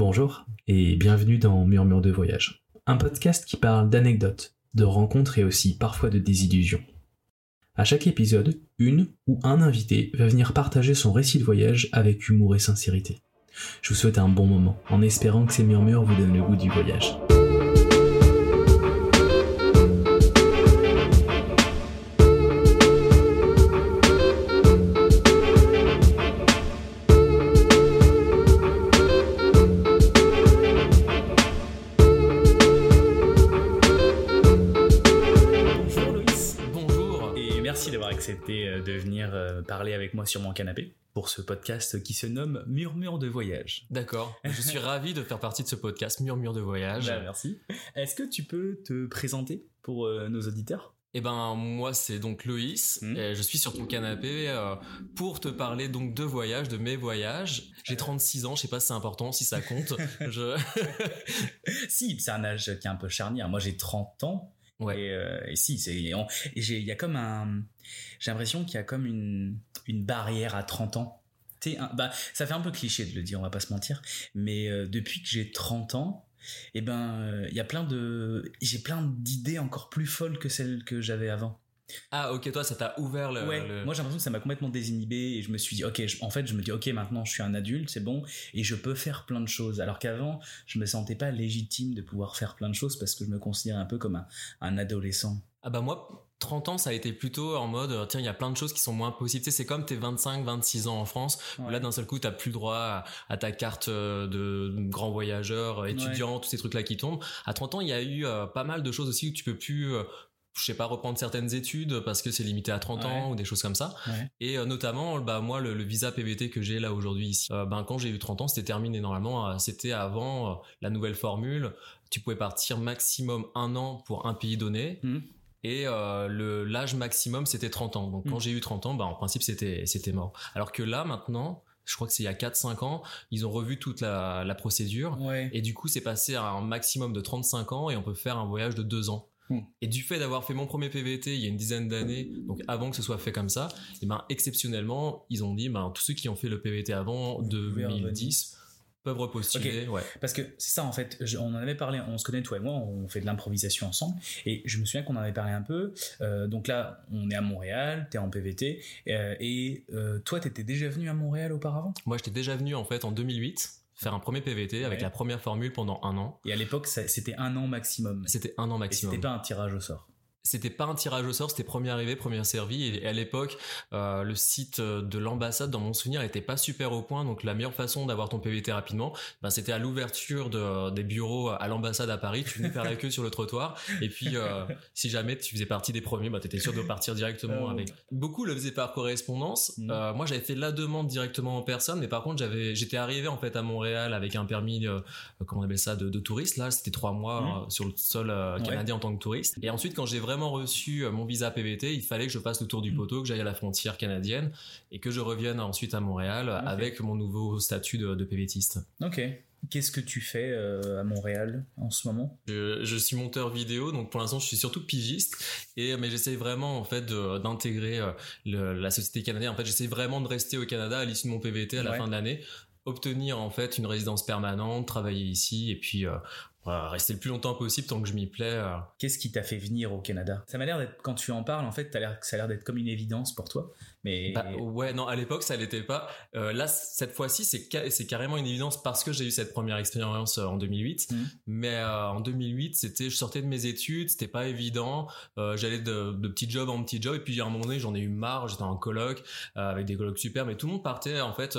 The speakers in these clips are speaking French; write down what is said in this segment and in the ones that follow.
Bonjour et bienvenue dans Murmure de voyage, un podcast qui parle d'anecdotes, de rencontres et aussi parfois de désillusions. À chaque épisode, une ou un invité va venir partager son récit de voyage avec humour et sincérité. Je vous souhaite un bon moment en espérant que ces murmures vous donnent le goût du voyage. Moi sur mon canapé pour ce podcast qui se nomme Murmure de voyage. D'accord. Je suis ravi de faire partie de ce podcast Murmure de voyage. Bah, merci. Est-ce que tu peux te présenter pour euh, nos auditeurs? Eh ben moi c'est donc Loïs. Et je suis sur ton canapé euh, pour te parler donc de voyage, de mes voyages. J'ai 36 ans, je sais pas si c'est important, si ça compte. je... Si, c'est un âge qui est un peu charnière. Moi j'ai 30 ans. Ouais. Et, euh, et si, c'est, et et il y a comme un, j'ai l'impression qu'il y a comme une, une barrière à 30 ans. Bah, ça fait un peu cliché de le dire, on va pas se mentir. Mais euh, depuis que j'ai 30 ans, eh ben, euh, il y a plein de, j'ai plein d'idées encore plus folles que celles que j'avais avant. Ah ok, toi ça t'a ouvert le... ouais. le- Moi, j'ai l'impression que ça m'a complètement désinhibé et je me suis dit, ok, je- en fait, je me dis, ok, maintenant, je suis un adulte, c'est bon, et je peux faire plein de choses. Alors qu'avant, je me sentais pas légitime de pouvoir faire plein de choses parce que je me considérais un peu comme un, un adolescent. Ah bah moi, 30 ans, ça a été plutôt en mode, euh, tiens, il y a plein de choses qui sont moins possibles. Tu sais, c'est comme tes 25, 26 ans en France, où là, d'un seul coup, t'as plus droit à, à ta carte euh, de grand voyageur, euh, étudiant, tous ces trucs-là qui tombent. À 30 ans, il y a eu euh, pas mal de choses aussi où tu peux plus... euh, je sais pas reprendre certaines études parce que c'est limité à 30 ans ou des choses comme ça Ouais. et euh, notamment bah moi le, le visa PVT que j'ai là aujourd'hui ici euh, ben quand j'ai eu 30 ans c'était terminé normalement euh, c'était avant la nouvelle formule tu pouvais partir maximum un an pour un pays donné Mhm. et le l'âge maximum c'était 30 ans donc quand Mhm. j'ai eu 30 ans bah en principe c'était c'était mort alors que là maintenant je crois que c'est il y a 4-5 ans ils ont revu toute la, la procédure Ouais. et du coup, c'est passé à un maximum de 35 ans et on peut faire un voyage de 2 ans. Hmm. Et du fait d'avoir fait mon premier PVT il y a une dizaine d'années, donc avant que ce soit fait comme ça, et ben exceptionnellement, ils ont dit ben tous ceux qui ont fait le PVT avant Vous pouvez 2010 peuvent repostuler. Ouais. Parce que c'est ça en fait, je- on en avait parlé, on se connaît toi et moi, on fait de l'improvisation ensemble, et je me souviens qu'on en avait parlé un peu. Euh, donc là, on est à Montréal, t'es en PVT, euh, et euh, toi, t'étais déjà venu à Montréal auparavant? Moi, j'étais déjà venu en fait en 2008 faire un premier PVT avec Ouais. la première formule pendant un an. Et à l'époque, c'était un an maximum. C'était un an maximum. c'était pas un tirage au sort. C'était pas un tirage au sort, c'était premier arrivé, premier servi. Et à l'époque, euh, le site de l'ambassade, dans mon souvenir, était pas super au point. Donc la meilleure façon d'avoir ton PVT rapidement, ben, c'était à l'ouverture de- des bureaux à l'ambassade à Paris. Tu venais faire la queue sur le trottoir. Et puis, euh, si jamais tu faisais partie des premiers, ben, t'étais sûr de partir directement Oh. avec. Beaucoup le faisaient par correspondance. Euh, moi, j'avais fait la demande directement en personne, mais par contre, j'avais, j'étais arrivé en fait à Montréal avec un permis, euh, comment on appelle ça, de, de touriste. Là, c'était trois mois euh, sur le sol euh, Ouais. canadien en tant que touriste. Et ensuite, quand j'ai vraiment reçu euh, mon visa PVT, il fallait que je fasse le tour du Mhm. poteau, que j'aille à la frontière canadienne et que je revienne ensuite à Montréal euh, avec mon nouveau statut de, de PVTiste. Ok. Qu'est-ce que tu fais euh, à Montréal en ce moment? Je, je suis monteur vidéo, donc pour l'instant je suis surtout pigiste, et mais j'essaie vraiment en fait d'intégrer euh, la société canadienne. En fait, j'essaie vraiment de rester au Canada à l'issue de mon PVT à la Ouais. fin de l'année, obtenir en fait une résidence permanente, travailler ici, et puis euh, voilà, rester le plus longtemps possible tant que je m'y plais. euh. Qu'est-ce qui t'a fait venir au Canada? Ça m'a l'air d'être, quand tu en parles, en fait, l'air, ça a l'air d'être comme une évidence pour toi. Mais Bah, ouais, non, à l'époque ça l'était pas. Euh, là, cette fois-ci, c'est ca- c'est carrément une évidence parce que j'ai eu cette première expérience euh, en 2008. Mhm. Mais euh, en 2008, c'était, je sortais de mes études, c'était pas évident. J'allais de, de petit job en petit job, et puis à un moment donné, j'en ai eu marre. J'étais en coloc avec des colocs super, mais tout le monde partait en fait.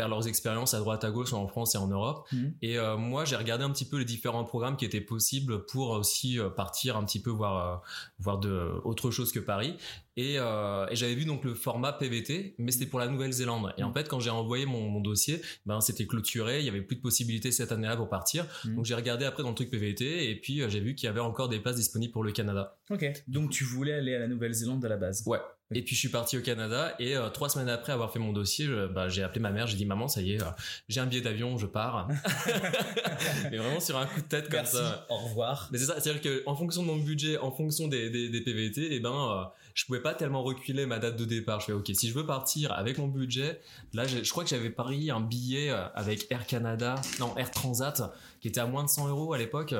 Faire leurs expériences à droite à gauche en France et en Europe Mhm. et euh, moi j'ai regardé un petit peu les différents programmes qui étaient possibles pour aussi euh, partir un petit peu voir euh, voir de autre chose que Paris et, euh, et j'avais vu donc le format PVT mais c'était pour la Nouvelle-Zélande et en fait quand j'ai envoyé mon, mon dossier ben c'était clôturé il y avait plus de possibilités cette année-là pour partir Mhm. donc j'ai regardé après dans le truc PVT et puis j'ai vu qu'il y avait encore des places disponibles pour le Canada Ok. Donc tu voulais aller à la Nouvelle-Zélande à la base. ouais Et puis je suis parti au Canada et euh, trois semaines après avoir fait mon dossier, je- bah, j'ai appelé ma mère, j'ai dit maman ça y est, euh, j'ai un billet d'avion, je pars. Mais vraiment sur un coup de tête comme Merci. ça. Au revoir. Mais c'est ça, c'est-à-dire que en fonction de mon budget, en fonction des, des, des PVT, et ben euh, je pouvais pas tellement reculer ma date de départ. Je fais ok, si je veux partir avec mon budget, là j'ai- je crois que j'avais parié un billet euh, avec Air Canada, non Air Transat, qui était à moins de 100 euros à l'époque,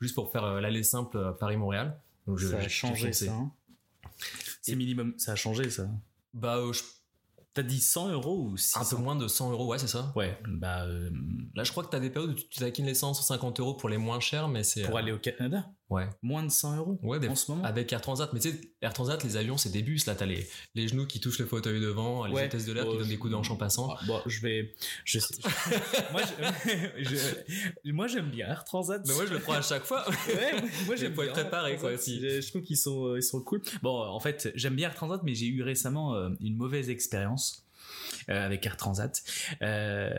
juste pour faire l'aller simple Paris-Montréal. Donc je- ça a changé ça. hein. C'est minimum. Ça a changé ça. Bah euh, je- T'as dit 100 euros ou un 600 peu moins de 100 euros, ouais c'est ça. Ouais, bah euh, Là je crois que t'as des périodes où tu tu taquines les 100, 150 euros pour les moins chers, mais c'est pour euh, aller au Canada, ouais. moins de 100 euros Ouais, des- en ce moment. avec Air Transat. Mais tu sais, Air Transat, les avions, c'est des bus. Là, t'as les, les genoux qui touchent le fauteuil devant, les Ouais. hôtesses de l'air Oh, qui donnent des coups de hanche en passant. Ah, bon, je vais. Je sais. moi, je- j'aime bien Air Transat. Mais moi, je le prends à chaque fois. Ouais, moi, j'aime bien être préparé, quoi, aussi. Je, je trouve qu'ils sont, euh, ils sont cool. Bon, en fait, j'aime bien Air Transat, mais j'ai eu récemment euh, une mauvaise expérience euh, avec Air Transat. Euh,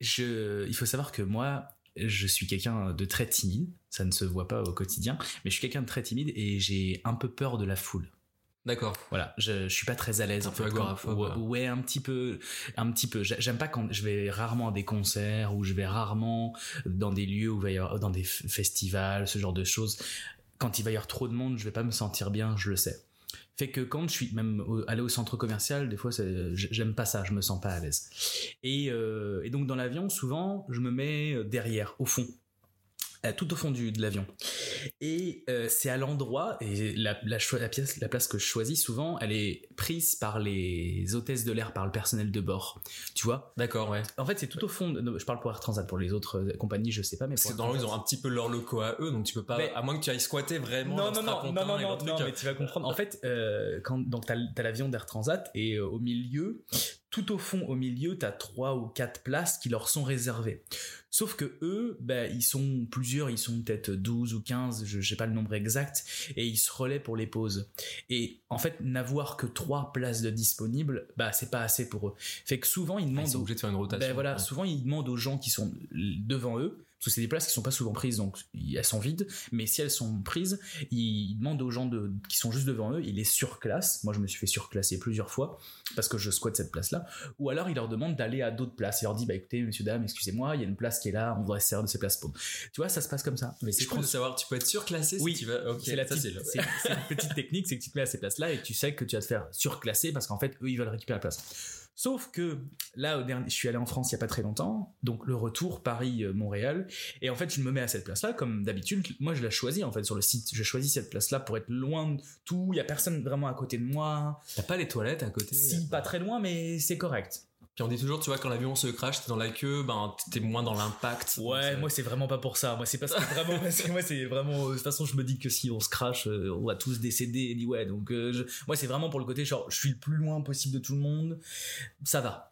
je, il faut savoir que moi, je suis quelqu'un de très timide. Ça ne se voit pas au quotidien, mais je suis quelqu'un de très timide et j'ai un peu peur de la foule. D'accord. Voilà, je, je suis pas très à l'aise. En fait, agoraphobe, ouais, un petit peu, un petit peu. J'ai- J'aime pas quand je vais rarement à des concerts ou je vais rarement dans des lieux où il va y avoir, dans des festivals, ce genre de choses. Quand il va y avoir trop de monde, je vais pas me sentir bien, je le sais. Fait que quand je suis même allé au centre commercial, des fois, j'aime pas ça, je me sens pas à l'aise. Et, euh, et donc dans l'avion, souvent, je me mets derrière, au fond, tout au fond du, de l'avion. Et euh, c'est à l'endroit, et la, la, la pièce, la place que je choisis souvent, elle est prise par les hôtesses de l'air, par le personnel de bord. Tu vois? D'accord, ouais. En fait, c'est tout au fond. de- je parle pour Air Transat, pour les autres euh, compagnies, je sais pas, mais Parce que dans ils ont un petit peu leurs locaux à eux, donc tu peux pas, Mais- à moins que tu ailles squatter vraiment. non, leur non, non, non, non, non, leur non, mais tu vas comprendre. En fait, euh, quand, donc t'as, t'as l'avion d'Air Transat et euh, au milieu, tout au fond, au milieu, t'as trois ou quatre places qui leur sont réservées. Sauf que eux, ben, ils sont plusieurs, ils sont peut-être 12 ou 15, je sais pas le nombre exact, et ils se relaient pour les pauses. Et en fait, n'avoir que trois places de disponibles, bah, c'est pas assez pour eux. Fait que souvent, ils Ah, demandent Ils sont obligés de faire une rotation. ben voilà, ouais. souvent ils demandent aux gens qui sont devant eux, parce que c'est des places qui sont pas souvent prises, donc elles sont vides, mais si elles sont prises, ils demandent aux gens de, qui sont juste devant eux, ils les surclassent. Moi je me suis fait surclasser plusieurs fois, parce que je squatte cette place-là. Ou alors ils leur demandent d'aller à d'autres places. Ils leur disent, bah écoutez, monsieur, dame, excusez-moi, il y a une place qui est là, on voudrait se servir de ces places pour. Tu vois, ça se passe comme ça. Mais C'est cool de savoir, tu peux être surclassé Oui, si tu vas. C'est la petite- c'est une petite technique, c'est que tu te mets à ces places-là et tu sais que tu vas te faire surclasser parce qu'en fait, eux, ils veulent récupérer la place. Sauf que là, au dernier, je suis allé en France il y a pas très longtemps, donc le retour Paris-Montréal, et en fait, je me mets à cette place-là, comme d'habitude. Moi, je la choisis en fait sur le site. Je choisis cette place-là pour être loin de tout. Il y a personne vraiment à côté de moi. T'as pas les toilettes à côté? Si, pas très loin, mais c'est correct. Puis on dit toujours, tu vois, quand l'avion se crash, t'es dans la queue, ben t'es moins dans l'impact. Ouais, moi c'est vraiment pas pour ça. Moi c'est parce que vraiment parce que moi c'est vraiment de toute façon je me dis que si on se crache euh, on va tous décéder et dit ouais donc euh, je- moi c'est vraiment pour le côté genre je suis le plus loin possible de tout le monde. Ça va.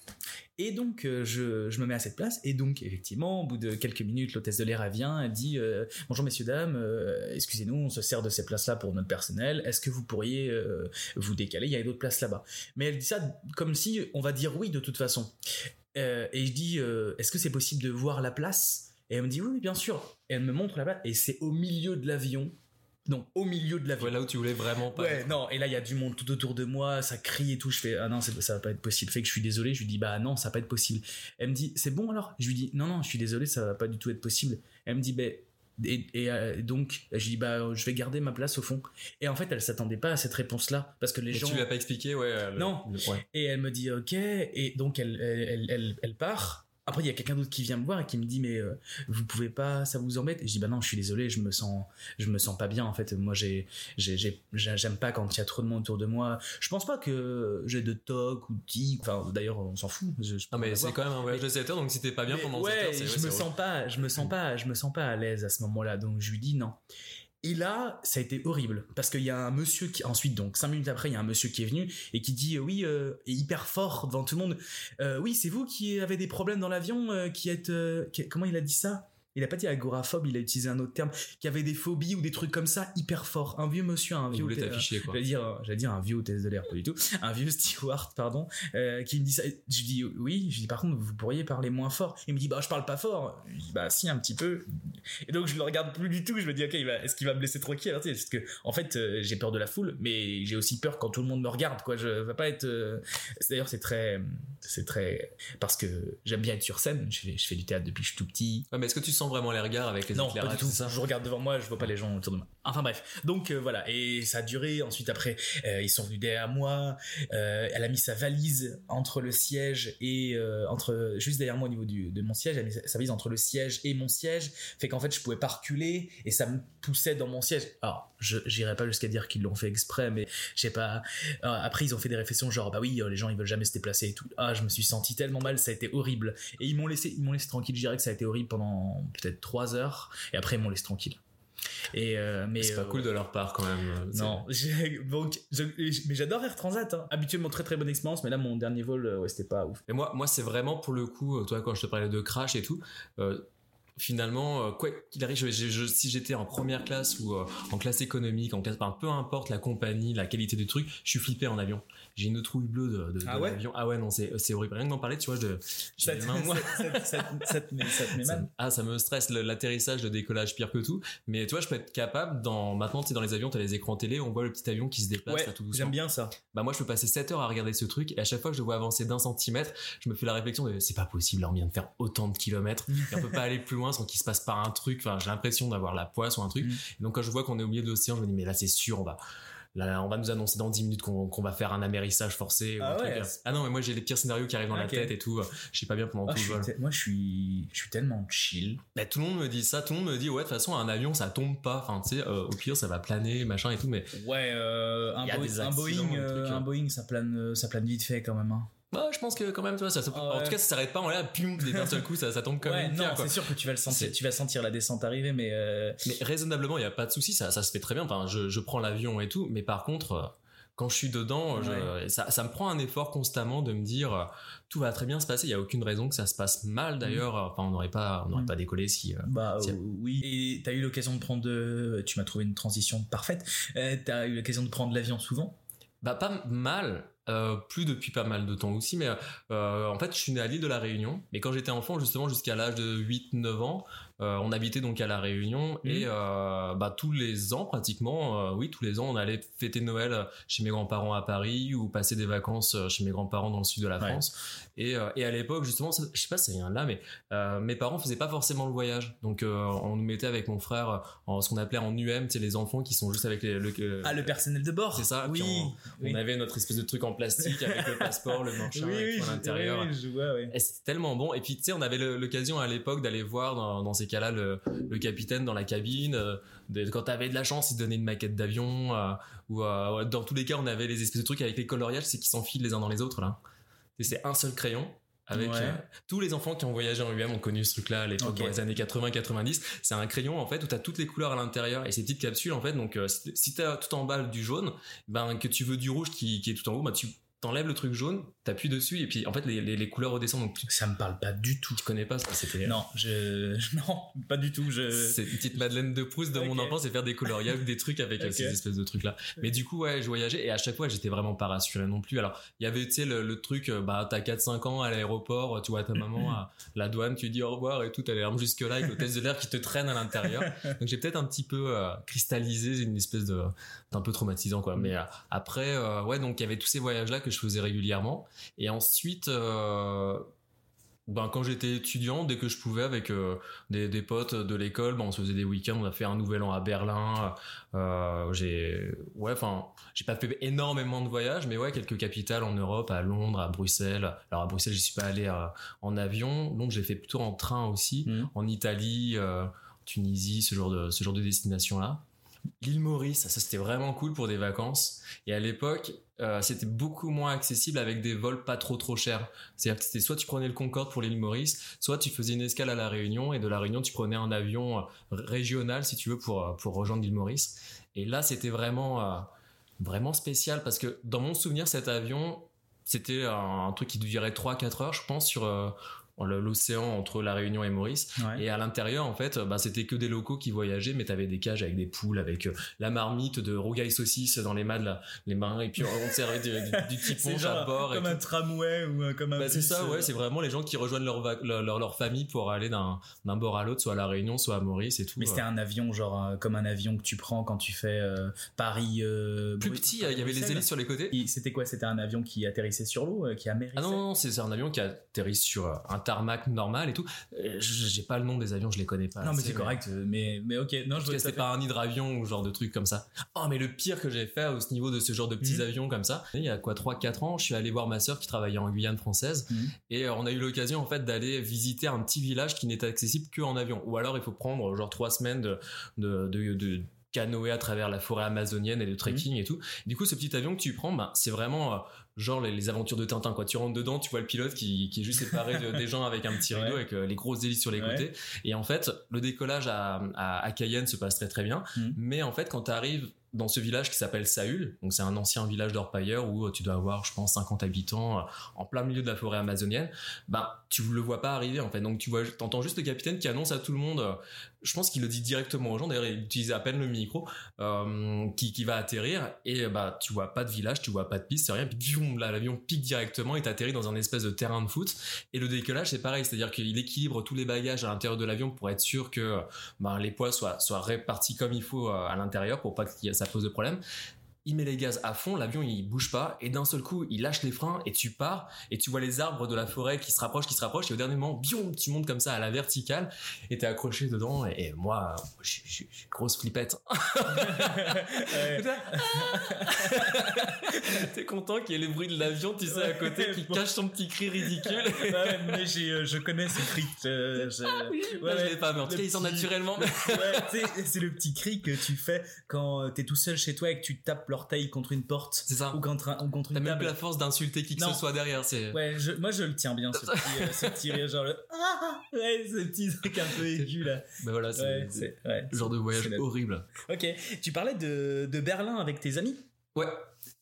Et donc euh, je, je me mets à cette place. Et donc effectivement au bout de quelques minutes l'hôtesse de l'air vient elle dit euh, bonjour messieurs dames euh, excusez-nous on se sert de ces places là pour notre personnel. Est-ce que vous pourriez vous décaler? Il y a d'autres places là-bas. Mais elle dit ça comme si on va dire oui de toute façon. Et je dis, est-ce que c'est possible de voir la place? Et elle me dit, oui, oui, bien sûr. Et elle me montre la place, et c'est au milieu de l'avion. Donc, au milieu de l'avion. Ouais, là où tu voulais vraiment pas. Ouais, non, et là il y a du monde tout autour de moi, ça crie et tout. Je fais ah non, ça va pas être possible. Fait que je suis désolé. Je lui dis bah non, ça va pas être possible. Elle me dit c'est bon alors? Je lui dis non non, je suis désolé, ça va pas du tout être possible. Elle me dit ben et, et, euh, donc je lui dis bah je vais garder ma place au fond. Et en fait elle s'attendait pas à cette réponse là parce que les Mais gens tu lui as pas expliqué, ouais. le- Non. le- et elle me dit ok et donc elle, elle- elle part après il y a quelqu'un d'autre qui vient me voir et qui me dit mais euh, vous pouvez pas ça vous embête? Et je dis bah non je suis désolé je me sens je me sens pas bien en fait. Moi j'ai j'ai- j'ai- j'ai- j'aime pas quand il y a trop de monde autour de moi. Je pense pas que j'ai de toc ou de tic enfin d'ailleurs on s'en fout. Je, je peux Non, mais c'est quand même un voyage de 7 heures, donc si t'es pas bien Mais pendant ouais, 7 heures, c'est je ouais, me sens pas, je me sens pas, je me sens pas à l'aise à ce moment-là. Donc je lui dis non. Et là, ça a été horrible parce qu'il y a un monsieur qui ensuite, donc cinq minutes après, il y a un monsieur qui est venu et qui dit euh, oui, euh, hyper fort devant tout le monde. euh, oui, c'est vous qui avez des problèmes dans l'avion, euh, qui êtes, comment il a dit ça? Il a pas dit agoraphobe, il a utilisé un autre terme, qui avait des phobies ou des trucs comme ça hyper fort. Un vieux monsieur, un vieux. quoi. J'allais dire, j'allais dire un vieux hôtesse de l'air, pas du tout. Un vieux steward, pardon, euh, qui me dit ça. Je lui dis oui. Je lui dis par contre, vous pourriez parler moins fort. Il me dit bah je parle pas fort. Je dis bah si un petit peu. Et donc je le regarde plus du tout. Je me dis ok, est-ce qu'il va me laisser tranquille Alors, sais, Parce que en fait, euh, j'ai peur de la foule, mais j'ai aussi peur quand tout le monde me regarde. Quoi, je vais pas être. euh, D'ailleurs, c'est très, c'est très parce que j'aime bien être sur scène. Je fais, je fais du théâtre depuis que je suis tout petit. Ouais, mais est-ce que tu sens vraiment les regards avec les Non, pas éclairages du tout. ça Je regarde devant moi, je vois pas les gens autour de moi. Enfin bref. Donc euh, voilà. Et ça a duré. Ensuite après, euh, ils sont venus derrière moi. Euh, elle a mis sa valise entre le siège et entre juste derrière moi au niveau de mon siège. Elle a mis sa valise entre le siège et mon siège. Fait qu'en fait, je pouvais pas reculer et ça me poussait dans mon siège. Alors, je j'irai pas jusqu'à dire qu'ils l'ont fait exprès, mais je sais pas. Après, ils ont fait des réflexions genre bah oui, les gens ils veulent jamais se déplacer et tout. Ah, je me suis senti tellement mal. Ça a été horrible. Et ils m'ont laissé, ils m'ont laissé tranquille. Je dirais que ça a été horrible pendant peut-être trois heures. Et après, ils m'ont laissé tranquille. Et euh, mais C'est pas euh, cool de leur part quand même. non, j'ai- donc, je- mais j'adore Air Transat. Hein. Habituellement très très bonne expérience, mais là mon dernier vol, euh, ouais, c'était pas ouf. Et moi, moi c'est vraiment pour le coup, euh, toi, quand je te parlais de crash et tout, euh, finalement, euh, quoi qu'il arrive, je- je- je- si j'étais en première classe ou euh, en classe économique, en classe, enfin, peu importe la compagnie, la qualité du truc, je suis flippé en avion. J'ai une trouille bleue de, de, Ah de ouais l'avion. Ah ouais, non, c'est c'est horrible. Rien que d'en parler, tu vois, je, Ça, te- mains, moi. ça, ça- ça- ça te met, ça te met Ça- mal. ah, ça me stresse l'atterrissage, le décollage, pire que tout. Mais tu vois, je peux être capable, dans, maintenant, tu sais, dans les avions, t'as les écrans télé, on voit le petit avion qui se déplace Ouais, là tout doucement. j'aime bien ça. Bah moi je peux passer 7 heures à regarder ce truc et à chaque fois que je le vois avancer d'un centimètre, je me fais la réflexion de c'est pas possible, là on vient de faire autant de kilomètres, et on peut pas aller plus loin sans qu'il se passe pas un truc, enfin j'ai l'impression d'avoir la poisse ou un truc. Mm. Et donc quand je vois qu'on est au milieu de l'océan, je me dis mais là c'est sûr, on va là on va nous annoncer dans 10 minutes qu'on va faire un amérissage forcé ou Ah un ouais. truc. Ah non mais moi j'ai les pires scénarios qui arrivent dans la tête et tout, je sais pas bien pendant Ah, tout le vol. moi je suis, je suis tellement chill. Bah, tout le monde me dit ça, tout le monde me dit ouais de toute façon un avion ça tombe pas, enfin tu sais euh, au pire ça va planer machin et tout mais Ouais, euh, un, Boeing- un euh, un. Boeing, ça plane, euh, ça plane vite fait quand même. hein. Bah, je pense que quand même tu vois ça, ça- Ah en tout cas ça s'arrête pas en l'air, pium, d'un seul coup ça, ça tombe comme ouais, une non, pierre quoi. c'est sûr que tu vas le sentir, tu vas sentir la descente arriver, mais euh, Mais raisonnablement, il n'y a pas de souci, ça, ça se fait très bien. Enfin, je, je prends l'avion et tout, mais par contre, euh, quand je suis dedans, je- ça, ça me prend un effort constamment de me dire euh, tout va très bien se passer. Il n'y a aucune raison que ça se passe mal d'ailleurs. Enfin, on n'aurait pas, on n'aurait Mm. pas décollé si. Bah Si- oui. Et t'as eu l'occasion de prendre de... Tu m'as trouvé une transition parfaite. Euh, t'as eu l'occasion de prendre l'avion souvent? Bah pas mal, euh, plus depuis pas mal de temps aussi, mais euh, en fait je suis né à l'île de la Réunion, mais quand j'étais enfant justement jusqu'à l'âge de 8-9 ans, euh, on habitait donc à la Réunion et euh, bah tous les ans pratiquement, euh, oui tous les ans on allait fêter Noël chez mes grands-parents à Paris ou passer des vacances chez mes grands-parents dans le sud de la Ouais. France. Et, et à l'époque justement, ça- je sais pas si ça vient de là, mais mes parents faisaient pas forcément le voyage, donc on nous mettait avec mon frère en ce qu'on appelait en UM, sais les enfants qui sont juste avec les, le, Ah, le personnel de bord c'est ça, Oui. on- oui. on avait notre espèce de truc en plastique avec le passeport, le machin oui, oui, à l'intérieur. Et c'était tellement bon. Et puis, tu sais, on avait l'occasion à l'époque d'aller voir dans, dans ces cas-là le, le capitaine dans la cabine. euh, de- quand t'avais de la chance, il donnait une maquette d'avion. euh, ou euh, dans tous les cas, on avait les espèces de trucs avec les coloriages, c'est qu'ils s'enfilent les uns dans les autres là. C'est un seul crayon. Avec Ouais. euh, tous les enfants qui ont voyagé en UM ont connu ce truc-là à l'époque Ok. dans les années 80-90. C'est un crayon en fait où t'as toutes les couleurs à l'intérieur et ces petites capsules en fait. Donc euh, si si t'as tout en bas du jaune, ben que tu veux du rouge qui, qui est tout en haut, ben tu t'enlèves le truc jaune, t'appuies dessus et puis en fait les, les, les couleurs redescendent. Donc tu, Ça me parle pas du tout. tu connais pas ça, c'était Non, je. Non, pas du tout. Je... c'est une petite Madeleine de Proust de mon enfance, c'est faire des coloriages, des trucs avec euh, ces espèces de trucs là. Mais du coup, ouais, je voyageais et à chaque fois, j'étais vraiment pas rassuré non plus. Alors, il y avait, tu sais, le, le truc, euh, bah, t'as 4-5 ans à l'aéroport, tu vois ta maman à la douane, tu dis au revoir et tout, t'as l'air jusque là avec l'hôtesse de l'air qui te traîne à l'intérieur. Donc, j'ai peut-être un petit peu euh, cristallisé une espèce de, d'un peu traumatisant, quoi. Mais euh, après, euh, ouais, donc il y avait tous ces voyages là que je faisais régulièrement. Et ensuite, euh, ben, quand j'étais étudiant, dès que je pouvais, avec euh, des, des potes de l'école, ben, on se faisait des week-ends. On a fait un nouvel an à Berlin. Euh, j'ai, ouais, enfin, j'ai pas fait énormément de voyages, mais ouais, quelques capitales en Europe, à Londres, à Bruxelles. Alors à Bruxelles, j'y suis pas allé euh, en avion. Londres, j'ai fait plutôt en train aussi. Mhm. En Italie, euh, Tunisie, ce genre de ce genre de destination là. L'île Maurice, ça c'était vraiment cool pour des vacances. Et à l'époque, euh, c'était beaucoup moins accessible avec des vols pas trop trop chers. C'est-à-dire que c'était soit tu prenais le Concorde pour l'île Maurice, soit tu faisais une escale à la Réunion et de la Réunion tu prenais un avion euh, régional si tu veux pour euh, pour rejoindre l'île Maurice. Et là c'était vraiment vraiment spécial parce que dans mon souvenir cet avion c'était un, truc qui durait 3-4 heures je pense sur l'océan entre la Réunion et Maurice. Ouais. Et à l'intérieur, en fait, bah, c'était que des locaux qui voyageaient, mais t'avais des cages avec des poules, avec euh, la marmite de rougail saucisse dans les mains, de la- les mains, et puis on servait du, du, du petit à bord. et comme tout. un tramway ou euh, comme un Bah, c'est ça, euh, ouais, c'est vraiment les gens qui rejoignent leur, leur, leur, leur famille pour aller d'un bord à l'autre, soit à la Réunion, soit à Maurice et tout. Mais c'était un avion, genre euh, comme un avion que tu prends quand tu fais euh, Paris. euh, plus petit, il y avait les hélices sur les côtés. C'était quoi? C'était un avion qui atterrissait sur l'eau, euh, qui amérissait Ah non, non, non, c'est c'est un avion qui atterrit sur euh, un tarmac normal et tout. Euh, J'ai pas le nom des avions, je les connais pas. Non, mais c'est correct, euh, mais, mais ok. Non, je fait. pas un hydravion ou genre de truc comme ça. Oh, mais le pire que j'ai fait au niveau de ce genre de petits Mhm. avions comme ça, il y a quoi 3-4 ans, je suis allé voir ma sœur qui travaillait en Guyane française Mhm. et euh, on a eu l'occasion en fait d'aller visiter un petit village qui n'est accessible que en avion. Ou alors il faut prendre genre 3 semaines de, de, de, de canoë à travers la forêt amazonienne et de trekking et tout. Du coup, ce petit avion que tu prends, ben, c'est vraiment genre les, les aventures de Tintin. Quoi. Tu rentres dedans, tu vois le pilote qui, qui est juste séparé de- des gens avec un petit rideau Ouais. avec euh, les grosses hélices sur les Ouais. côtés. Et en fait, le décollage à, à, à Cayenne se passe très très bien. Mhm. Mais en fait, quand tu arrives dans ce village qui s'appelle Saül, donc c'est un ancien village d'orpailleurs où euh, tu dois avoir, je pense, 50 habitants euh, en plein milieu de la forêt amazonienne, ben tu le vois pas arriver en fait. Donc tu vois, t'entends juste le capitaine qui annonce à tout le monde. je pense qu'il le dit directement aux gens. D'ailleurs, il utilise à peine le micro euh, qui, qui va atterrir et bah tu vois pas de village, tu vois pas de piste, c'est rien. Puis l'avion pique directement et t'atterris dans un espèce de terrain de foot. Et le décollage c'est pareil, c'est-à-dire qu'il équilibre tous les bagages à l'intérieur de l'avion pour être sûr que ben, les poids soient, soient répartis comme il faut euh, à l'intérieur pour pas que ça pose de problème. Il met les gaz à fond, l'avion il bouge pas et d'un seul coup il lâche les freins et tu pars et tu vois les arbres de la forêt qui se rapprochent, qui se rapprochent et au dernier moment, biom, tu montes comme ça à la verticale et t'es accroché dedans et, et moi, je suis- grosse flippette. T'es content qu'il y ait les bruits de l'avion, tu sais, à côté qui cache son petit cri ridicule. Ouais, mais j'ai, euh, je connais ce cri. Je, je- Là, je l'ai pas, mais en tout cas, ils sont naturellement. Ouais, c'est le petit cri que tu fais quand euh, t'es tout seul chez toi et que tu tapes l'orteil contre une porte ça. ou contre, un- ou contre T'as une même table. plus la force d'insulter qui que Non. ce soit derrière. C'est Ouais, je, moi je le tiens bien, ce petit, euh, ce petit rire, genre le ah, ouais, ce petit truc un peu aigu là. ben voilà, c'est Ouais, c'est, ouais. le genre de voyage horrible. Ok, tu parlais de, de Berlin avec tes amis. Ouais.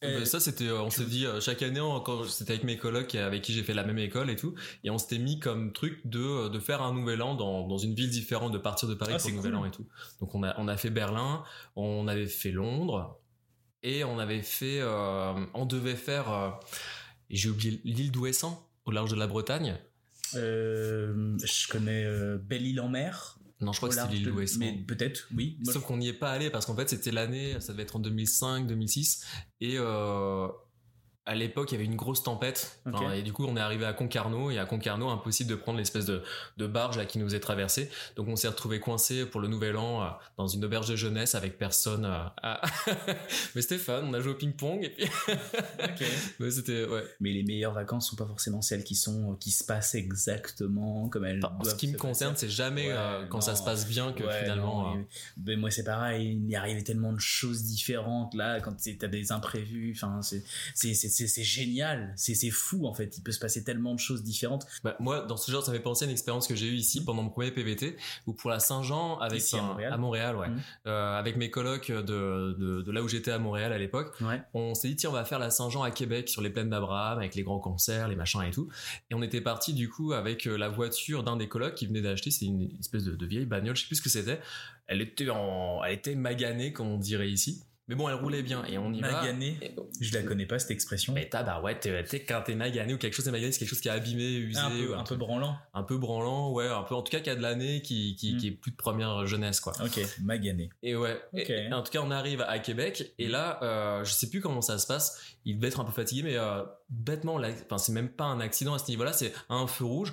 Euh, Ben, ça c'était euh, on s'est dit euh, chaque année quand c'était avec mes colocs avec qui j'ai fait la même école et tout et on s'était mis comme truc de de faire un nouvel an dans, dans une ville différente de partir de Paris Ah, pour c'est le nouvel an et tout donc on a on a fait Berlin on avait fait Londres et on avait fait euh, on devait faire euh, j'ai oublié l'île d'Ouessant au large de la Bretagne Euh, je connais euh, Belle-Île-en-Mer. non je crois que c'était l'île d'Ouessant Mais peut-être, oui. Sauf qu'on n'y est pas allé parce qu'en fait c'était l'année, ça devait être en 2005, 2006 et à l'époque il y avait une grosse tempête Enfin, et du coup on est arrivé à Concarneau et à Concarneau impossible de prendre l'espèce de, de barge là qui nous est traversée donc on s'est retrouvé coincé pour le nouvel an euh, dans une auberge de jeunesse avec personne euh, à- mais fun on a joué au ping pong et puis ok. mais c'était ouais Mais les meilleures vacances sont pas forcément celles qui sont qui se passent exactement comme elles. Enfin, en ce qui me concerne c'est jamais Ouais, euh, quand ça se passe bien que Ouais, finalement non, euh, mais- mais moi c'est pareil, il y arrivait tellement de choses différentes là quand t'as des imprévus. Enfin c'est c'est c'est c'est- génial, c'est fou en fait. Il peut se passer tellement de choses différentes. Bah, moi, dans ce genre, ça fait penser à une expérience que j'ai eue ici pendant mon premier PVT, où pour la Saint-Jean, avec Ici, à Montréal. ouais, Mhm. Euh, avec mes colocs de, de, de là où j'étais à Montréal à l'époque, Ouais. on s'est dit tiens, on va faire la Saint-Jean à Québec sur les plaines d'Abraham avec les grands concerts, les machins et tout. Et on était parti du coup avec euh, la voiture d'un des colocs qui venait d'acheter, c'est une espèce de, de vieille bagnole, je sais plus ce que c'était. Elle était en, elle était maganée comme on dirait ici. Mais bon, elle roulait bien et on y va. Magané, je la connais pas cette expression. Mais t'as, bah ouais, t'es, quand t'es magané ou quelque chose est magané, c'est quelque chose qui est abîmé, usé, un peu un branlant. un peu branlant, ouais, un peu en tout cas qui a de l'année, qui, qui, Mm. qui est plus de première jeunesse, quoi. Ok, magané. Et ouais, et- en tout cas on arrive à Québec et là, euh, je sais plus comment ça se passe. Il devait être un peu fatigué, mais euh, bêtement, enfin c'est même pas un accident à ce niveau-là, c'est un feu rouge.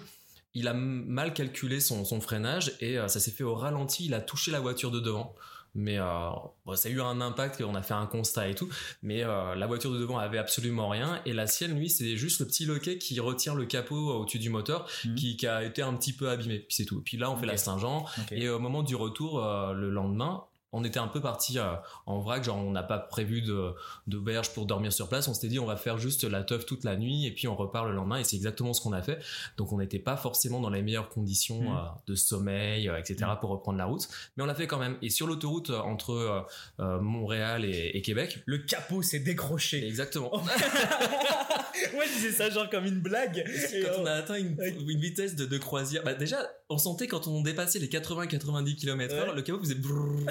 Il a mal calculé son, son freinage et euh, ça s'est fait au ralenti. Il a touché la voiture de devant. Mais euh, bon, ça a eu un impact, on a fait un constat et tout. Mais euh, la voiture de devant avait absolument rien. Et la sienne, lui, c'est juste le petit loquet qui retient le capot au-dessus du moteur, Mhm. qui, qui a été un petit peu abîmé. Puis c'est tout. Puis là, on fait la Saint-Jean. Et au moment du retour, euh, le lendemain, on était un peu parti euh, en vrac, genre on n'a pas prévu de d'auberge pour dormir sur place. On s'était dit on va faire juste la teuf toute la nuit et puis on repart le lendemain. Et c'est exactement ce qu'on a fait. Donc on n'était pas forcément dans les meilleures conditions Mm. euh, de sommeil, euh, etc. Mm. pour reprendre la route, mais on l'a fait quand même. Et sur l'autoroute entre Montréal et, et Québec, Le capot s'est décroché. exactement. Moi, je disais ça genre comme une blague. Et, quand on euh, a atteint une, vitesse de, de croisière, bah déjà, on sentait quand on dépassait les 80-90 km/h, Ouais. le capot faisait brrrr,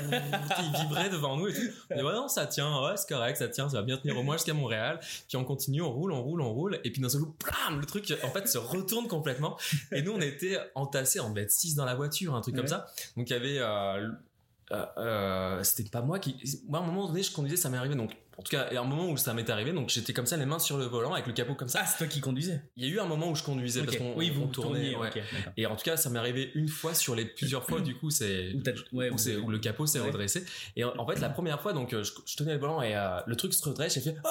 il vibrait devant nous et tout. On dit, ouais, non, ça tient, ouais, c'est correct, ça tient, ça va bien tenir au moins jusqu'à Montréal. Puis on continue, on roule, on roule, on roule. Et puis d'un seul coup, blam, le truc, en fait, se retourne complètement. Et nous, on était entassés, on devait être 6 dans la voiture, un truc comme ça. Donc il y avait, euh, euh, euh, c'était pas moi qui, moi, à un moment donné, je conduisais, ça m'est arrivé. Donc, en tout cas, il y a un moment où ça m'est arrivé, donc j'étais comme ça, les mains sur le volant, avec le capot comme ça. Ah, c'est toi qui conduisais. Il y a eu un moment où je conduisais parce qu'on oui, vous tournait. tourniez. ouais. Et en tout cas, ça m'est arrivé une fois sur les plusieurs fois. Du coup, c'est Où t'as- ouais, où, vous- c'est- où le capot s'est Ouais. redressé. Et en, en fait, la première fois, donc, euh, je, je tenais le volant et euh, le truc se redresse. J'ai fait ah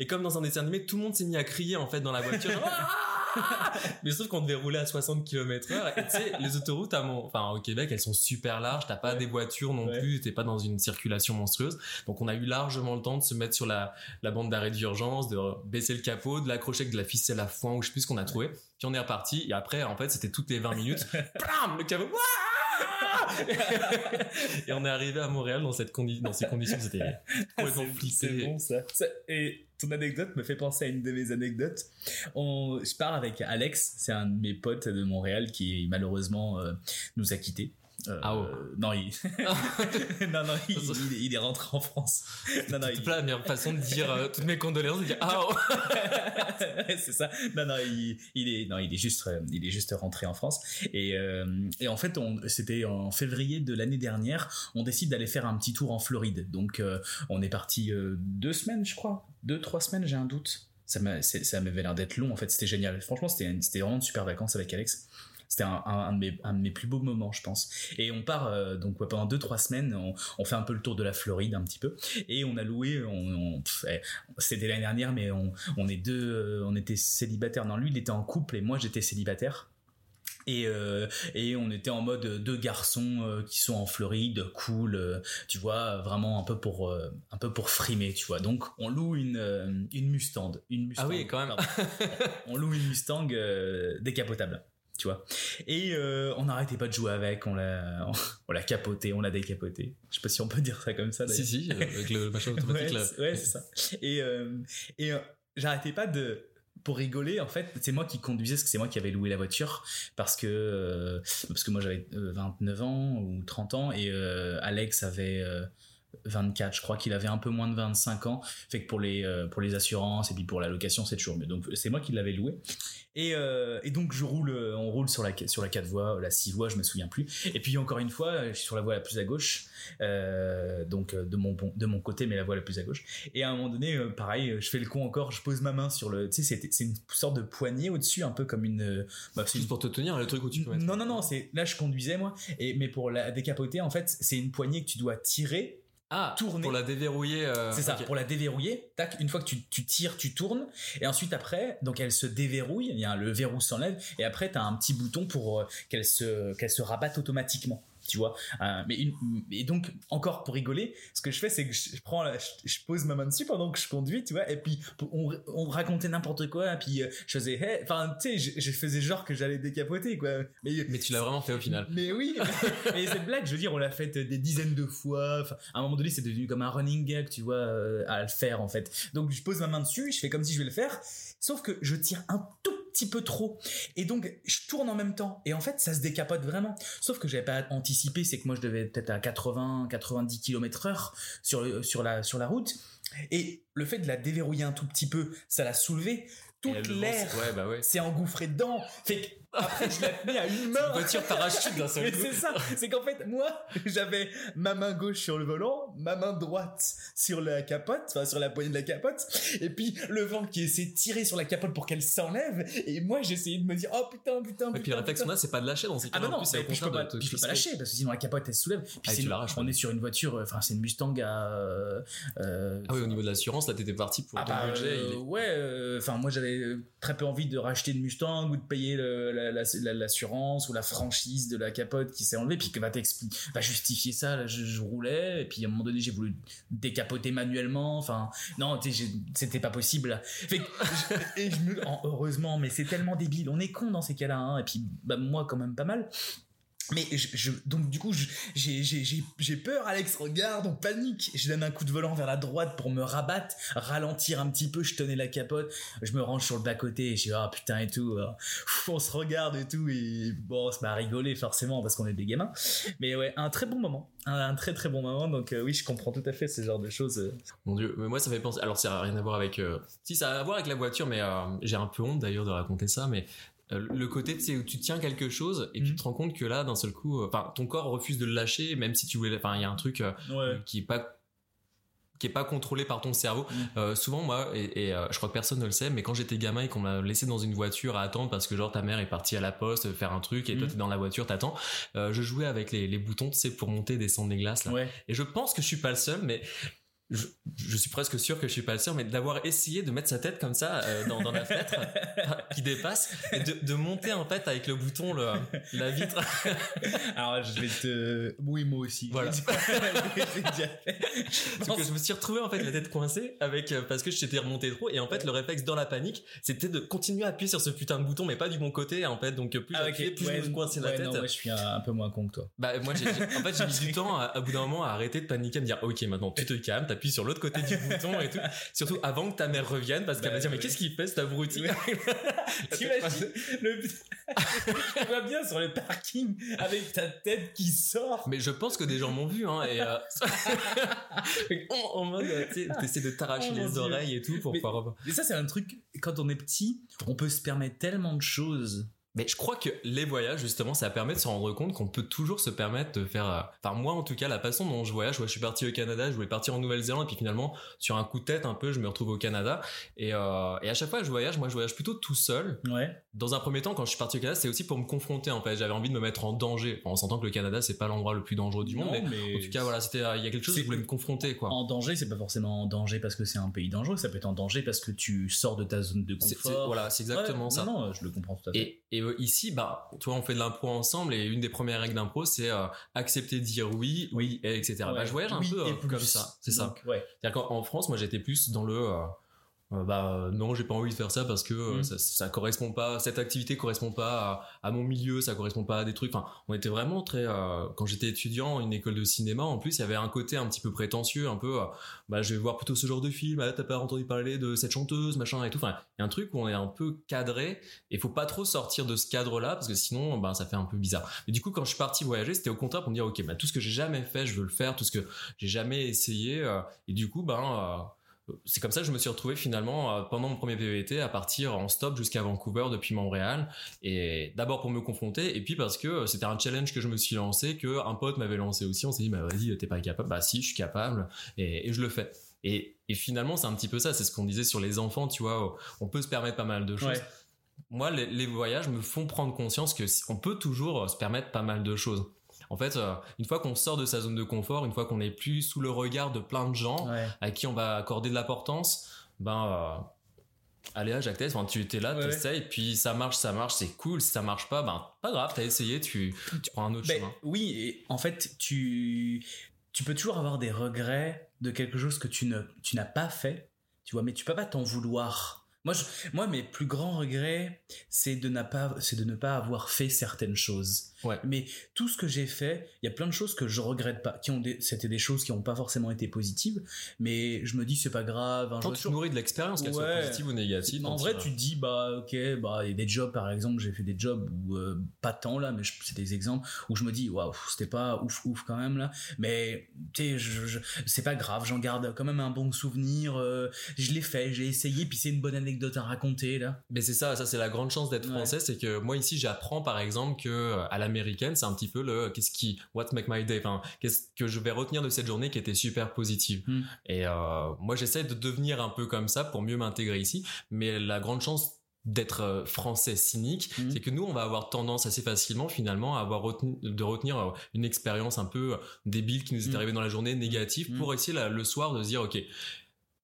Et comme dans un dessin animé, tout le monde s'est mis à crier en fait dans la voiture. Ah Mais sauf qu'on devait rouler à 60 km/h. Et tu sais, les autoroutes, à mon, enfin, au Québec, elles sont super larges. T'as pas Ouais. des voitures non Ouais. plus. T'es pas dans une circulation monstrueuse. Donc, on a eu largement le temps de se mettre sur la, la bande d'arrêt d'urgence, de baisser le capot, de l'accrocher avec de la ficelle à foin ou je sais plus ce qu'on a trouvé. Puis on est reparti. Et après, en fait, c'était toutes les 20 minutes. Blam, le capot. Et on est arrivé à Montréal dans cette condi dans ces conditions. C'était complètement flippé. bon ça. Ça- Et ton anecdote me fait penser à une de mes anecdotes. On, je pars avec Alex, c'est un de mes potes de Montréal qui malheureusement euh, nous a quittés. Euh, Ah oh. Non, il... non, non, il, il- il est rentré en France. Non, non, il... pas la meilleure façon de dire euh, toutes mes condoléances, de dire ah oh. c'est ça. Non, non, il, il est, non, il est juste, il est juste rentré en France. Et, et en fait, on, c'était en février de l'année dernière. On décide d'aller faire un petit tour en Floride. Donc, on est parti deux semaines, je crois, deux trois semaines, j'ai un doute. Ça m'avait l'air d'être long. En fait, c'était génial. Franchement, c'était, vraiment de super vacances avec Alex. C'était un, de mes, plus beaux moments, je pense. Et on part euh, donc pendant deux trois semaines. On, fait un peu le tour de la Floride un petit peu. Et on a loué. On, on- eh, c'était l'année dernière, mais on, on est deux, euh, on était célibataires. Non, lui, il était en couple et moi, j'étais célibataire. Et, euh, et on était en mode deux garçons euh, qui sont en Floride, cool, euh, tu vois, vraiment un peu pour un peu pour frimer, tu vois. Donc on loue une une Mustang, une Mustang. Ah oui, quand même. on loue une Mustang décapotable, tu vois. Et on n'arrêtait pas de jouer avec, on l'a on l'a capoté, on l'a décapoté. Je sais pas si on peut dire ça comme ça. si si, avec le machin automatique Ouais, là. ouais, c'est ça. Et, et j'arrêtais pas de. Pour rigoler, en fait, c'est moi qui conduisais, c'est moi qui avais loué la voiture, parce que, euh, parce que moi j'avais euh, 29 ans ou 30 ans, et euh, Alex avait euh, 24, je crois qu'il avait un peu moins de 25 ans, fait que pour les, euh, pour les assurances et puis pour la location, c'est toujours mieux. Donc c'est moi qui l'avais loué. Et, euh, et donc je roule, euh, on roule sur la, sur la 4 voies, la 6 voies, je me souviens plus. Et puis encore une fois, je suis sur la voie la plus à gauche, euh, donc de mon, de mon côté, mais la voie la plus à gauche. Et à un moment donné, pareil, je fais le con encore, je pose ma main sur le. Tu sais, c'est une sorte de poignée au-dessus, un peu comme une. bah, c'est Juste une- pour te tenir le truc où tu peux mettre. non, non, non, c'est là je conduisais moi, et mais pour la décapoter, en fait, c'est une poignée que tu dois tirer. Ah, tourner. pour la déverrouiller. euh, C'est ça, pour la déverrouiller, tac, une fois que tu, tu tires, tu tournes, et ensuite après, donc elle se déverrouille, il y a le verrou s'enlève, et après tu as un petit bouton pour euh, qu'elle se, qu'elle se rabatte automatiquement. Tu vois, Euh, mais une, et donc encore pour rigoler, ce que je fais, c'est que je, prends, la- je, je pose ma main dessus pendant que je conduis, tu vois, et puis on, on racontait n'importe quoi, et puis euh, je faisais, hey, enfin, tu sais, je, je faisais genre que j'allais décapoter, quoi. Mais, Mais tu l'as vraiment fait au final. mais oui, mais cette blague, je veux dire, on l'a faite des dizaines de fois. Enfin, à un moment donné, c'est devenu comme un running gag, tu vois, euh, à le faire en fait. Donc je pose ma main dessus, je fais comme si je vais le faire, sauf que je tire un tout petit peu trop. Et donc je tourne en même temps. Et en fait, ça se décapote vraiment. Sauf que j'avais pas anticipé, c'est que moi je devais être peut-être à 80, 90 km heure sur, le- sur, la, sur la route. Et le fait de la déverrouiller un tout petit peu, ça l'a soulevé. Toute l'air Ouais, bah ouais. s'est engouffré dedans. Fait que après, je la tenais à une main. Une voiture parachute d'un seul Mais coup. c'est ça, c'est qu'en fait, moi, j'avais ma main gauche sur le volant, ma main droite sur la capote, enfin sur la poignée de la capote, et puis le vent qui essaie de tirer sur la capote pour qu'elle s'enlève, et moi j'essayais de me dire, oh putain, putain, putain. Et puis le réflexe putain. qu'on a, c'est pas de lâcher dans ces Ah bah En non, c'est au contraire pas, de te puis je peux pas lâcher parce que sinon la capote elle se soulève. Puis Ah, c'est tu une- l'arraches, on est sur une voiture, euh, enfin c'est une Mustang à. euh, euh, Ah oui, au niveau de l'assurance, là, t'étais parti pour ah ton bah, budget. euh, il est- ouais, euh, enfin moi j'avais euh, très peu envie de racheter une Mustang ou de payer le- la, l'assurance ou la franchise de la capote qui s'est enlevée, puis que va t'expliquer, va justifier ça. Là, je, roulais, et puis à un moment donné, j'ai voulu décapoter manuellement. Enfin, non, c'était pas possible. Fait et je me, heureusement, mais c'est tellement débile. On est con dans ces cas-là, hein, et puis bah, moi, quand même pas mal. Mais je, donc du coup j'ai peur Alex regarde on panique. Je donne un coup de volant vers la droite pour me rabattre ralentir un petit peu je tenais la capote je me range sur le bas côté et je dis ah putain et tout on se regarde et tout et bon ça m'a rigolé forcément parce qu'on est des gamins. Mais ouais un très bon moment un, très très bon moment donc euh, oui je comprends tout à fait ce genre de choses euh. mon dieu mais moi ça fait penser alors ça n'a rien à voir avec euh, si ça a à voir avec la voiture mais j'ai un peu honte d'ailleurs de raconter ça mais le côté tu où tu tiens quelque chose et tu mhm. te rends compte que là d'un seul coup euh, enfin ton corps refuse de le lâcher même si tu voulais enfin il y a un truc euh, qui est pas qui est pas contrôlé par ton cerveau. Mhm. souvent, moi, et, je crois que personne ne le sait, mais quand j'étais gamin et qu'on m'a laissé dans une voiture à attendre parce que genre ta mère est partie à la poste faire un truc et toi toi mhm. t'es dans la voiture, t'attends, je jouais avec les, les boutons, tu sais, pour monter et descendre les glaces là. Et je pense que je suis pas le seul, mais je, suis presque sûr que je suis pas le seul, mais d'avoir essayé de mettre sa tête comme ça euh, dans, la fenêtre qui dépasse et de, monter en fait avec le bouton le, la vitre. Alors je vais te, oui moi aussi. Voilà. que je me suis retrouvé en fait la tête coincée avec euh, parce que je t'étais remonté trop et en fait le réflexe dans la panique c'était de continuer à appuyer sur ce putain de bouton mais pas du bon côté en fait donc plus ah, plus je me coinçais la tête. Non, moi je suis un, peu moins con que toi. Bah moi j'ai, en fait j'ai mis du temps à, bout d'un moment à arrêter de paniquer à me dire ok maintenant tu te calmes appuies sur l'autre côté du bouton et tout. Surtout avant que ta mère revienne parce qu'elle va dire mais qu'est-ce qu'il fait cet abruti T'imagines le... Je vois bien sur le parking avec ta tête qui sort. Mais je pense que des gens m'ont vu hein et euh... en, mode tu essaies de t'arracher oh les oreilles et tout pour mais, pouvoir. Mais ça c'est un truc quand on est petit, on peut se permettre tellement de choses mais je crois que les voyages, justement, ça permet de se rendre compte qu'on peut toujours se permettre de faire. Euh, enfin, moi, en tout cas, la façon dont je voyage, je suis parti au Canada, je voulais partir en Nouvelle-Zélande, et puis finalement, sur un coup de tête, un peu, je me retrouve au Canada. Et, euh, et à chaque fois que je voyage, moi, je voyage plutôt tout seul. Ouais. Dans un premier temps, quand je suis parti au Canada, c'est aussi pour me confronter. En fait, j'avais envie de me mettre en danger. Enfin, on s'entend que le Canada, c'est pas l'endroit le plus dangereux du monde, mais, en tout cas, voilà, c'était. Euh, il y a quelque chose je voulais me confronter, quoi. En danger, c'est pas forcément en danger parce que c'est un pays dangereux. Ça peut être en danger parce que tu sors de ta zone de confort. voilà, c'est exactement ça. Non, non, je le comprends tout à fait. Et, et ici, bah tu vois, on fait de l'impro ensemble et une des premières règles d'impro, c'est euh, accepter de dire oui, oui, etc. Bah, je voyage un peu euh, comme ça, c'est ça. C'est-à-dire qu'en France, moi, j'étais plus dans le euh, euh, bah non j'ai pas envie de faire ça parce que euh, mm. ça, ça, correspond pas cette activité correspond pas à, mon milieu ça correspond pas à des trucs. Enfin on était vraiment très euh, quand j'étais étudiant une école de cinéma en plus il y avait un côté un petit peu prétentieux un peu bah je vais voir plutôt ce genre de film ah, t'as pas entendu parler de cette chanteuse machin et tout. Enfin il y a un truc où on est un peu cadré et faut pas trop sortir de ce cadre là parce que sinon bah ça fait un peu bizarre. Mais du coup quand je suis parti voyager c'était au contraire pour me dire ok bah tout ce que j'ai jamais fait je veux le faire tout ce que j'ai jamais essayé et du coup ben c'est comme ça que je me suis retrouvé finalement euh, pendant mon premier PVT à partir en stop jusqu'à Vancouver depuis Montréal. Et d'abord pour me confronter et puis parce que c'était un challenge que je me suis lancé que un pote m'avait lancé aussi. On s'est dit bah vas-y t'es pas capable. Bah si je suis capable. Et, je le fais. Et, finalement c'est un petit peu ça. C'est ce qu'on disait sur les enfants tu vois on peut se permettre pas mal de choses. Moi les, les, voyages me font prendre conscience que on peut toujours se permettre pas mal de choses en fait, euh, une fois qu'on sort de sa zone de confort, une fois qu'on n'est plus sous le regard de plein de gens à qui on va accorder de l'importance, ben euh, allez à Jacques enfin, tu étais là, tu t'essayes, puis ça marche, ça marche, c'est cool. Si ça marche pas, ben pas grave, t'as essayé, tu, tu prends un autre ben, chemin. Oui, et en fait, tu tu peux toujours avoir des regrets de quelque chose que tu ne tu n'as pas fait, tu vois, mais tu peux pas t'en vouloir moi, moi, mes plus grands regrets, c'est de, pas, de ne pas avoir fait certaines choses. Ouais. Mais tout ce que j'ai fait, il y a plein de choses que je regrette pas, qui ont c'était des choses qui n'ont pas forcément été positives, mais je me dis c'est pas grave. Quand tu nourris de l'expérience, qu'elle soit positive ou négative. En vrai, tu te dis bah ok, bah il y a des jobs par exemple, j'ai fait des jobs où euh, pas tant là, mais c'est des exemples où je me dis waouh c'était pas ouf ouf quand même là, mais tu sais c'est pas grave, j'en garde quand même un bon souvenir. Euh, je l'ai fait, j'ai essayé, puis c'est une bonne anecdote à raconter là. Mais c'est ça, ça c'est la grande chance d'être français, c'est que moi ici j'apprends par exemple que à la américaine, c'est un petit peu le qu'est-ce qui what make my day, enfin qu'est-ce que je vais retenir de cette journée qui était super positive. Hmm. Et euh, moi j'essaie de devenir un peu comme ça pour mieux m'intégrer ici, mais la grande chance d'être euh, français cynique, hmm. c'est que nous on va avoir tendance assez facilement finalement à avoir de retenir euh, une expérience un peu débile qui nous est hmm. arrivée dans la journée négative pour essayer le soir de se dire ok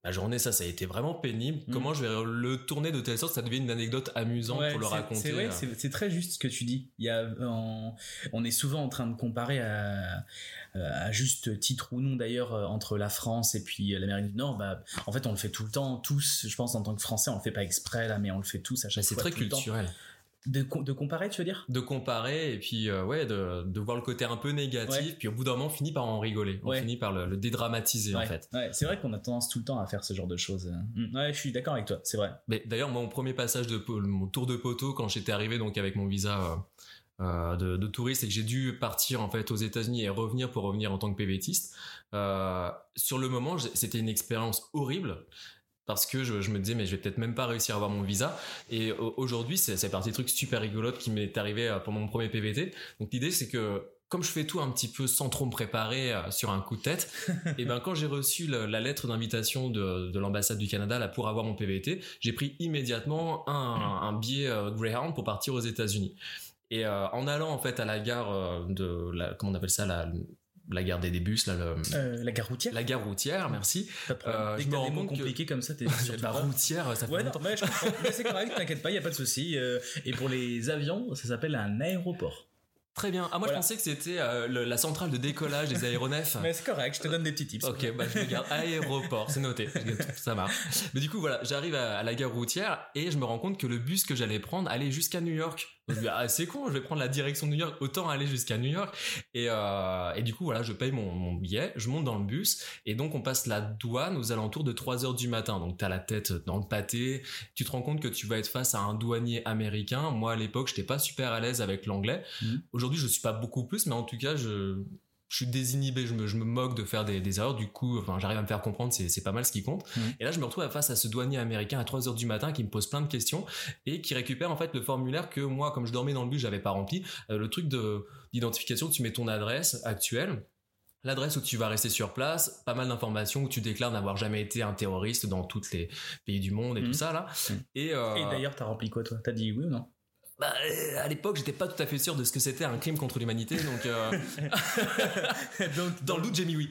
la journée, ça, ça a été vraiment pénible. Mm. Comment je vais le tourner de telle sorte ça devienne une anecdote amusante Ouais, pour le c'est- raconter. C'est vrai, euh. c'est- c'est très juste ce que tu dis. Il y a, en- on est souvent en train de comparer à, à juste titre ou non d'ailleurs euh, entre la France et puis l'Amérique du Nord. Bah, en fait, on le fait tout le temps, tous. Je pense en tant que Français, on le fait pas exprès là, mais on le fait tous à chaque c'est fois. très le temps. culturel. De, de comparer, tu veux dire? De comparer et puis euh, ouais, de, de voir le côté un peu négatif. Ouais. Puis au bout d'un moment, on finit par en rigoler. On Ouais. finit par le, le dédramatiser en fait. c'est vrai qu'on a tendance tout le temps à faire ce genre de choses. Mm. Ouais, je suis d'accord avec toi, c'est vrai. Mais d'ailleurs, mon premier passage de mon tour de poteau quand j'étais arrivé donc avec mon visa euh, euh, de, de touriste et que j'ai dû partir en fait aux États-Unis et revenir pour revenir en tant que PVTiste. Euh, sur le moment, c'était une expérience horrible. Parce que je, je me disais, mais je vais peut-être même pas réussir à avoir mon visa. Et au- aujourd'hui, c'est parti des trucs super rigolotes qui m'est arrivé euh, pendant mon premier PVT. Donc l'idée, c'est que comme je fais tout un petit peu sans trop me préparer euh, sur un coup de tête, et ben quand j'ai reçu le- la lettre d'invitation de, de l'ambassade du Canada là pour avoir mon PVT, j'ai pris immédiatement un, un billet euh, Greyhound pour partir aux États-Unis. Et euh, en allant en fait à la gare de la, comment on appelle ça la, la gare des bus là, le- Euh, la gare routière la gare routière, merci. Pas de euh, Dès que t'as des mots compte que- compliqués comme ça, t'es sur La routière, ça fait Ouais, non, mais je comprends. Mais c'est correct, t'inquiète pas, y a pas de souci. Euh, et pour les avions, ça s'appelle un aéroport. Très bien. Ah moi Voilà. je pensais que c'était euh, la centrale de décollage des aéronefs. Mais c'est correct, je te donne des petits tips. Ok, bah je me garde aéroport, c'est noté, ça marche. Mais du coup voilà, j'arrive à, à la gare routière et je me rends compte que le bus que j'allais prendre allait jusqu'à New York. Je me dis, ah c'est con, je vais prendre la direction de New York, autant aller jusqu'à New York. Et, euh, et du coup voilà, je paye mon, mon billet, je monte dans le bus et donc on passe la douane aux alentours de 3 heures du matin. Donc t'as la tête dans le pâté, tu te rends compte que tu vas être face à un douanier américain. Moi à l'époque j'étais pas super à l'aise avec l'anglais. Mhm. Aujourd'hui je suis pas beaucoup plus, mais en tout cas je je suis désinhibé, je me, je me moque de faire des, des erreurs, du coup, enfin, j'arrive à me faire comprendre, c'est, c'est pas mal ce qui compte. Mhm. Et là, je me retrouve face à ce douanier américain à 3 heures du matin qui me pose plein de questions et qui récupère en fait le formulaire que moi, comme je dormais dans le bus, j'avais pas rempli. Euh, le truc de, d'identification, tu mets ton adresse actuelle, l'adresse où tu vas rester sur place, pas mal d'informations où tu déclares n'avoir jamais été un terroriste dans tous les pays du monde et Mhm. tout ça là. Mhm. Et, euh, Et d'ailleurs, t'as rempli quoi, toi? T'as dit oui ou non? Bah, euh, à l'époque, j'étais pas tout à fait sûr de ce que c'était un crime contre l'humanité, donc euh, Donc, dans le doute, j'ai mis oui.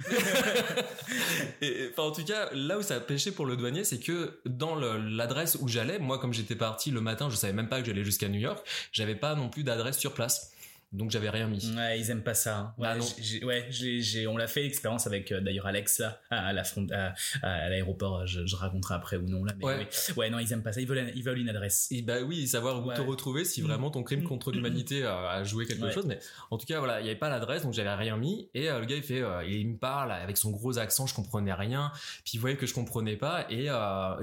et, enfin, en tout cas, là où ça a pêché pour le douanier, c'est que dans l'adresse où j'allais, moi, comme j'étais parti le matin, je savais même pas que j'allais jusqu'à New York, j'avais pas non plus d'adresse sur place. Donc, j'avais rien mis. Ouais, ils aiment pas ça. hein. Ouais, Bah non. ouais, j'ai- on l'a fait l'expérience avec euh, d'ailleurs Alex là, à, à la front, à, à l'aéroport. Je, je raconterai après ou non là. Mais Ouais. ouais. ouais, non, ils aiment pas ça. Ils veulent, ils veulent une adresse. Et bah oui, savoir où te retrouver si Mm. vraiment ton crime contre l'humanité a, a joué quelque chose. Mais en tout cas, voilà, il y avait pas l'adresse, donc j'avais rien mis. Et euh, le gars, il fait, euh, il me parle avec son gros accent, je comprenais rien. Puis il voyait que je comprenais pas. Et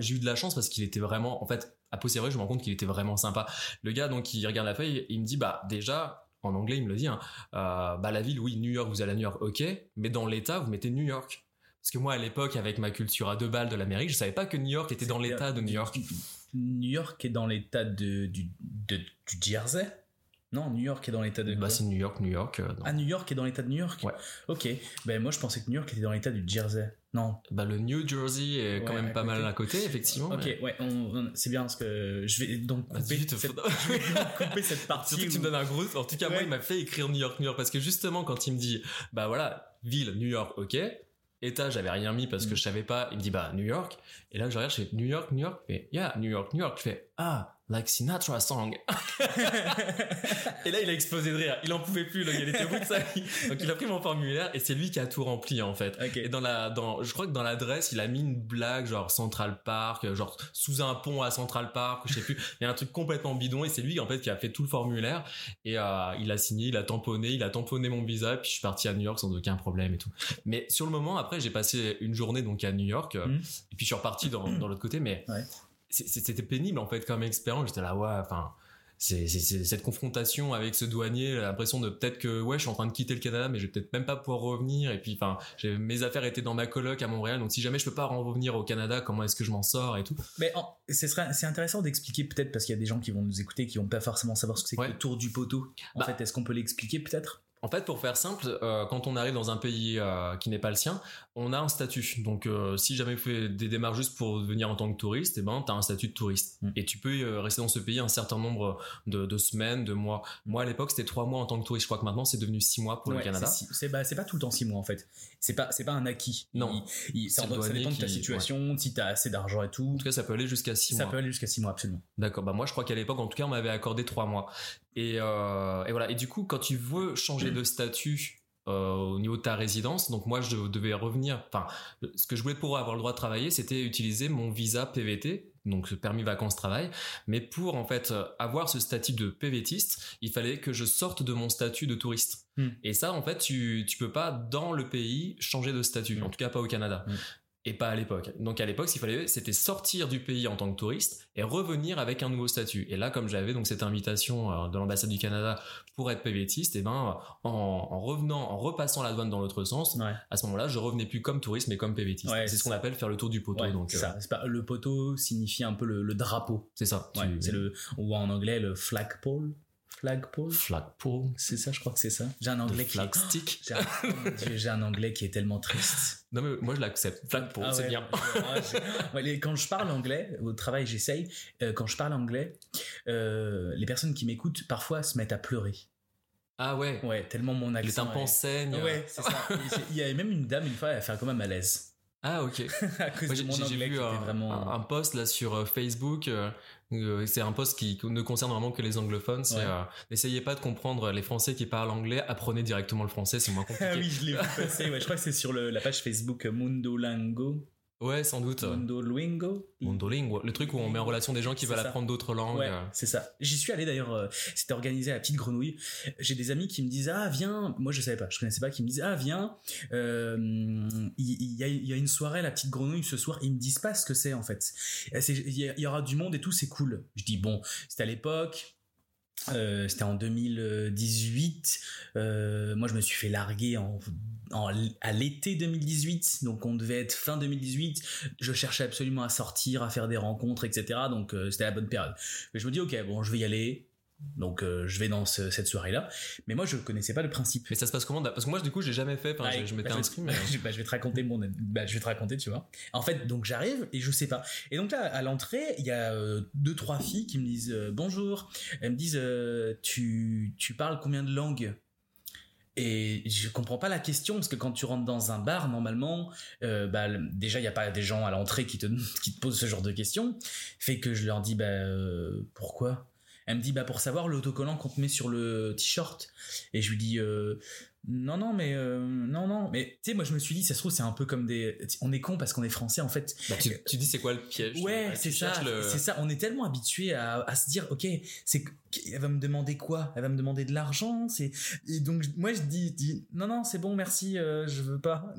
j'ai eu de la chance parce qu'il était vraiment, en fait, à posteriori, je me rends compte qu'il était vraiment sympa. Le gars, donc, il regarde la feuille, il me dit, bah déjà. En anglais, il me le dit. Hein, euh, bah la ville, oui, New York, vous allez à New York, ok. Mais dans l'État, vous mettez New York. Parce que moi, à l'époque, avec ma culture à deux balles de l'Amérique, je savais pas que New York était dans l'État de New York. New York est dans l'état de, du, de- du Jersey? Non, New York est dans l'état de. Bah c'est New York, New York. euh, ah, New York est dans l'état de New York? Ouais. Ok. Ben moi, je pensais que New York était dans l'état du Jersey. Non. Bah, le New Jersey est quand Ouais, même à pas mal côté. à côté, effectivement. Ok, mais- ouais, c'est bien parce que je vais donc couper, cette, je vais couper cette partie. Surtout que tu où- me donnes un gros. En tout cas, moi, Ouais. il m'a fait écrire New York, New York, parce que justement, quand il me dit, bah voilà, ville, New York, ok. État, j'avais rien mis parce que Mm. je savais pas. Il me dit, bah, New York. Et là, je regarde, je fais New York, New York. Et yeah, New York, New York. Je fais, ah, like Sinatra song. et là, il a explosé de rire. Il en pouvait plus, là. Il était au bout de sa vie. Donc, il a pris mon formulaire et c'est lui qui a tout rempli, en fait. Et dans la, dans, je crois que dans l'adresse, il a mis une blague, genre Central Park, genre sous un pont à Central Park, je sais plus. Il y a un truc complètement bidon et c'est lui, en fait, qui a fait tout le formulaire. Et, euh, il a signé, il a tamponné, il a tamponné mon visa, puis je suis parti à New York sans aucun problème et tout. Mais sur le moment, après, j'ai passé une journée donc à New York, euh, Mhm. et puis je suis reparti dans, dans l'autre côté, mais Ouais. C'était pénible, en fait, comme expérience. J'étais là, ouais, enfin, c'est cette confrontation avec ce douanier, l'impression de peut-être que ouais, je suis en train de quitter le Canada, mais je vais peut-être même pas pouvoir revenir. Et puis, enfin, mes affaires étaient dans ma coloc à Montréal, donc si jamais je peux pas revenir au Canada, comment est-ce que je m'en sors et tout? Mais en- ce serait, c'est intéressant d'expliquer peut-être parce qu'il y a des gens qui vont nous écouter qui vont pas forcément savoir ce que c'est Ouais. que le tour du poteau. En Bah. fait, est-ce qu'on peut l'expliquer peut-être? En fait, pour faire simple, euh, quand on arrive dans un pays euh, qui n'est pas le sien, on a un statut. Donc, euh, si jamais tu fais des démarches juste pour venir en tant que touriste, eh ben, tu as un statut de touriste. Mm. Et tu peux rester dans ce pays un certain nombre de, de semaines, de mois. Moi, à l'époque, c'était trois mois en tant que touriste. Je crois que maintenant, c'est devenu six mois pour Ouais, le Canada. c'est bah, pas tout le temps six mois en fait. C'est pas pas un acquis. Non. Il- il- ça, ça dépend de ta situation, si t'as assez d'argent et tout. En tout cas, ça peut aller jusqu'à six Ça mois. peut aller jusqu'à six mois absolument. D'accord. Bah moi, je crois qu'à l'époque, en tout cas, on m'avait accordé trois mois. Et, euh, et voilà. Et du coup, quand tu veux changer de statut euh, au niveau de ta résidence, donc moi, je devais revenir. Enfin, ce que je voulais pour avoir le droit de travailler, c'était utiliser mon visa PVT, donc ce permis vacances travail. Mais pour en fait euh, avoir ce statut de PVTiste, il fallait que je sorte de mon statut de touriste. Hmm. Et ça, en fait, tu tu peux pas dans le pays changer de statut. Hmm. En tout cas, pas au Canada. Hmm. Et pas à l'époque. Donc à l'époque, qu'il fallait, c'était sortir du pays en tant que touriste et revenir avec un nouveau statut. Et là, comme j'avais donc cette invitation euh, de l'ambassade du Canada pour être PVTiste, et ben en, en revenant, en repassant la douane dans l'autre sens, Ouais. à ce moment-là, je revenais plus comme touriste mais comme PVTiste. Ouais, c'est ce qu'on appelle faire le tour du poteau. Ouais, donc euh, ça. Pas, le poteau signifie un peu le, le drapeau. c'est ça. Tu- c'est le ou en anglais le flagpole. Flagpole. flagpole, C'est ça, je crois que c'est ça. J'ai un anglais qui flag stick. j'ai un, oh j'ai un anglais qui est tellement triste. Non mais moi je l'accepte. Flagpole, Ah c'est ouais, bien. ah, ouais, quand je parle anglais, au travail j'essaye, euh, quand je parle anglais, euh, les personnes qui m'écoutent parfois se mettent à pleurer. Ah ouais. Ouais, tellement mon accent. Les tympans est- saignent. Ouais, c'est ça. Il y avait même une dame une fois, elle a fait quand même à l'aise. Ah ok. à cause Moi, de j'ai mon j'ai anglais vu un, vraiment. un- un post là sur euh, Facebook. euh, euh, c'est un post qui ne concerne vraiment que les anglophones. C'est Ouais. euh, n'essayez pas de comprendre les Français qui parlent anglais. Apprenez directement le français, c'est moins compliqué. Ah oui, je l'ai vu passer. Ouais, je crois que c'est sur le- la page Facebook Mundolingo. Ouais, sans doute. Mundolingo. Mondolingue, le truc où on met en relation des gens qui veulent ça. apprendre d'autres langues. Ouais, c'est ça. J'y suis allé d'ailleurs. euh, C'était organisé à la petite grenouille. J'ai des amis qui me disent ah viens. Moi je savais pas, je connaissais pas. Qui me disent ah viens. euh, Il y, a, il y a une soirée à la petite grenouille ce soir. Ils me disent pas ce que c'est en fait. Il y, y aura du monde et tout, c'est cool. Je dis bon, c'était à l'époque. Euh, c'était en 2018. Euh, moi, je me suis fait larguer en, à l'été 2018. Donc, on devait être fin 2018. Je cherchais absolument à sortir, à faire des rencontres, etc. Donc, euh, c'était la bonne période. Mais je me dis, ok, bon, je vais y aller. Donc, euh, je vais dans ce- cette soirée-là. Mais moi, je connaissais pas le principe. Mais ça se passe comment Parce que moi, du coup, j'ai jamais fait. Enfin, Ah, je, je m'étais bah, vais- inscrit, mais je, bah, je vais te raconter mon, bah, je vais te raconter, tu vois. En fait, donc j'arrive et je sais pas. Et donc là, à l'entrée, il y a euh, deux trois filles qui me disent euh, bonjour. Elles me disent euh, tu tu parles combien de langues? Et je comprends pas la question parce que quand tu rentres dans un bar normalement, euh, bah, le- déjà il y a pas des gens à l'entrée qui te qui te posent ce genre de questions. Fait que je leur dis bah euh, pourquoi? Elle me dit bah pour savoir l'autocollant qu'on te met sur le t-shirt. Et je lui dis euh, non non mais euh, non non. Mais tu sais moi je me suis dit ça se trouve c'est un peu comme des on est con parce qu'on est français en fait. Bah, tu, tu dis c'est quoi le piège ouais c'est ça le- c'est ça. On est tellement habitué à, à se dire ok c'est elle va me demander quoi? Elle va me demander de l'argent c'est et donc moi je dis, dis non non c'est bon merci euh, je veux pas.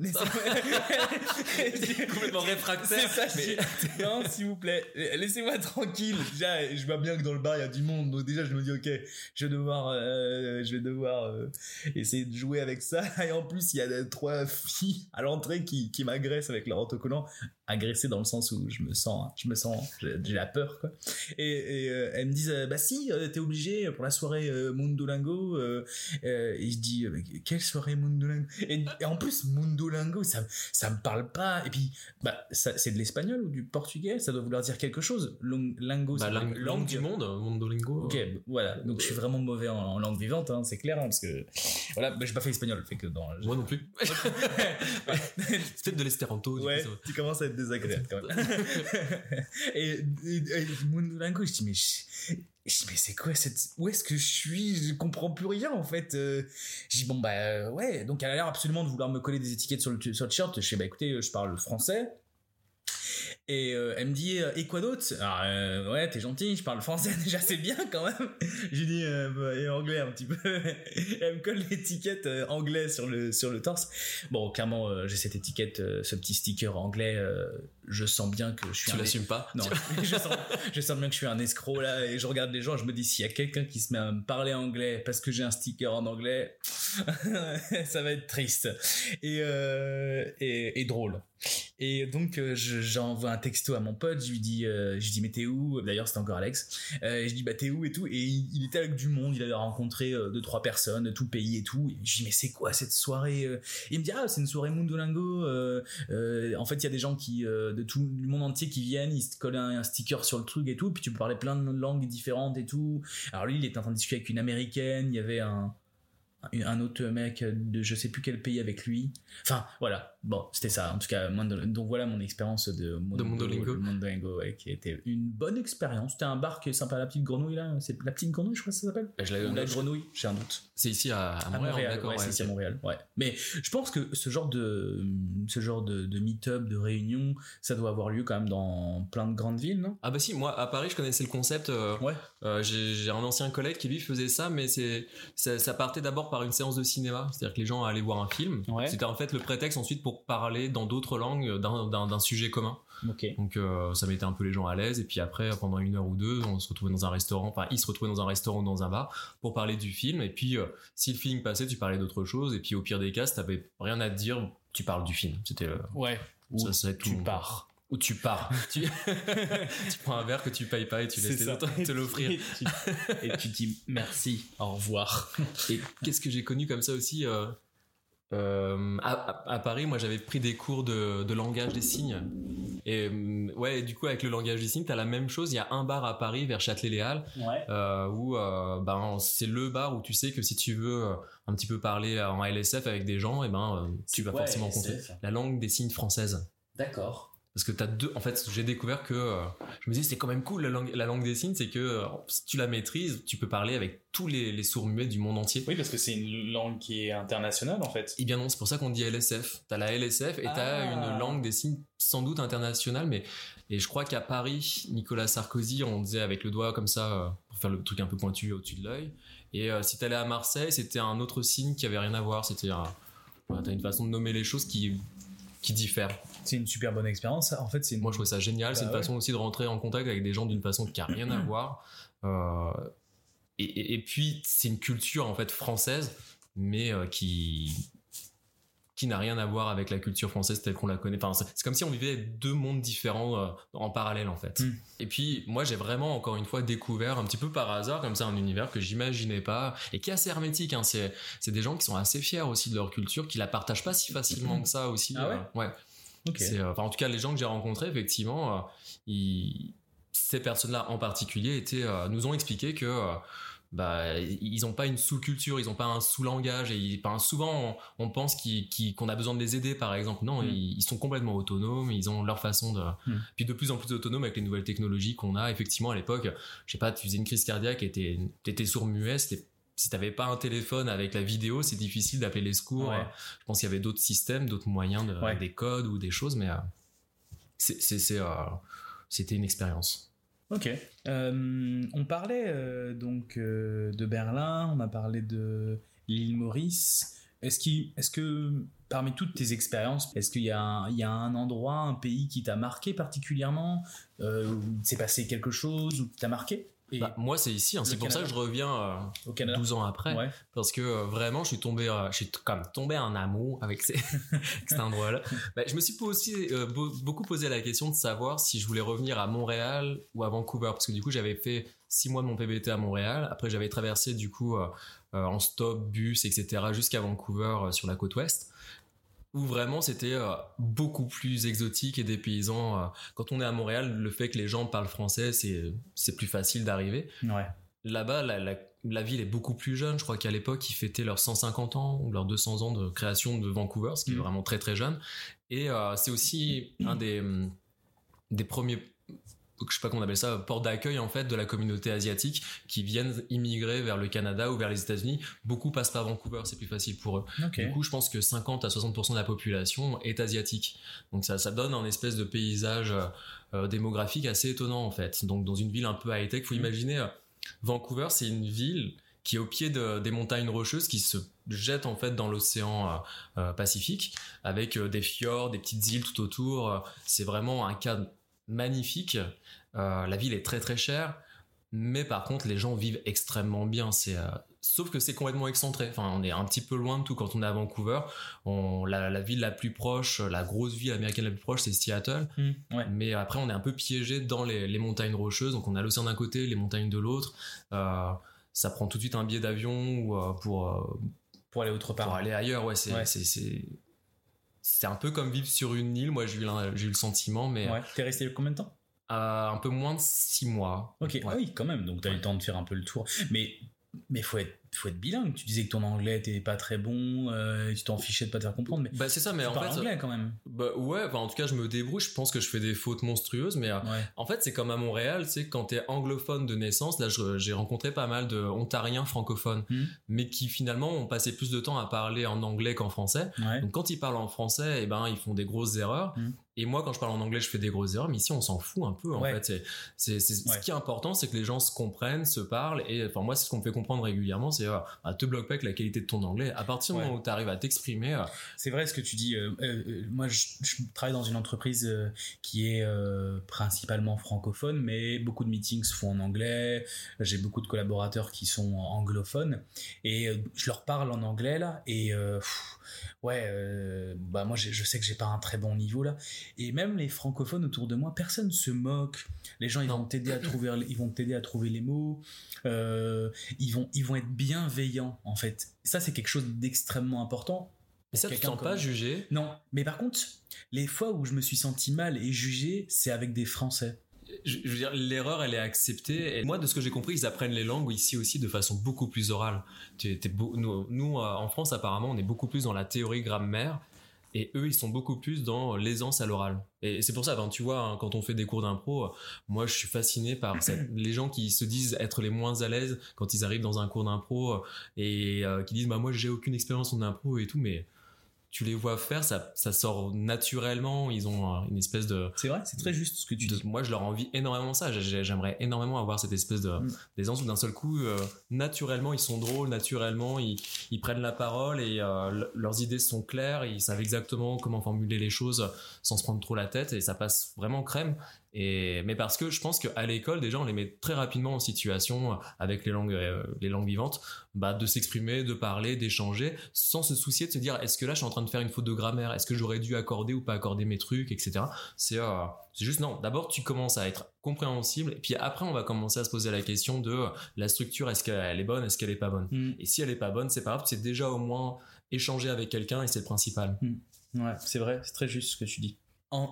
Complètement réfractaire. ça mais- dis, non s'il vous plaît laissez-moi tranquille. Déjà je vois bien que dans le bar il y a du monde donc déjà je me dis ok je vais devoir euh, je vais devoir euh, essayer de jouer avec ça. Et en plus il y a trois filles à l'entrée qui, qui m'agressent avec leur autocollant agressé dans le sens où je me sens je me sens j'ai la peur quoi et, et, euh, elles me disent euh, bah si euh, t'es obligé pour la soirée Mundolingo et je dis quelle soirée Mundolingo? Et, et en plus Mundolingo ça ça me parle pas et puis bah c'est de l'espagnol ou du portugais ça doit vouloir dire quelque chose Long- lingo Bah, c'est langue, langue du monde, Mondolingo. Ok, voilà. Donc je suis vraiment mauvais en, en langue vivante, hein, c'est clair, hein, parce que voilà, bah, j'ai pas fait espagnol, fait que dans. Moi non plus. C'est peut-être de l'espéranto. ouais, tu commences à être désagréable quand même. et, et, et Mundolingo, je dis mais mais c'est quoi cette où est-ce que je suis? Je comprends plus rien en fait. Euh, je bon bah ouais, donc elle a l'air absolument de vouloir me coller des étiquettes sur le sur le t-shirt. Je dis bah écoutez, je parle français. Et euh, elle me dit euh, et quoi d'autre? Alors euh, ouais, t'es gentil, je parle français déjà, c'est bien quand même. J'ai dit euh, bah, et anglais un petit peu. elle me colle l'étiquette anglais sur le sur le torse. Bon, clairement, j'ai cette étiquette, ce petit sticker anglais. je sens bien que je suis Tu l'assumes pas? Non, je sens, je sens bien que je suis un escroc là et je regarde les gens, je me dis s'il y a quelqu'un qui se met à me parler anglais parce que j'ai un sticker en anglais, ça va être triste et, et, et drôle. Et donc euh, je- j'envoie un texto à mon pote, je lui dis, euh, je lui dis mais t'es où? D'ailleurs c'était encore Alex. Euh, je dis bah t'es où et tout. Et il, était avec du monde, il avait rencontré euh, deux trois personnes de tout pays et tout. Et je dis mais c'est quoi cette soirée il me dit ah c'est une soirée Mundolingo. En fait il y a des gens qui de tout le monde entier qui viennent, ils se collent un, sticker sur le truc et tout. Puis tu peux parler plein de langues différentes et tout. Alors lui il était en train de discuter avec une américaine, il y avait un- un autre mec de je sais plus quel pays avec lui. Enfin, voilà. Bon, c'était ça. En tout cas, donc voilà mon expérience de, Mondo- Mondolingo. de Mondolingo, ouais, qui était une bonne expérience. C'était un bar qui est sympa, la petite grenouille là. C'est la petite grenouille, je crois que ça s'appelle? Je Ou la grenouille, j'ai un doute. C'est ici à, Montréal, Montréal, d'accord. ouais, c'est ici à. Montréal, ouais. Mais je pense que ce genre de, ce genre de, de meet-up, de réunion, ça doit avoir lieu quand même dans plein de grandes villes, non? Ah bah si, moi à Paris je connaissais le concept. euh, Ouais. euh, j'ai un ancien collègue qui lui faisait ça, mais c'est ça, ça partait d'abord par une séance de cinéma, c'est-à-dire que les gens allaient voir un film. C'était en fait le prétexte ensuite pour parler dans d'autres langues d'un- sujet commun. Donc euh, ça mettait un peu les gens à l'aise et puis après pendant une heure ou deux on se retrouvait dans un restaurant, enfin ils se retrouvaient dans un restaurant ou dans un bar pour parler du film et puis euh, si le film passait tu parlais d'autre chose et puis au pire des cas si t'avais rien à te dire tu parles du film. C'était euh, Ouais. ça tout. tu pars. Ou tu pars. tu... tu prends un verre que tu payes pas et tu laisses les autres te l'offrir. Et tu, et tu dis merci, au revoir. Et qu'est-ce que j'ai connu comme ça aussi euh, à, Paris, moi j'avais pris des cours de, de langage des signes. Et euh, ouais, du coup avec le langage des signes, t'as la même chose. Il y a un bar à Paris vers Châtelet-Les Halles Ouais. euh, où euh, ben c'est le bar où tu sais que si tu veux euh, un petit peu parler en LSF avec des gens, et ben euh, tu vas forcément rencontrer la langue des signes française. D'accord. Parce que t'as deux. En fait, j'ai découvert que euh, je me disais c'est quand même cool la langue, la langue des signes, c'est que euh, si tu la maîtrises, tu peux parler avec tous les, les sourds muets du monde entier. Oui, parce que c'est une langue qui est internationale en fait. Et bien non, c'est pour ça qu'on dit LSF. T'as la LSF et t'as Ah. une langue des signes sans doute internationale, mais et je crois qu'à Paris, Nicolas Sarkozy, on disait avec le doigt comme ça euh, pour faire le truc un peu pointu au-dessus de l'œil. Et euh, si t'allais à Marseille, c'était un autre signe qui avait rien à voir. C'était un, voilà, t'as une façon de nommer les choses qui qui diffère. C'est une super bonne expérience. En fait, c'est une... Moi, je trouve ça génial. c'est Bah une ouais. façon aussi de rentrer en contact avec des gens d'une façon qui a rien à voir. Euh, et, et- et puis, c'est une culture en fait française, mais euh, qui qui n'a rien à voir avec la culture française telle qu'on la connaît. Enfin, c'est comme si on vivait deux mondes différents euh, en parallèle en fait. Mm. Et puis, moi, j'ai vraiment encore une fois découvert un petit peu par hasard comme ça un univers que j'imaginais pas et qui est assez hermétique. Hein. C'est c'est des gens qui sont assez fiers aussi de leur culture, qui la partagent pas si facilement que ça aussi. Ah ouais? euh, ouais. Euh, enfin, en tout cas, les gens que j'ai rencontrés, effectivement, euh, ils- ces personnes-là en particulier étaient, euh, nous ont expliqué que bah, ils n'ont pas une sous-culture, ils n'ont pas un sous-langage. Et ils- souvent, on, on pense qu'ils- qu'ils- qu'on a besoin de les aider, par exemple. Non, Mm. ils, ils sont complètement autonomes, ils ont leur façon de. Mm. Puis de plus en plus autonomes avec les nouvelles technologies qu'on a. Effectivement, à l'époque, je sais pas, tu faisais une crise cardiaque et t'es- t'étais sourd-muet, c'était si t'avais pas un téléphone avec la vidéo, c'est difficile d'appeler les secours. Ouais. Je pense qu'il y avait d'autres systèmes, d'autres moyens, de, Ouais. des codes ou des choses, mais euh, euh, c'était une expérience. Ok. Euh, on parlait donc de Berlin, on a parlé de l'île Maurice. Est-ce est-ce que parmi toutes tes expériences, est-ce qu'il y, a un- il y a un endroit, un pays qui t'a marqué particulièrement, euh, où il s'est passé quelque chose, ou qui t'a marqué? Bah, moi, c'est ici, hein, c'est pour ça que je reviens euh, au Canada 12 ans après, Ouais. parce que euh, vraiment, je suis tombé, euh, je suis comme tombé en amour avec, ces, cet endroit-là. Bah, je me suis aussi euh, beau- beaucoup posé la question de savoir si je voulais revenir à Montréal ou à Vancouver, parce que du coup, j'avais fait six mois de mon PBT à Montréal. Après, j'avais traversé du coup euh, en stop, bus, etc. jusqu'à Vancouver sur la côte ouest. Où vraiment c'était euh, beaucoup plus exotique et dépaysant. euh. Quand on est à Montréal, le fait que les gens parlent français, c'est c'est plus facile d'arriver. Ouais. Là-bas, la, la- la ville est beaucoup plus jeune. Je crois qu'à l'époque, ils fêtaient leurs 150 ans ou leurs 200 ans de création de Vancouver, ce qui est Mhm. vraiment très très jeune. Et euh, c'est aussi un des, des premiers, je sais pas comment on appelle ça, ports d'accueil en fait de la communauté asiatique qui viennent immigrer vers le Canada ou vers les États-Unis. Beaucoup passent par Vancouver, c'est plus facile pour eux. Du coup, je pense que 50 à 60% de la population est asiatique. Donc ça, ça donne un espèce de paysage euh, euh, démographique assez étonnant en fait. Donc dans une ville un peu high-tech, faut Mhm. imaginer euh, Vancouver, c'est une ville qui est au pied de- des montagnes rocheuses qui se jettent en fait dans l'océan euh, Pacifique avec euh, des fjords, des petites îles tout autour. C'est vraiment un cadre magnifique. Euh, la ville est très très chère. Mais par contre, les gens vivent extrêmement bien. C'est euh, sauf que c'est complètement excentré. Enfin, on est un petit peu loin de tout quand on est à Vancouver. On, la, ville la plus proche, la grosse ville américaine la plus proche, c'est Seattle. Mmh, Mais après, on est un peu piégé dans les, montagnes rocheuses. Donc, on a l'océan d'un côté, les montagnes de l'autre. Euh, ça prend tout de suite un billet d'avion ou pour pour aller autre part. Pour aller ailleurs, ouais, c'est c'est un peu comme vivre sur une île. Moi, j'ai eu, eu le sentiment, mais. Ouais. T'es resté combien de temps? Un peu moins de six mois. Ok, ah oui, quand même. Donc, t'as eu le temps de faire un peu le tour. Mais mais faut être faut être bilingue. Tu disais que ton anglais était pas très bon, euh, tu t'en fichais de pas te faire comprendre. Mais bah c'est ça, mais en fait, anglais quand même. Bah ouais, en tout cas je me débrouille. Je pense que je fais des fautes monstrueuses, mais euh, en fait c'est comme à Montréal, tu sais, quand t'es anglophone de naissance, là j'ai rencontré pas mal de ontariens francophones, hmm. mais qui finalement ont passé plus de temps à parler en anglais qu'en français. Donc quand ils parlent en français, et eh ben ils font des grosses erreurs. Hmm. Et moi, quand je parle en anglais, je fais des grosses erreurs, mais ici, on s'en fout un peu, en fait. C'est, Ce qui est important, c'est que les gens se comprennent, se parlent, et enfin, moi, c'est ce qu'on me fait comprendre régulièrement, c'est, à ah, te bloque pas avec la qualité de ton anglais. À partir du moment où tu arrives à t'exprimer. Euh, c'est vrai ce que tu dis. Euh, euh, moi, je, travaille dans une entreprise qui est principalement francophone, mais beaucoup de meetings se font en anglais. J'ai beaucoup de collaborateurs qui sont anglophones, et je leur parle en anglais, là, et ouais, euh, bah moi je sais que j'ai pas un très bon niveau là. Et même les francophones autour de moi, personne se moque. Les gens ils vont t'aider à trouver, ils vont t'aider à trouver les mots. Euh, ils vont, ils vont être bienveillants en fait. Ça c'est quelque chose d'extrêmement important. Mais ça, tu te sens pas jugé? Non. Mais par contre, les fois où je me suis senti mal et jugé, c'est avec des Français je, veux dire, l'erreur, elle est acceptée. Et moi, de ce que j'ai compris, ils apprennent les langues ici aussi de façon beaucoup plus orale. nous, en France, apparemment, on est beaucoup plus dans la théorie grammaire. Et eux, ils sont beaucoup plus dans l'aisance à l'oral. Et c'est pour ça, ben, tu vois, hein, quand on fait des cours d'impro, moi, je suis fasciné par les gens qui se disent être les moins à l'aise quand ils arrivent dans un cours d'impro et euh, qui disent, bah, moi, j'ai aucune expérience en impro et tout, mais tu les vois faire, ça, ça sort naturellement. Ils ont une espèce de. C'est vrai, c'est très juste ce que tu dis. Moi, je leur envie énormément ça. J'aimerais énormément avoir cette espèce de mm. d'aisance où d'un seul coup, euh, naturellement, ils sont drôles, naturellement, ils, ils prennent la parole et euh, leurs idées sont claires. Ils savent exactement comment formuler les choses sans se prendre trop la tête et ça passe vraiment crème. Et, mais parce que je pense qu'à l'école, déjà, on les met très rapidement en situation, avec les langues, euh, les langues vivantes, bah, de s'exprimer, de parler, d'échanger, sans se soucier de se dire, est-ce que là, je suis en train de faire une faute de grammaire? Est-ce que j'aurais dû accorder ou pas accorder mes trucs, etc. C'est, euh, c'est juste, non. D'abord, tu commences à être compréhensible, et puis après, on va commencer à se poser la question de la structure, est-ce qu'elle est bonne, est-ce qu'elle est pas bonne? Mm. Et si elle est pas bonne, c'est pas grave, c'est déjà au moins échanger avec quelqu'un et c'est le principal. Mm. Ouais, c'est vrai, c'est très juste ce que tu dis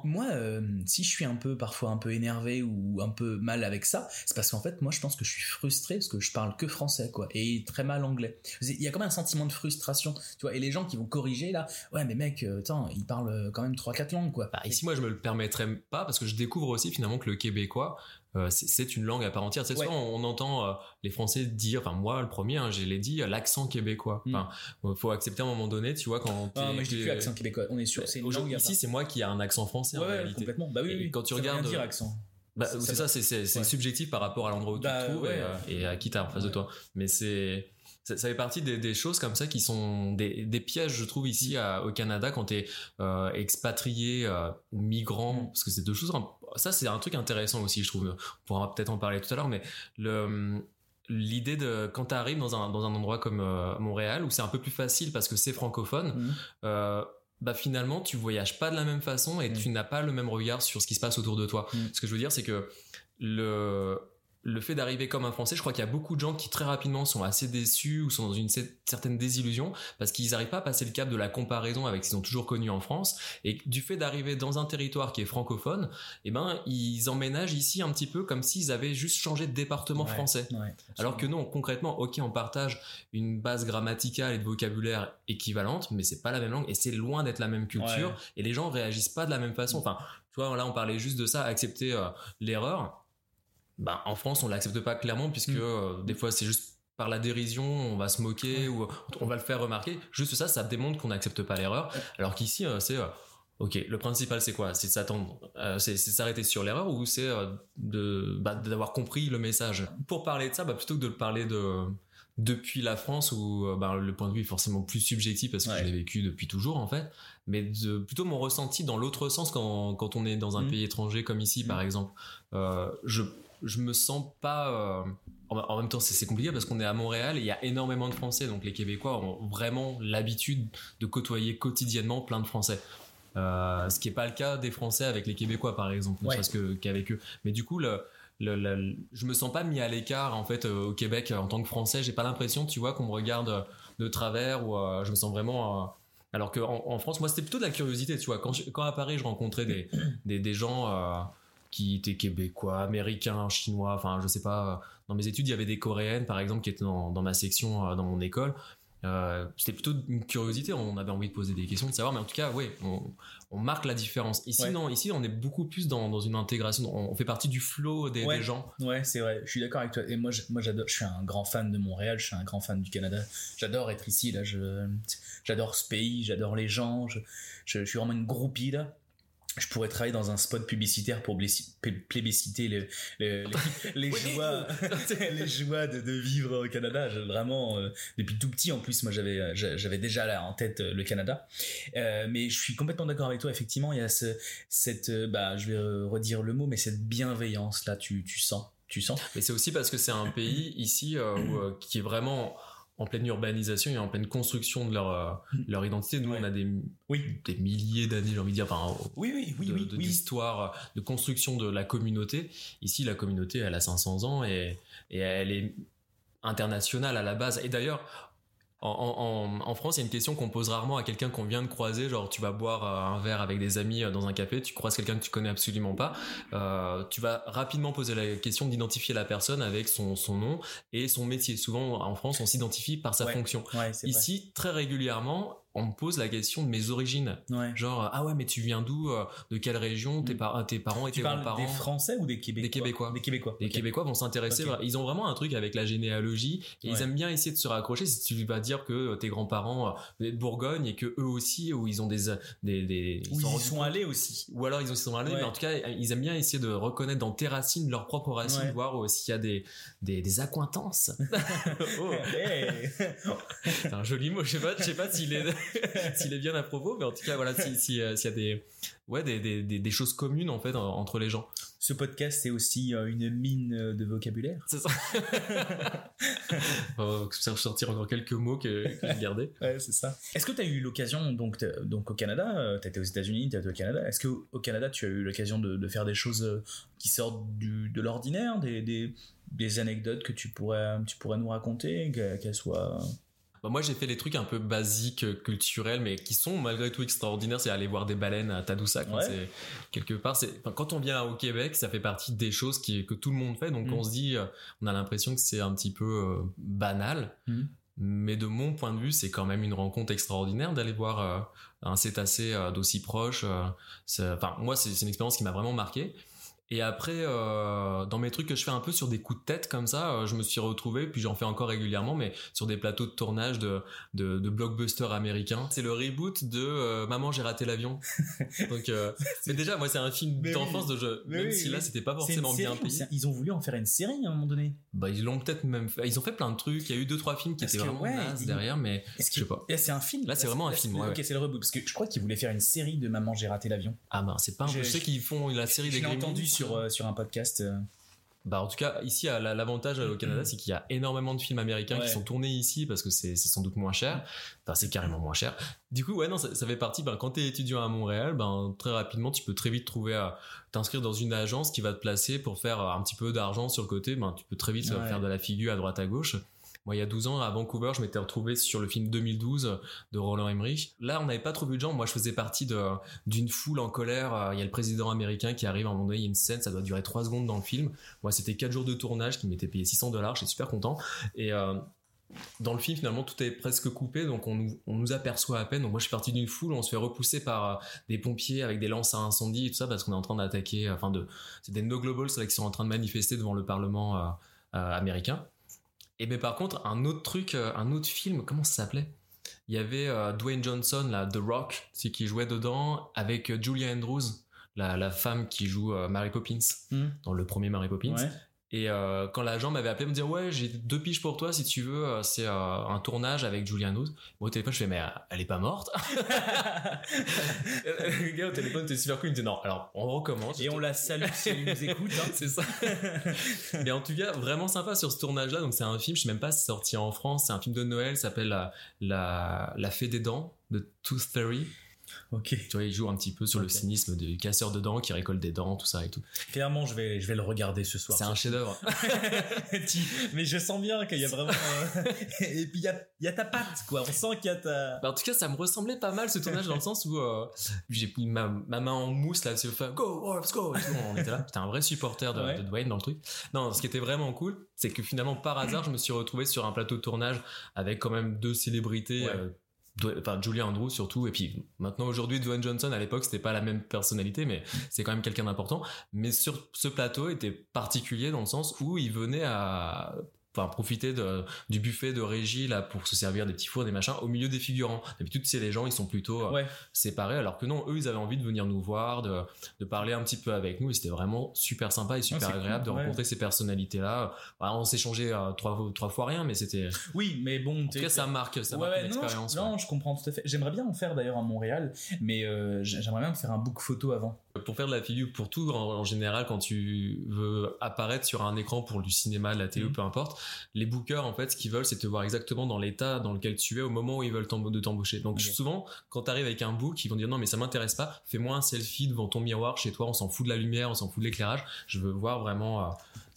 moi, euh, si je suis un peu parfois un peu énervé ou un peu mal avec ça, c'est parce qu'en fait, moi, je pense que je suis frustré parce que je parle que français, quoi, et très mal anglais. Il y a quand même un sentiment de frustration, tu vois. Et les gens qui vont corriger là, ouais, mais mec, euh, attends, ils parlent quand même trois quatre langues, quoi. Bah, ici, moi, je me le permettrais pas parce que je découvre aussi finalement que le québécois, euh, c'est une langue à part entière. On, entend euh, les Français dire, enfin moi le premier, hein, je l'ai dit, l'accent québécois. Hmm. Enfin, faut accepter à un moment donné, tu vois, quand. Ah, moi je dis plus accent québécois. On est sûr. C'est une langue. Ici, c'est moi qui a un accent français. en réalité. complètement. Bah oui, oui. Quand tu regardes. dire accent. Bah, c'est ça, c'est subjectif par rapport à l'endroit où tu te bah, trouves et, euh, et, à qui t'as en face de toi. Mais c'est ça, fait partie des, choses comme ça qui sont des, pièges, je trouve, ici au Canada quand tu es euh, expatrié euh, ou migrant, mm. parce que c'est deux choses. Ça, c'est un truc intéressant aussi, je trouve. On pourra peut-être en parler tout à l'heure, mais le l'idée de quand tu arrives dans un, dans un endroit comme euh, Montréal où c'est un peu plus facile parce que c'est francophone mm. bah finalement tu voyages pas de la même façon et mm. tu n'as pas le même regard sur ce qui se passe autour de toi ce que je veux dire c'est que le le fait d'arriver comme un Français, je crois qu'il y a beaucoup de gens qui très rapidement sont assez déçus ou sont dans une certaine désillusion parce qu'ils n'arrivent pas à passer le cap de la comparaison avec ce qu'ils ont toujours connu en France. Et du fait d'arriver dans un territoire qui est francophone, eh ben ils emménagent ici un petit peu comme s'ils avaient juste changé de département français. Alors que non, concrètement, ok, on partage une base grammaticale et de vocabulaire équivalente, mais c'est pas la même langue et c'est loin d'être la même culture et les gens réagissent pas de la même façon. Enfin, tu vois, là on parlait juste de ça, accepter euh, l'erreur bah, en France, on l'accepte pas clairement puisque mm. euh, des fois c'est juste par la dérision, on va se moquer ou on va le faire remarquer. Juste ça, ça démontre qu'on n'accepte pas l'erreur. Alors qu'ici, euh, c'est euh, ok. Le principal, c'est quoi? C'est s'attendre, c'est s'arrêter sur l'erreur ou c'est de bah, d'avoir compris le message? Pour parler de ça, bah, plutôt que de le parler de depuis la France où bah, le point de vue est forcément plus subjectif parce que je l'ai vécu depuis toujours en fait, mais de, plutôt mon ressenti dans l'autre sens quand, quand on est dans un mm. pays étranger comme ici par mm. exemple. Euh, je je me sens pas euh, en même temps, c'est compliqué parce qu'on est à Montréal et il y a énormément de Français. Donc les Québécois ont vraiment l'habitude de côtoyer quotidiennement plein de Français. Euh, ce qui n'est pas le cas des Français avec les Québécois, par exemple, parce que qu'avec eux. Mais du coup, le, le, je me sens pas mis à l'écart en fait euh, au Québec en tant que Français. J'ai pas l'impression, tu vois, qu'on me regarde de travers ou euh, je me sens vraiment. alors qu'en en, France, moi, c'était plutôt de la curiosité, tu vois. Quand, quand à Paris, je rencontrais des, des, des gens qui étaient québécois, américains, chinois, enfin, je sais pas. Dans mes études, il y avait des coréennes, par exemple, qui étaient dans, dans ma section, dans mon école. Euh, c'était plutôt une curiosité, on avait envie de poser des questions, de savoir, mais en tout cas, oui, on, marque la différence. Ici, non, ici, on est beaucoup plus dans, dans une intégration, on, fait partie du flow des, des, gens. Ouais, c'est vrai, je suis d'accord avec toi. Et moi, moi j'adore, je suis un grand fan de Montréal, je suis un grand fan du Canada. J'adore être ici, là, j'adore ce pays, j'adore les gens, je, je, suis vraiment une groupie, là je pourrais travailler dans un spot publicitaire pour plébisciter les, les, les, joies, les joies de, vivre au Canada. vraiment, euh, depuis tout petit, en plus, moi, j'avais, j'avais déjà là en tête euh, le Canada. Euh, mais je suis complètement d'accord avec toi. Effectivement, il y a ce, cette, bah, je vais redire le mot, mais cette bienveillance là, tu, tu sens, tu sens. Mais c'est aussi parce que c'est un pays ici qui est vraiment en pleine urbanisation et en pleine construction de leur, euh, mm. leur identité. Nous, on a des, des milliers d'années, j'ai envie de dire, enfin, oui, oui, oui, de, d'histoire, de construction de la communauté. Ici, la communauté, elle a 500 ans et, et elle est internationale à la base. Et d'ailleurs, en, en, France, il y a une question qu'on pose rarement à quelqu'un qu'on vient de croiser. Genre, tu vas boire euh, un verre avec des amis euh, dans un café, tu croises quelqu'un que tu connais absolument pas. Euh, tu vas rapidement poser la question d'identifier la personne avec son, son nom et son métier. Souvent, en France, on s'identifie par sa fonction. Ici, très régulièrement, on me pose la question de mes origines. Genre, ah ouais, mais tu viens d'où euh, De quelle région tes, mm. tes parents et tes grands-parents Des Français ou des Québécois Des Québécois. Des Québécois. Les Québécois vont s'intéresser. Ils ont vraiment un truc avec la généalogie et ils aiment bien essayer de se raccrocher. Si tu vas dire que euh, tes grands-parents euh, de Bourgogne et que eux aussi, où ils ont des. des, des ils, sont, allés aussi. Ou alors ils, sont allés, mais en tout cas, ils aiment bien essayer de reconnaître dans tes racines leurs propres racines, voir s'il y a des, des, des accointances. oh. C'est un joli mot. Je sais pas, je sais pas s'il est, s'il est bien à propos, mais en tout cas, voilà, s'il si, euh, y a des, ouais, des, des, des, choses communes en fait entre les gens. Ce podcast c'est aussi euh, une mine euh, de vocabulaire. C'est ça. On va sortir encore quelques mots que, que j'ai gardés. Ouais, c'est ça. Est-ce que tu as eu l'occasion, donc, donc au Canada, tu étais aux États-Unis, tu étais au Canada, est-ce qu'au Canada tu as eu l'occasion de, de, faire des choses qui sortent du, de l'ordinaire, des, des, des, anecdotes que tu pourrais, tu pourrais nous raconter, qu'elles soient bah, moi, j'ai fait des trucs un peu basiques, euh, culturels, mais qui sont malgré tout extraordinaires. C'est aller voir des baleines à Tadoussac. c'est quelque part. C'est quand on vient au Québec, ça fait partie des choses qui, que tout le monde fait. Donc, mm. on se dit, euh, on a l'impression que c'est un petit peu euh, banal. Mm. Mais de mon point de vue, c'est quand même une rencontre extraordinaire d'aller voir un cétacé d'aussi proche. enfin, moi, c'est une expérience qui m'a vraiment marqué. Et après, euh, dans mes trucs que je fais un peu sur des coups de tête comme ça, euh, je me suis retrouvé, puis j'en fais encore régulièrement, mais sur des plateaux de tournage de, de, de blockbusters américains. C'est le reboot de euh, Maman, j'ai raté l'avion. Donc, mais déjà, moi, c'est un film d'enfance de jeu. Même si là, c'était pas forcément bien payé. Ils ont voulu en faire une série à un moment donné. Bah, ils l'ont peut-être même fait. Ils ont fait plein de trucs. Il y a eu deux, trois films qui étaient vraiment ouais, derrière, mais je sais pas. c'est un film. Là, c'est vraiment un film. Ouais, ok, c'est le reboot. Parce que je crois qu'ils voulaient faire une série de Maman, j'ai raté l'avion. Ah ben, c'est pas un peu. Je sais qu'ils font la série des sur, sur un podcast euh. Bah, en tout cas, ici, l'avantage au Canada, c'est qu'il y a énormément de films américains qui sont tournés ici parce que c'est sans doute moins cher. Enfin, c'est carrément moins cher. Du coup, ouais, non, ça, fait partie, ben, quand t'es étudiant à Montréal, ben, très rapidement, tu peux très vite trouver à t'inscrire dans une agence qui va te placer pour faire un petit peu d'argent sur le côté. Ben, tu peux très vite faire de la figure à droite à gauche. Moi, il y a 12 ans, à Vancouver, je m'étais retrouvé sur le film 2012 de Roland Emmerich. Là, on n'avait pas trop vu de gens. Moi, je faisais partie d'une foule en colère. Euh, il y a le président américain qui arrive à un moment donné, il y a une scène, ça doit durer 3 secondes dans le film. Moi, c'était 4 jours de tournage qui m'étaient payé 600 dollars. J'étais super content. Et, euh, dans le film, finalement, tout est presque coupé, donc on nous, aperçoit à peine. Donc moi, je suis parti d'une foule, on se fait repousser par euh, des pompiers avec des lances à incendie et tout ça, parce qu'on est en train d'attaquer, enfin de, c'est des no globals qui sont en train de manifester devant le Parlement américain. Et mais par contre, un autre truc, euh, un autre film, comment ça s'appelait? Il y avait euh, Dwayne Johnson, là, The Rock, c'est qui jouait dedans, avec euh, Julia Andrews, la, la femme qui joue Mary Poppins, hmm. dans le premier Mary Poppins. Et euh, quand l'agent m'avait appelé, me dire ouais, j'ai deux piges pour toi si tu veux. euh, C'est euh, un tournage avec Julianne Hood. Moi au téléphone, je fais mais euh, elle est pas morte. le gars au téléphone était super cool. Il me dit non. Alors on recommence. Et on la salue si elle nous écoute. hein. c'est ça. Mais en tout cas, vraiment sympa sur ce tournage-là. Donc c'est un film, je sais même pas si c'est sorti en France. C'est un film de Noël, s'appelle la, la la fée des dents de Tooth Fairy. Ok. Tu vois, il joue un petit peu sur le cynisme du casseur de dents qui récolte des dents, tout ça et tout. Clairement, je vais, je vais le regarder ce soir. C'est un chef-d'œuvre. Mais je sens bien qu'il y a vraiment. euh, Et puis il y a, y a ta patte, quoi. On sent qu'il y a ta. Bah, en tout cas, ça me ressemblait pas mal ce tournage dans le sens où euh, j'ai mis ma, ma main en mousse là, le fait Go, Wolves, go et tout, On était là. J'étais un vrai supporter de, Ouais. de Dwayne dans le truc. Non, ce qui était vraiment cool, c'est que finalement, par hasard, je me suis retrouvé sur un plateau de tournage avec quand même deux célébrités. Ouais. euh, Enfin, Julia surtout, et puis maintenant aujourd'hui Dwayne Johnson à l'époque c'était pas la même personnalité, mais c'est quand même quelqu'un d'important. Mais sur ce plateau était particulier dans le sens où il venait à enfin, profiter de, du buffet de régie là pour se servir des petits fours, des machins au milieu des figurants. D'habitude, c'est les gens, ils sont plutôt euh, Ouais. séparés, alors que non, eux, ils avaient envie de venir nous voir, de, de parler un petit peu avec nous, et c'était vraiment super sympa et super Ah, agréable cool, de ouais. rencontrer ces personnalités-là. Bah, on s'échangeait euh, trois, trois fois rien, mais c'était. Oui, mais bon. En tout cas, ça marque, ça marque une non, expérience. je, non, je comprends tout à fait. J'aimerais bien en faire d'ailleurs à Montréal, mais euh, j'ai- j'aimerais bien me faire un book photo avant. Pour faire de la figure, pour tout en, en général, quand tu veux apparaître sur un écran pour du cinéma, de la télé, Mhm. peu importe, les bookers, en fait, ce qu'ils veulent, c'est te voir exactement dans l'état dans lequel tu es au moment où ils veulent de t'embaucher. Donc, souvent, quand tu arrives avec un book, ils vont dire non, mais ça m'intéresse pas, fais-moi un selfie devant ton miroir chez toi, on s'en fout de la lumière, on s'en fout de l'éclairage, je veux voir vraiment euh,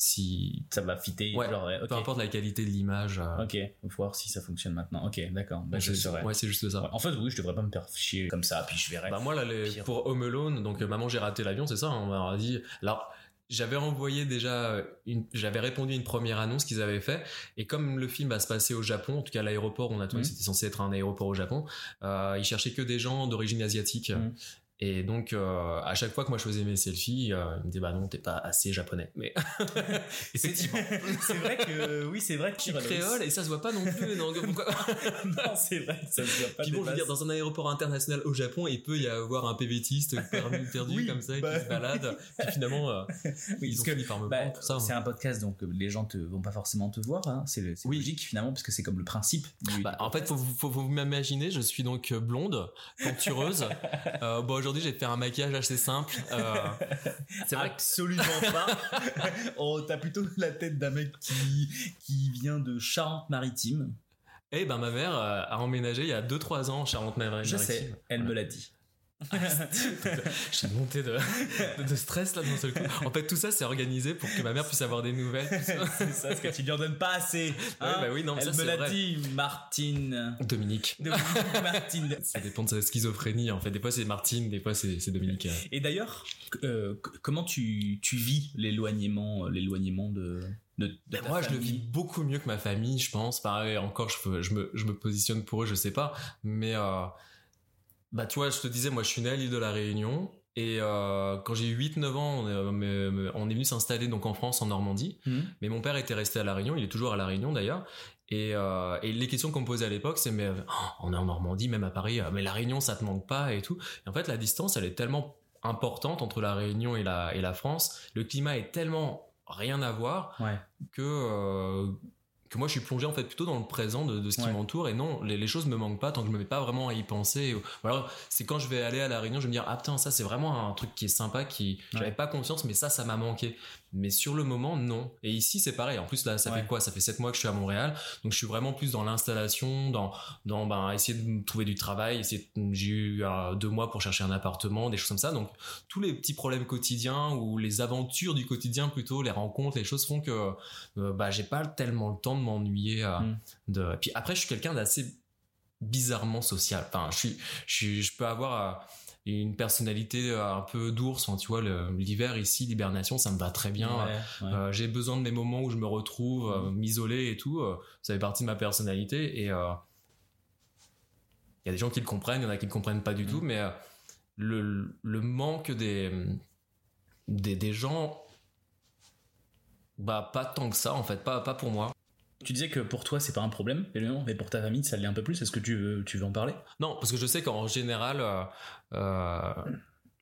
si. Ça va fitter. Ouais, genre. Peu importe la qualité de l'image. euh, Ok, faut voir si ça fonctionne maintenant. Ok, d'accord. Bah, je saurai. ouais, c'est juste ça. En fait, oui, je devrais pas me faire chier comme ça, puis je verrai. Bah moi là les- Pire. pour Home Alone donc euh, maman j'ai raté l'avion c'est ça on m'a dit alors j'avais envoyé déjà une j'avais répondu à une première annonce qu'ils avaient fait et comme le film va se passer au Japon en tout cas l'aéroport on a trouvé Mhm. que c'était censé être un aéroport au Japon euh, ils cherchaient que des gens d'origine asiatique Mhm. Et donc euh, à chaque fois que moi je faisais mes selfies euh, ils me disaient bah non t'es pas assez japonais mais effectivement c'est vrai que oui, c'est vrai que tu créole et ça se voit pas non plus pourquoi non, c'est vrai que ça se voit pas. Puis bon, je veux dire, dans un aéroport international au Japon, il peut y avoir un PVTiste perdu, perdu Oui, comme ça bah, qui se balade. Puis finalement, euh. Oui, ils ont que fini par me bah, prendre, tout ça. c'est un podcast, donc euh, les gens te vont pas forcément te voir. Hein. C'est Oui. logique finalement, parce que c'est comme le principe. Du, Bah, en fait, faut, faut, faut vous m'imaginer, je suis donc blonde, plantureuse. euh, bon, aujourd'hui, j'ai fait un maquillage assez simple. Euh, c'est Absolument pas. oh, t'as plutôt la tête d'un mec qui, qui vient de Charente-Maritime. eh ben, ma mère euh, a emménagé il y a 2-3 ans en Charente-Maritime. Je sais, elle me l'a dit. Je suis monté de, stress là d'un seul coup. En fait, tout ça, c'est organisé pour que ma mère puisse avoir des nouvelles. c'est ça, parce que tu lui en donnes pas assez. hein. bah oui, non, mais elle ça, me l'a dit, Martine. Dominique. Dominique Martine. Ça dépend de sa schizophrénie. En fait, des fois c'est Martine, des fois c'est c'est Dominique. Et d'ailleurs, euh, comment tu, tu vis l'éloignement, euh, l'éloignement de, de, de Ben ta moi, je le vis beaucoup mieux que ma famille, je pense. Pareil, encore, je, peux- je, me, je me positionne pour eux, je sais pas. Mais, euh, bah, tu vois, je te disais, moi, je suis né à l'île de la Réunion. Et euh, quand j'ai eu 8-9 ans, on est, me- me- on est venu s'installer donc en France, en Normandie. Mhm. Mais mon père était resté à La Réunion, il est toujours à La Réunion d'ailleurs. Et, euh, et les questions qu'on me posait à l'époque, c'est mais oh, on est en Normandie, même à Paris, euh, mais La Réunion, ça te manque pas et tout. Et en fait, la distance, elle est tellement importante entre La Réunion et la, et la France. Le climat est tellement rien à voir Ouais. que euh, que moi je suis plongé en fait plutôt dans le présent de, de ce qui Ouais. m'entoure et non les, les choses me manquent pas tant que je me mets pas vraiment à y penser ou alors c'est quand je vais aller à la réunion je vais me dire ah putain ça c'est vraiment un truc qui est sympa qui j'avais Ouais. pas conscience mais ça ça m'a manqué mais sur le moment non. Et ici c'est pareil. En plus là ça Ouais. fait quoi? Ça fait sept mois que je suis à Montréal. Donc je suis vraiment plus dans l'installation dans dans ben essayer de trouver du travail essayer de- j'ai eu euh, deux mois pour chercher un appartement des choses comme ça. Donc tous les petits problèmes quotidiens ou les aventures du quotidien plutôt les rencontres les choses font que euh, bah j'ai pas tellement le temps de m'ennuyer euh, Mm. de puis après je suis quelqu'un d'assez bizarrement social. Enfin je suis je suis je peux avoir euh, une personnalité euh, un peu d'ours tu vois l'hiver ici l'hibernation ça me va très bien Ouais, ouais. euh, j'ai besoin de mes moments où je me retrouve, euh, m'isoler et tout. euh, ça fait partie de ma personnalité. Et il y a des gens qui le comprennent, il y en a qui le comprennent pas du tout. Mais le, le manque des, des, des gens, bah pas tant que ça en fait, pas, pas pour moi. Tu disais que pour toi c'est pas un problème, non, mais pour ta famille ça l'est un peu plus. Est-ce que tu veux, tu veux en parler? Non, parce que je sais qu'en général, euh, euh,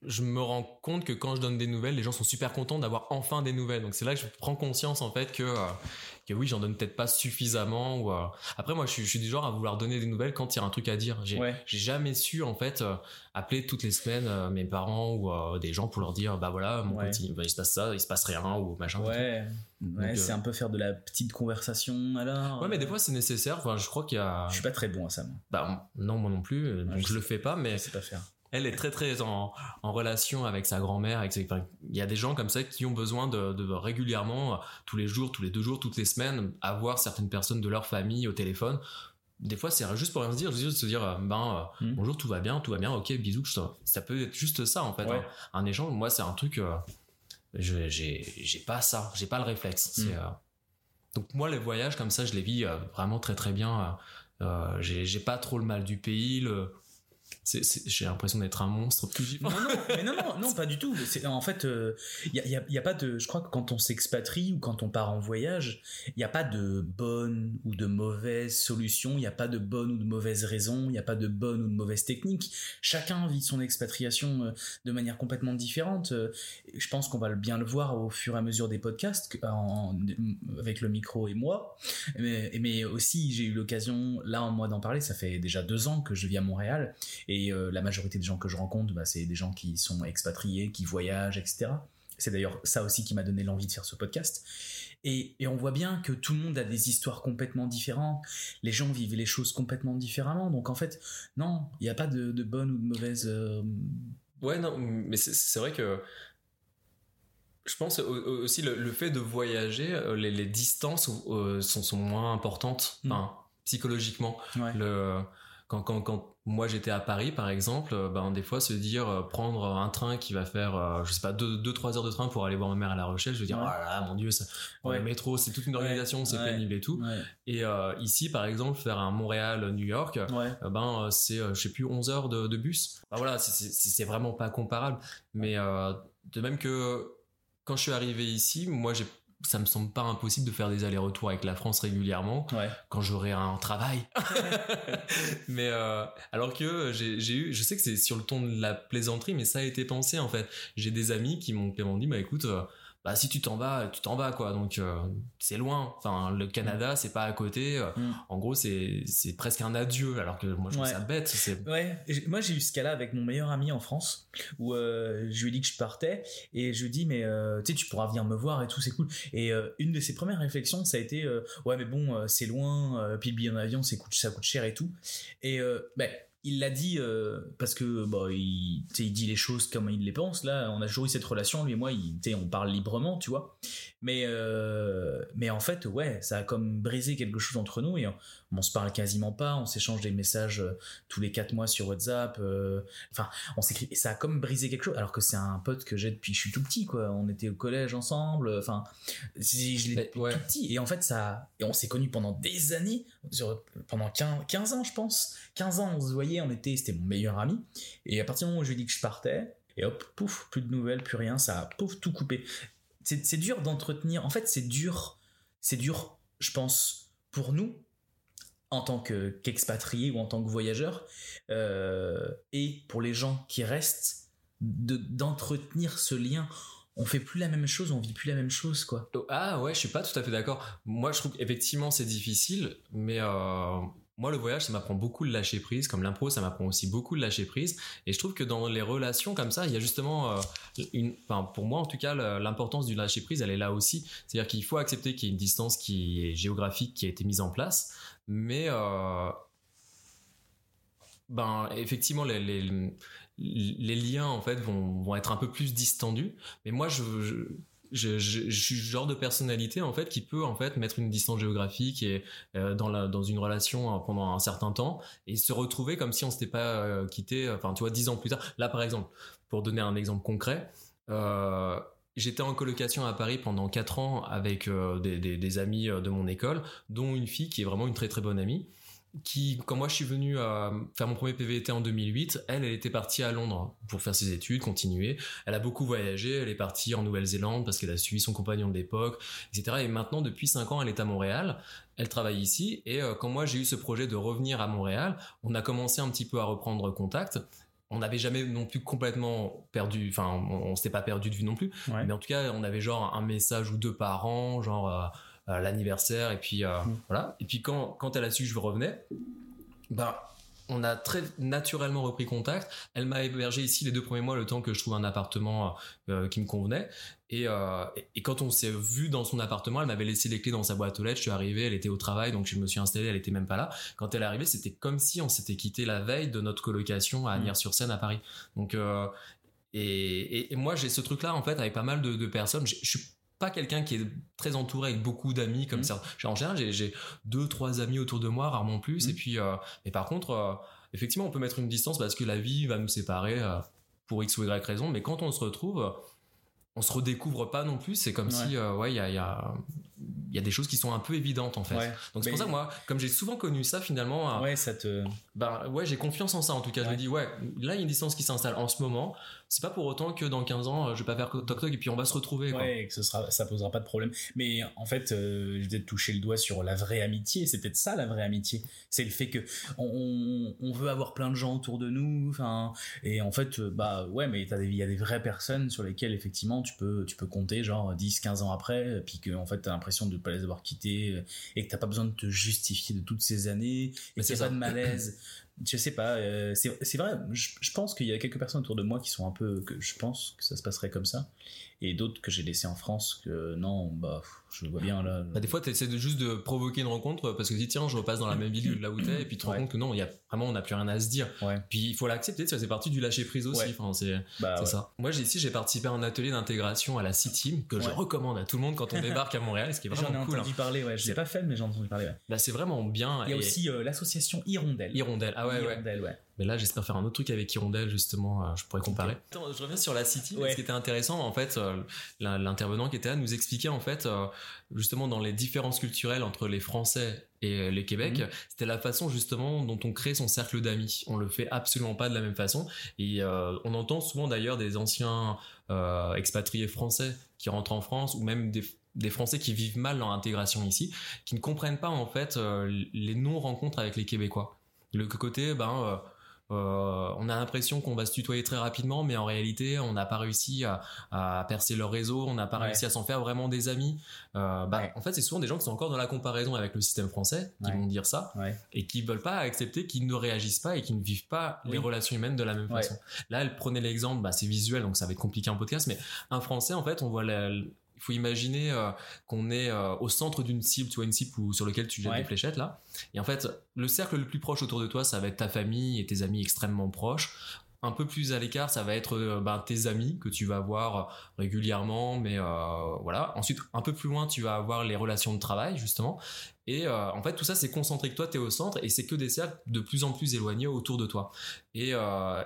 je me rends compte que quand je donne des nouvelles, les gens sont super contents d'avoir enfin des nouvelles. Donc c'est là que je prends conscience en fait que euh, que oui, j'en donne peut-être pas suffisamment. Ou euh, après moi, je suis, je suis, du genre à vouloir donner des nouvelles quand il y a un truc à dire. J'ai Ouais. jamais su en fait euh, appeler toutes les semaines euh, mes parents ou des gens pour leur dire bah voilà mon Ouais. petit, bah, il se passe ça, il se passe rien ou machin. Ouais, c'est un peu faire de la petite conversation alors. Ouais, mais des fois c'est nécessaire. Enfin, je crois qu'il y a. Je suis pas très bon à ça, moi. Bah non, moi non plus. donc je je le fais pas, mais Je sais pas faire. Elle est très très en, en relation avec sa grand-mère. Avec ses- enfin, il y a des gens comme ça qui ont besoin de, de régulièrement, tous les jours, tous les deux jours, toutes les semaines, avoir certaines personnes de leur famille au téléphone. Des fois, c'est juste pour rien se dire, juste se dire, euh, ben euh, Hmm. bonjour, tout va bien, tout va bien, ok, bisous. Ça peut être juste ça en fait. Ouais. hein. Un échange, moi, c'est un truc. euh, je- j'ai pas ça, j'ai pas le réflexe. Hmm. euh, donc moi, les voyages comme ça, je les vis vraiment très très bien. j'ai pas trop le mal du pays. Le, j'ai l'impression d'être un monstre Non, non, mais non, non, non, pas du tout. En fait, il a, y a- pas de. Je crois que quand on s'expatrie ou quand on part en voyage, il n'y a pas de bonne ou de mauvaise solution, il n'y a pas de bonne ou de mauvaise raison, il n'y a pas de bonne ou de mauvaise technique. Chacun vit son expatriation euh, de manière complètement différente. Euh, Je pense qu'on va bien le voir au fur et à mesure des podcasts, avec le micro et moi. Mais aussi, j'ai eu l'occasion, là, en moi, d'en parler. Ça fait déjà deux ans que je vis à Montréal. Et euh, la majorité des gens que je rencontre, bah, c'est des gens qui sont expatriés, qui voyagent, etc. C'est d'ailleurs ça aussi qui m'a donné l'envie de faire ce podcast. Et, et on voit bien que tout le monde a des histoires complètement différentes. Les gens vivent les choses complètement différemment. Donc en fait, non, il n'y a pas de, de bonne ou de mauvaise. euh, Ouais, non, mais c'est- vrai que je pense au- au- aussi le, le fait de voyager, euh, les, les distances euh, sont, sont moins importantes, Mm. enfin, psychologiquement. ouais. Le, quand, quand, quand moi j'étais à Paris par exemple, euh, ben, des fois se dire euh, prendre un train qui va faire, euh, je sais pas, 2-3 heures de train pour aller voir ma mère à La Rochelle, je veux dire, Ouais. oh là là, mon dieu, ça, Ouais. le métro, c'est toute une Ouais. organisation, c'est pénible et tout. Et euh, ici par exemple, faire un Montréal-New York, ben c'est je sais plus 11 heures de, de bus. Voilà, c'est- vraiment pas comparable. Mais euh, de même que quand je suis arrivé ici, moi j'ai ça me semble pas impossible de faire des allers-retours avec la France régulièrement Ouais. quand j'aurai un travail. mais euh, alors que j'ai eu, je sais que c'est sur le ton de la plaisanterie, mais ça a été pensé en fait. J'ai des amis qui m'ont m'ont dit bah écoute, euh, bah si tu t'en vas, tu t'en vas quoi. Donc euh, c'est loin. Enfin le Canada c'est pas à côté. Euh, Mm. En gros c'est c'est presque un adieu. Alors que moi je trouve Ouais. ça bête. C'est Ouais, moi j'ai eu ce cas-là avec mon meilleur ami en France, où euh, je lui ai dit que je partais, et je lui ai dit, mais euh, tu sais, tu pourras venir me voir et tout, c'est cool. Et une de ses premières réflexions, ça a été, ouais, mais bon, c'est loin, puis le billet en avion, c'est coûte, ça coûte cher et tout. Et ben, il l'a dit euh, parce que bah, il, dit les choses comme il les pense. Là, on a eu cette relation, lui et moi, on parle librement, tu vois. Mais, euh, mais en fait, ouais, ça a comme brisé quelque chose entre nous et on, on se parle quasiment pas, on s'échange des messages euh, tous les quatre mois sur WhatsApp. euh, Enfin, on s'écrit et ça a comme brisé quelque chose. Alors que c'est un pote que j'ai depuis que je suis tout petit, quoi. On était au collège ensemble. Enfin, je l'ai ouais. tout petit. Et en fait, ça, et on s'est connus pendant des années, sur- pendant 15, 15 ans, je pense. 15 ans, on se voyait, on était, c'était mon meilleur ami. Et à partir du moment où je lui ai dit que je partais, et hop, pouf, plus de nouvelles, plus rien, ça a pouf tout coupé. C'est dur d'entretenir. En fait, c'est dur, c'est dur, je pense, pour nous en tant que- qu'expatriés ou en tant que voyageurs, euh, et pour les gens qui restent, de- d'entretenir ce lien. On fait plus la même chose, on vit plus la même chose, quoi. Oh, Ah ouais, je suis pas tout à fait d'accord. Moi, je trouve qu'effectivement c'est difficile, mais euh, moi le voyage ça m'apprend beaucoup de lâcher prise, comme l'impro ça m'apprend aussi beaucoup de lâcher prise. Et je trouve que dans les relations comme ça, il y a justement euh, une, enfin pour moi en tout cas, l'importance du lâcher prise, elle est là aussi. C'est-à-dire qu'il faut accepter qu'il y ait une distance qui est géographique qui a été mise en place, mais euh, ben effectivement les, liens en fait vont, être un peu plus distendus. Mais moi je je, suis le genre de personnalité en fait qui peut en fait mettre une distance géographique et euh, dans la dans une relation euh, pendant un certain temps et se retrouver comme si on s'était pas euh, quitté enfin tu vois dix ans plus tard. Là par exemple pour donner un exemple concret euh, J'étais en colocation à Paris pendant 4 ans avec des, des, des amis de mon école, dont une fille qui est vraiment une très très bonne amie, qui, quand moi je suis venu à faire mon premier PVT en 2008, elle, elle était partie à Londres pour faire ses études, continuer. Elle a beaucoup voyagé, elle est partie en Nouvelle-Zélande parce qu'elle a suivi son compagnon de l'époque, etc. Et maintenant, depuis 5 ans, elle est à Montréal. Elle travaille ici. Et euh, quand moi j'ai eu ce projet de revenir à Montréal, on a commencé un petit peu à reprendre contact. on n'avait jamais non plus complètement perdu, enfin, on, s'était pas perdu de vue non plus. Mais en tout cas, on avait genre un message ou deux par an, genre l'anniversaire, et puis mm. voilà. Et puis quand, quand elle a su que je revenais, ben, on a très naturellement repris contact. Elle m'a hébergé ici les deux premiers mois, le temps que je trouve un appartement euh, qui me convenait. Euh, et, quand on s'est vu dans son appartement, elle m'avait laissé les clés dans sa boîte aux lettres. Je suis arrivé, elle était au travail, donc je me suis installé. Elle était même pas là. Quand elle est arrivée, c'était comme si on s'était quitté la veille de notre colocation à Agnières-sur-Seine à Paris. Donc euh, et, moi j'ai ce truc là en fait avec pas mal de, personnes. Je suis pas quelqu'un qui est très entouré avec beaucoup d'amis comme mmh. ça. En général, j'ai deux, trois amis autour de moi, rarement plus. Et mmh. puis, euh, et par contre, euh, effectivement, on peut mettre une distance parce que la vie va nous séparer euh, pour x ou y raison. Mais quand on se retrouve, on se redécouvre pas non plus. C'est comme si, ouais, il y a, y a y a des choses qui sont un peu évidentes en fait. Donc c'est pour ça que moi, comme j'ai souvent connu ça finalement, ouais, ça te, ben ouais, j'ai confiance en ça en tout cas. Je me dis ouais, là il y a une distance qui s'installe en ce moment c'est pas pour autant que dans 15 ans, je vais pas faire toc toc et puis on va se retrouver. Quoi. Ouais, que ce sera, ça posera pas de problème. Mais en fait, euh, je vais toucher le doigt sur la vraie amitié. C'est peut-être ça la vraie amitié. C'est le fait que on, on, veut avoir plein de gens autour de nous. Enfin, et en fait, euh, bah ouais, mais il y a des vraies personnes sur lesquelles effectivement tu peux, tu peux compter genre 10, 15 ans après, puis que en fait t'as l'impression de pas les avoir quittés euh, et que t'as pas besoin de te justifier de toutes ces années et qu'il n'y a pas de malaise je sais pas, euh, c'est vrai, je, pense qu'il y a quelques personnes autour de moi qui sont un peu, que je pense que ça se passerait comme ça et d'autres que j'ai laissés en France que non bah je vois bien là bah, des fois tu essaies de juste de provoquer une rencontre parce que tu dis tiens je repasse dans la même ville là où t'es et puis tu te rends compte que non il y a vraiment on n'a plus rien à se dire. Puis il faut l'accepter ça c'est partie du lâcher prise aussi enfin, c'est bah, ça. Moi j'ai ici j'ai participé à un atelier d'intégration à la City que je recommande à tout le monde quand on débarque à Montréal ce qui est vraiment j'en ai cool entendu parler ouais je l'ai pas fait mais j'en ai entendu parler bah c'est vraiment bien il y a aussi euh, l'association Hirondelle. Hirondelle ah ouais Hirondelle, ouais. Mais là, j'espère faire un autre truc avec Hirondelle, justement, euh, je pourrais comparer. Attends, je reviens sur la City. Ce qui était intéressant, en fait, euh, l'intervenant qui était là nous expliquait, en fait, euh, justement, dans les différences culturelles entre les Français et les Québec, mhm. c'était la façon, justement, dont on crée son cercle d'amis. On le fait absolument pas de la même façon. Et on entend souvent, d'ailleurs, des anciens expatriés français qui rentrent en France, ou même des, des Français qui vivent mal leur intégration ici, qui ne comprennent pas, en fait, les non-rencontres avec les Québécois. Le côté, ben euh, on a l'impression qu'on va se tutoyer très rapidement, mais en réalité, on n'a pas réussi à, percer leur réseau, on n'a pas réussi à s'en faire vraiment des amis. Euh, bah, En fait, c'est souvent des gens qui sont encore dans la comparaison avec le système français qui vont dire ça et qui veulent pas accepter qu'ils ne réagissent pas et qu'ils ne vivent pas les relations humaines de la même façon. Là, elle prenait l'exemple, bah, c'est visuel, donc ça va être compliqué en podcast, mais un Français, en fait, on voit la, il faut imaginer euh, qu'on est euh, au centre d'une cible, tu vois une cible sur laquelle tu jettes des fléchettes là. Et en fait, le cercle le plus proche autour de toi, ça va être ta famille et tes amis extrêmement proches. Un peu plus à l'écart, ça va être euh, ben, tes amis que tu vas voir régulièrement, mais voilà. Ensuite, un peu plus loin, tu vas avoir les relations de travail justement. Et en fait, tout ça, c'est concentré que toi, tu es au centre et c'est que des cercles de plus en plus éloignés autour de toi. Et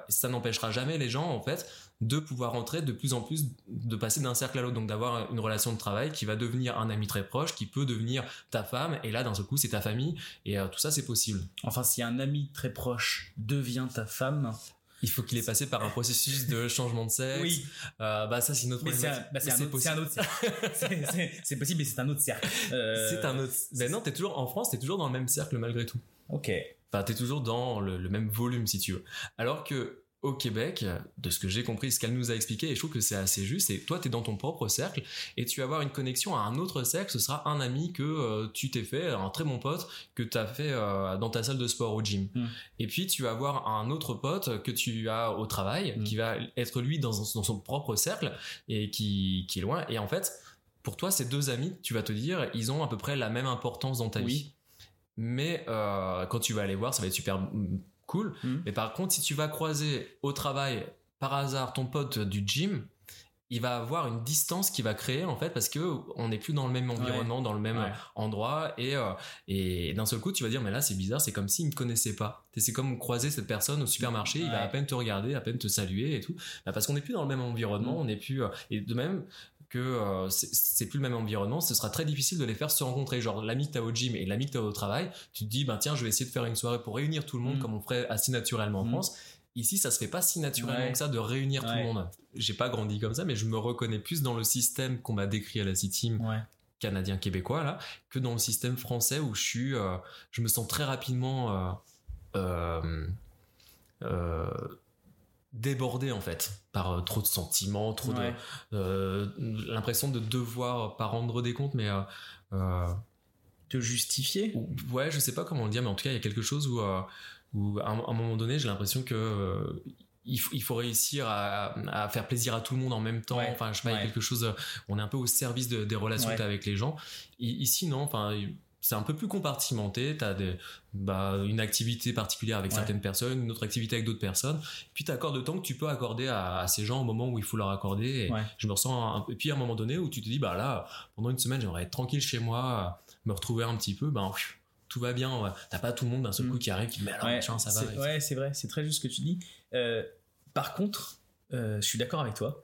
ça n'empêchera jamais les gens, en fait, de pouvoir entrer de plus en plus, de passer d'un cercle à l'autre, donc d'avoir une relation de travail qui va devenir un ami très proche, qui peut devenir ta femme, et là d'un seul coup c'est ta famille, et euh, tout ça c'est possible. Enfin, si un ami très proche devient ta femme, il faut qu'il ait passé par un processus de changement de sexe. Oui. Euh, bah ça c'est une autre. Mais c'est bah, un, autre cercle. c'est possible, mais c'est un autre cercle. Euh, c'est un autre. Ben non, t'es toujours en France, t'es toujours dans le même cercle malgré tout. Ok. Enfin, t'es toujours dans le, le, même volume si tu veux. Alors que au Québec, de ce que j'ai compris, ce qu'elle nous a expliqué, et je trouve que c'est assez juste, et toi, tu es dans ton propre cercle, et tu vas avoir une connexion à un autre cercle, ce sera un ami que euh, tu t'es fait, un très bon pote, que tu as fait euh, dans ta salle de sport au gym. Hmm. Et puis, tu vas avoir un autre pote que tu as au travail, hmm. qui va être lui dans, son propre cercle, et qui, qui est loin. Et en fait, pour toi, ces deux amis, tu vas te dire, ils ont à peu près la même importance dans ta vie. Mais euh, quand tu vas aller voir, ça va être super cool. Hmm. Mais par contre, si tu vas croiser au travail par hasard ton pote du gym, il va avoir une distance qui va créer en fait parce que on n'est plus dans le même environnement, dans le même endroit et euh, et d'un seul coup tu vas dire mais là c'est bizarre, c'est comme s'il me connaissait pas. C'est comme croiser cette personne au supermarché, il va à peine te regarder, à peine te saluer et tout, bah, parce qu'on n'est plus dans le même environnement, hmm. on n'est plus euh, et de même que euh, c'est plus le même environnement, ce sera très difficile de les faire se rencontrer. Genre l'ami que t'as au gym et l'ami que t'as au travail, tu te dis ben tiens je vais essayer de faire une soirée pour réunir tout le monde mm. comme on ferait assez naturellement en mm. France. Ici, ça se fait pas si naturellement que ça de réunir tout le monde. J'ai pas grandi comme ça, mais je me reconnais plus dans le système qu'on m'a décrit à la City canadien québécois là que dans le système français où je suis, euh, je me sens très rapidement euh, débordé en fait par euh, trop de sentiments, trop Ouais. de euh, l'impression de devoir pas rendre des comptes, mais euh, euh, Te justifier ou- ouais, je sais pas comment le dire, mais en tout cas, il y a quelque chose où, où à, un, à un moment donné, j'ai l'impression que il, faut, il faut réussir à, à faire plaisir à tout le monde en même temps. Ouais, Enfin, je sais pas, il y a quelque chose. On est un peu au service de- des relations Ouais. que t'as avec les gens. Ici, non. Enfin, c'est un peu plus compartimenté. T'as des, bah, une activité particulière avec Ouais. certaines personnes, une autre activité avec d'autres personnes. Puis t'accordes le temps que tu peux accorder à, à ces gens au moment où il faut leur accorder. Et Ouais. je me ressens. Un, et puis à un moment donné où tu te dis, bah là, pendant une semaine, j'aimerais être tranquille chez moi, me retrouver un petit peu. Ben, tout va bien. ouais. T'as pas tout le monde d'un seul Mm. coup qui arrive qui me met alors ça va. c'est- Ouais, c'est vrai, c'est très juste ce que tu dis. Euh, par contre, euh, je suis d'accord avec toi,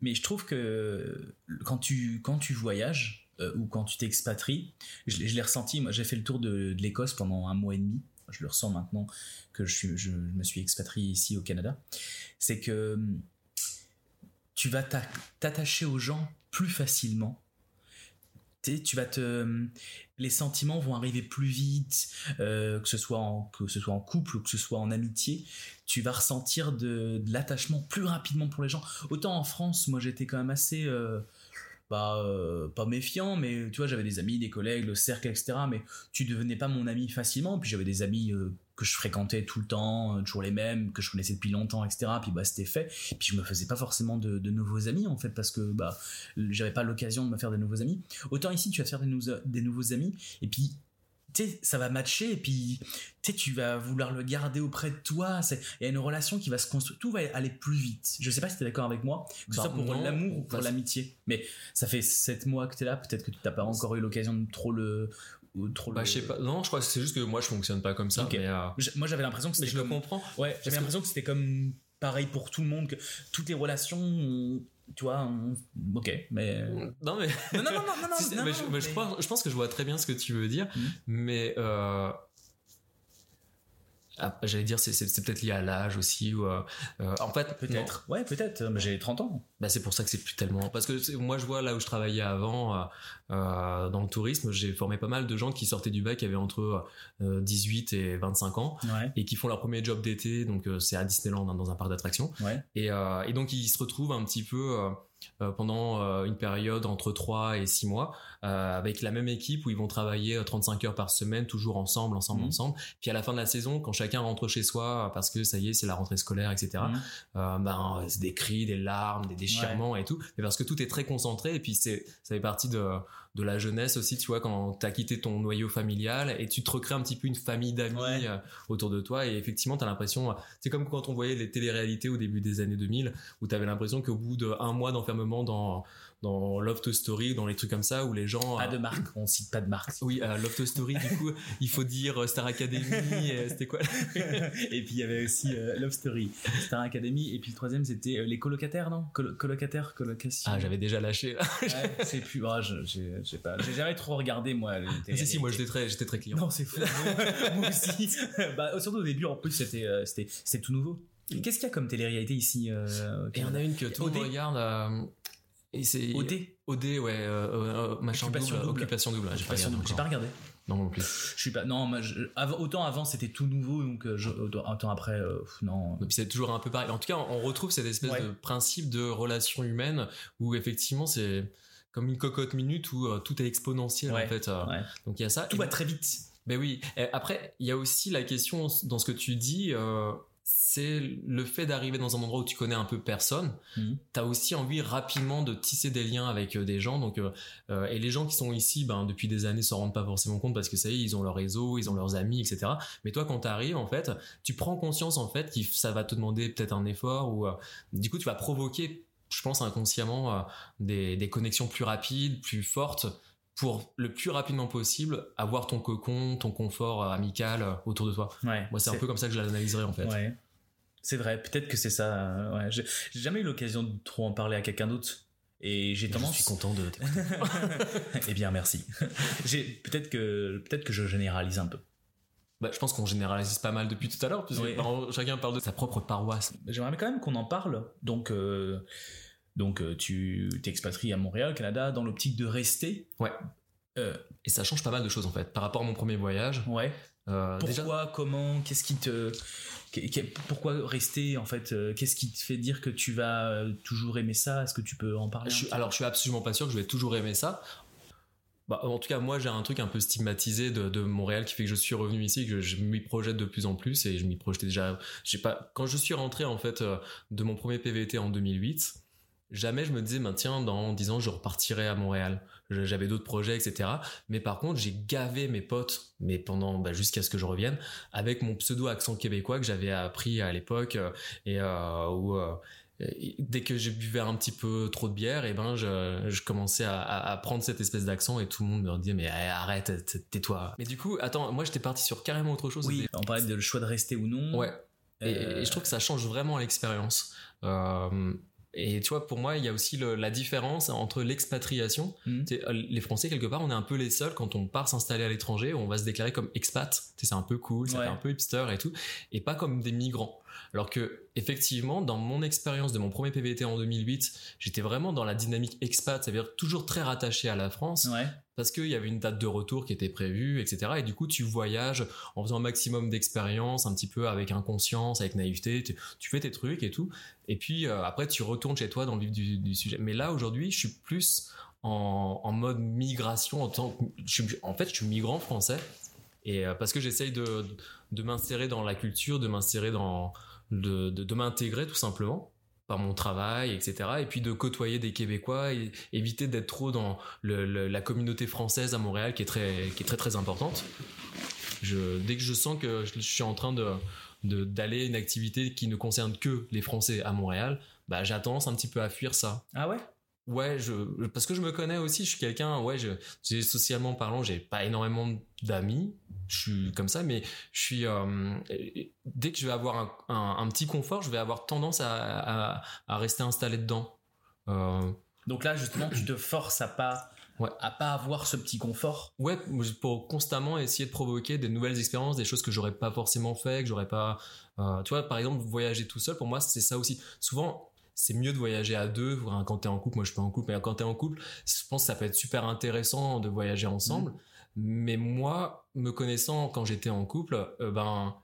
mais je trouve que quand tu, quand tu voyages euh, ou quand tu t'expatries, je, l'ai- ressenti, moi j'ai fait le tour de, l'Écosse pendant un mois et demi, je le ressens maintenant que je, me suis expatrié ici au Canada, c'est que hum, tu vas t'a- t'attacher aux gens plus facilement. Tu vas te les sentiments vont arriver plus vite euh, que ce soit en que ce soit en couple ou que ce soit en amitié. Tu vas ressentir de, de l'attachement plus rapidement pour les gens. Autant en France moi j'étais quand même assez euh, euh, pas méfiant mais tu vois j'avais des amis des collègues le cercle etc mais tu devenais pas mon ami facilement puis j'avais des amis euh, que je fréquentais tout le temps, euh, toujours les mêmes, que je connaissais depuis longtemps, etc. Puis bah c'était fait. Puis je me faisais pas forcément de, nouveaux amis en fait parce que bah j'avais pas l'occasion de me faire de nouveaux amis. Autant ici tu vas te faire des, des nouveaux amis et puis sais ça va matcher et puis tu vas vouloir le garder auprès de toi. C'est il y a une relation qui va se construire. Tout va aller plus vite. Je sais pas si t'es d'accord avec moi, que ce Bah, soit pour l'amour ou pour Bah, l'amitié. Mais ça fait sept mois que t'es là. Peut-être que tu t'as pas encore eu l'occasion de trop le ou trop Bah, le- je sais pas. Non, je crois que c'est juste que moi, je fonctionne pas comme ça. Mais, euh, Je- Moi j'avais l'impression que c'était je le comme- comprends. Ouais, j'avais que- l'impression que c'était comme pareil pour tout le monde, que toutes les relations, on- tu vois, on- ok, mais. Non, mais. Non, non, non, non, non, non, non, mais je, mais je mais- pense, je pense que je vois très bien ce que tu veux dire, Mhm. mais euh, j'allais dire c'est, peut-être lié à l'âge aussi ou euh, euh, en fait Peut-être, ouais, peut-être, mais j'ai 30 ans. Bah, c'est pour ça que c'est plus tellement. Parce que moi, je vois là où je travaillais avant, euh, euh, dans le tourisme, j'ai formé pas mal de gens qui sortaient du bac, qui avaient entre euh, 18 et 25 ans, Ouais, et qui font leur premier job d'été, donc euh, c'est à Disneyland, hein, dans un parc d'attractions. ouais, Et, euh, et donc, ils se retrouvent un petit peu euh, euh, pendant euh, une période entre 3 et 6 mois, euh, avec la même équipe où ils vont travailler euh, 35 heures par semaine, toujours ensemble, ensemble, Mhm. ensemble. Puis à la fin de la saison, quand chacun rentre chez soi, parce que ça y est, c'est la rentrée scolaire, etc., euh, ben, c'est des cris, des larmes, des déchirements et tout. Mais parce que tout est très concentré et puis c'est, ça fait partie de, de la jeunesse aussi, tu vois, quand t'as quitté ton noyau familial et tu te recrées un petit peu une famille d'amis Ouais. euh, autour de toi et effectivement t'as l'impression, euh, c'est comme quand on voyait les téléréalités au début des années 2000 où t'avais l'impression qu'au bout d'un mois d'enfermement dans, dans Love Story, dans les trucs comme ça où les gens... Pas euh, de marque, on cite pas de marque. oui, euh, Love Story, du coup, il faut dire euh, Star Academy, euh, c'était quoi et puis il y avait aussi euh, Love Story, Star Academy, et puis le troisième c'était euh, les colocataires, non? Colo- Colocataires, colocation. Ah, j'avais déjà lâché. Ouais, c'est plus. Oh, je, j'ai, j'ai pas. J'ai jamais trop regardé moi. les Ah, si, si, moi j'étais très, j'étais très client. Non, c'est fou. moi aussi. bah, surtout au début, en plus, c'était, euh, tout nouveau. Qu'est-ce qu'il y a comme télé-réalité ici euh, Et il y en a une que tout le monde regarde. Et c'est OD OD, ouais, euh, euh, euh, machin Occupation double, double. occupation double. J'ai pas pas regardé. Non, non plus. Je suis pas. Non, moi, je- autant avant c'était tout nouveau, donc euh, je, autant après, euh, non. Et puis c'est toujours un peu pareil. En tout cas, on retrouve cette espèce Ouais. de principe de relation humaine où effectivement c'est comme une cocotte minute où tout est exponentiel Ouais, en fait. ouais. Donc il y a ça. Tout Et- va très vite. Ben oui. Et après, il y a aussi la question dans ce que tu dis. euh, c'est le fait d'arriver dans un endroit où tu connais un peu personne. Mhm. T'as aussi envie rapidement de tisser des liens avec euh, des gens. Donc, euh, euh, et les gens qui sont ici, ben depuis des années, s'en rendent pas forcément compte parce que ça y est, ils ont leur réseau, ils ont leurs amis, etc. Mais toi, quand t'arrives, en fait, tu prends conscience en fait que ça va te demander peut-être un effort ou euh, du coup, tu vas provoquer, je pense inconsciemment, euh, des, des connexions plus rapides, plus fortes pour le plus rapidement possible avoir ton cocon, ton confort euh, amical euh, autour de toi. Ouais. Moi, c'est un peu comme ça que je l'analyserais en fait. Ouais. C'est vrai. Peut-être que c'est ça. euh, ouais. J'ai, jamais eu l'occasion de trop en parler à quelqu'un d'autre. Et j'ai Je suis content de eh bien, merci. j'ai peut-être que peut-être que je généralise un peu. Bah, je pense qu'on généralise pas mal depuis tout à l'heure, puisque Oui. chacun parle de sa propre paroisse. J'aimerais quand même qu'on en parle. Donc, euh, donc euh, tu t'expatries à Montréal, Canada, dans l'optique de rester. Ouais. Euh, Et ça change pas mal de choses en fait. Par rapport à mon premier voyage, ouais. Euh, déjà- Pourquoi Comment Qu'est-ce qui te Pourquoi rester en fait Qu'est-ce qui te fait dire que tu vas toujours aimer ça? Est-ce que tu peux en parler Je suis- alors, je suis absolument pas sûr que je vais toujours aimer ça. Bah, en tout cas, moi, j'ai un truc un peu stigmatisé de, de Montréal qui fait que je suis revenu ici, que je m'y projette de plus en plus et je m'y projetais déjà. J'ai pas. Quand je suis rentré en fait de mon premier PVT en 2008, jamais je me disais, bah, tiens, dans 10 ans, je repartirai à Montréal. J'avais d'autres projets, etc. Mais par contre, j'ai gavé mes potes, mais pendant bah, jusqu'à ce que je revienne, avec mon pseudo accent québécois que j'avais appris à l'époque euh, et euh, où euh, dès que j'ai buvais un petit peu trop de bière, et ben je, je commençais à, prendre cette espèce d'accent et tout le monde me disait mais eh, arrête, tais-toi. Mais du coup, attends, moi j'étais parti sur carrément autre chose. Oui, on parlait de le choix de rester ou non. Ouais. Et, et je trouve que ça change vraiment l'expérience. Euh, et tu vois, pour moi, il y a aussi le- la différence entre l'expatriation. Sais, euh, Les Français, quelque part, on est un peu les seuls quand on part s'installer à l'étranger, on va se déclarer comme expat. C'est un peu cool, ça Ouais. fait un peu hipster et tout, et pas comme des migrants. Alors que, effectivement, dans mon expérience de mon premier PVT en 2008, j'étais vraiment dans la dynamique expat, ça veut dire toujours très rattaché à la France Ouais. parce qu'il y avait une date de retour qui était prévue, etc. Et du coup, tu voyages en faisant un maximum d'expérience, un petit peu avec inconscience, avec naïveté, tu, tu fais tes trucs et tout. Et puis euh, après, tu retournes chez toi dans le vif du, du sujet. Mais là, aujourd'hui, je suis plus en, en mode migration. En, tant que, je suis- en fait, je suis migrant français. Et euh, parce que j'essaye de, de m'insérer dans la culture, de m'insérer dans... de, de, de m'intégrer tout simplement par mon travail, etc. Et puis de côtoyer des Québécois et éviter d'être trop dans le- le- la communauté française à Montréal qui est très, qui est très très importante. Je, dès que je sens que je, suis en train de d'aller à une activité qui ne concerne que les Français à Montréal, bah j'ai tendance un petit peu à fuir ça. Ah ouais? Ouais, je, parce que je me connais aussi, je suis quelqu'un, ouais, je, socialement parlant, j'ai pas énormément d'amis, je suis comme ça, mais je suis, euh, dès que je vais avoir un, un, un petit confort, je vais avoir tendance à, à, à rester installé dedans. Euh, Donc là, justement, tu te forces à pas, Ouais. à pas avoir ce petit confort? Ouais, pour constamment essayer de provoquer des nouvelles expériences, des choses que j'aurais pas forcément fait, que j'aurais pas. euh, tu vois, par exemple, voyager tout seul, pour moi, c'est ça aussi. Souvent, c'est mieux de voyager à deux. Enfin, Quand t'es en couple, moi je suis pas en couple, mais quand t'es en couple, je pense que ça peut être super intéressant de voyager ensemble. Mais moi, me connaissant quand j'étais en couple, euh, ben.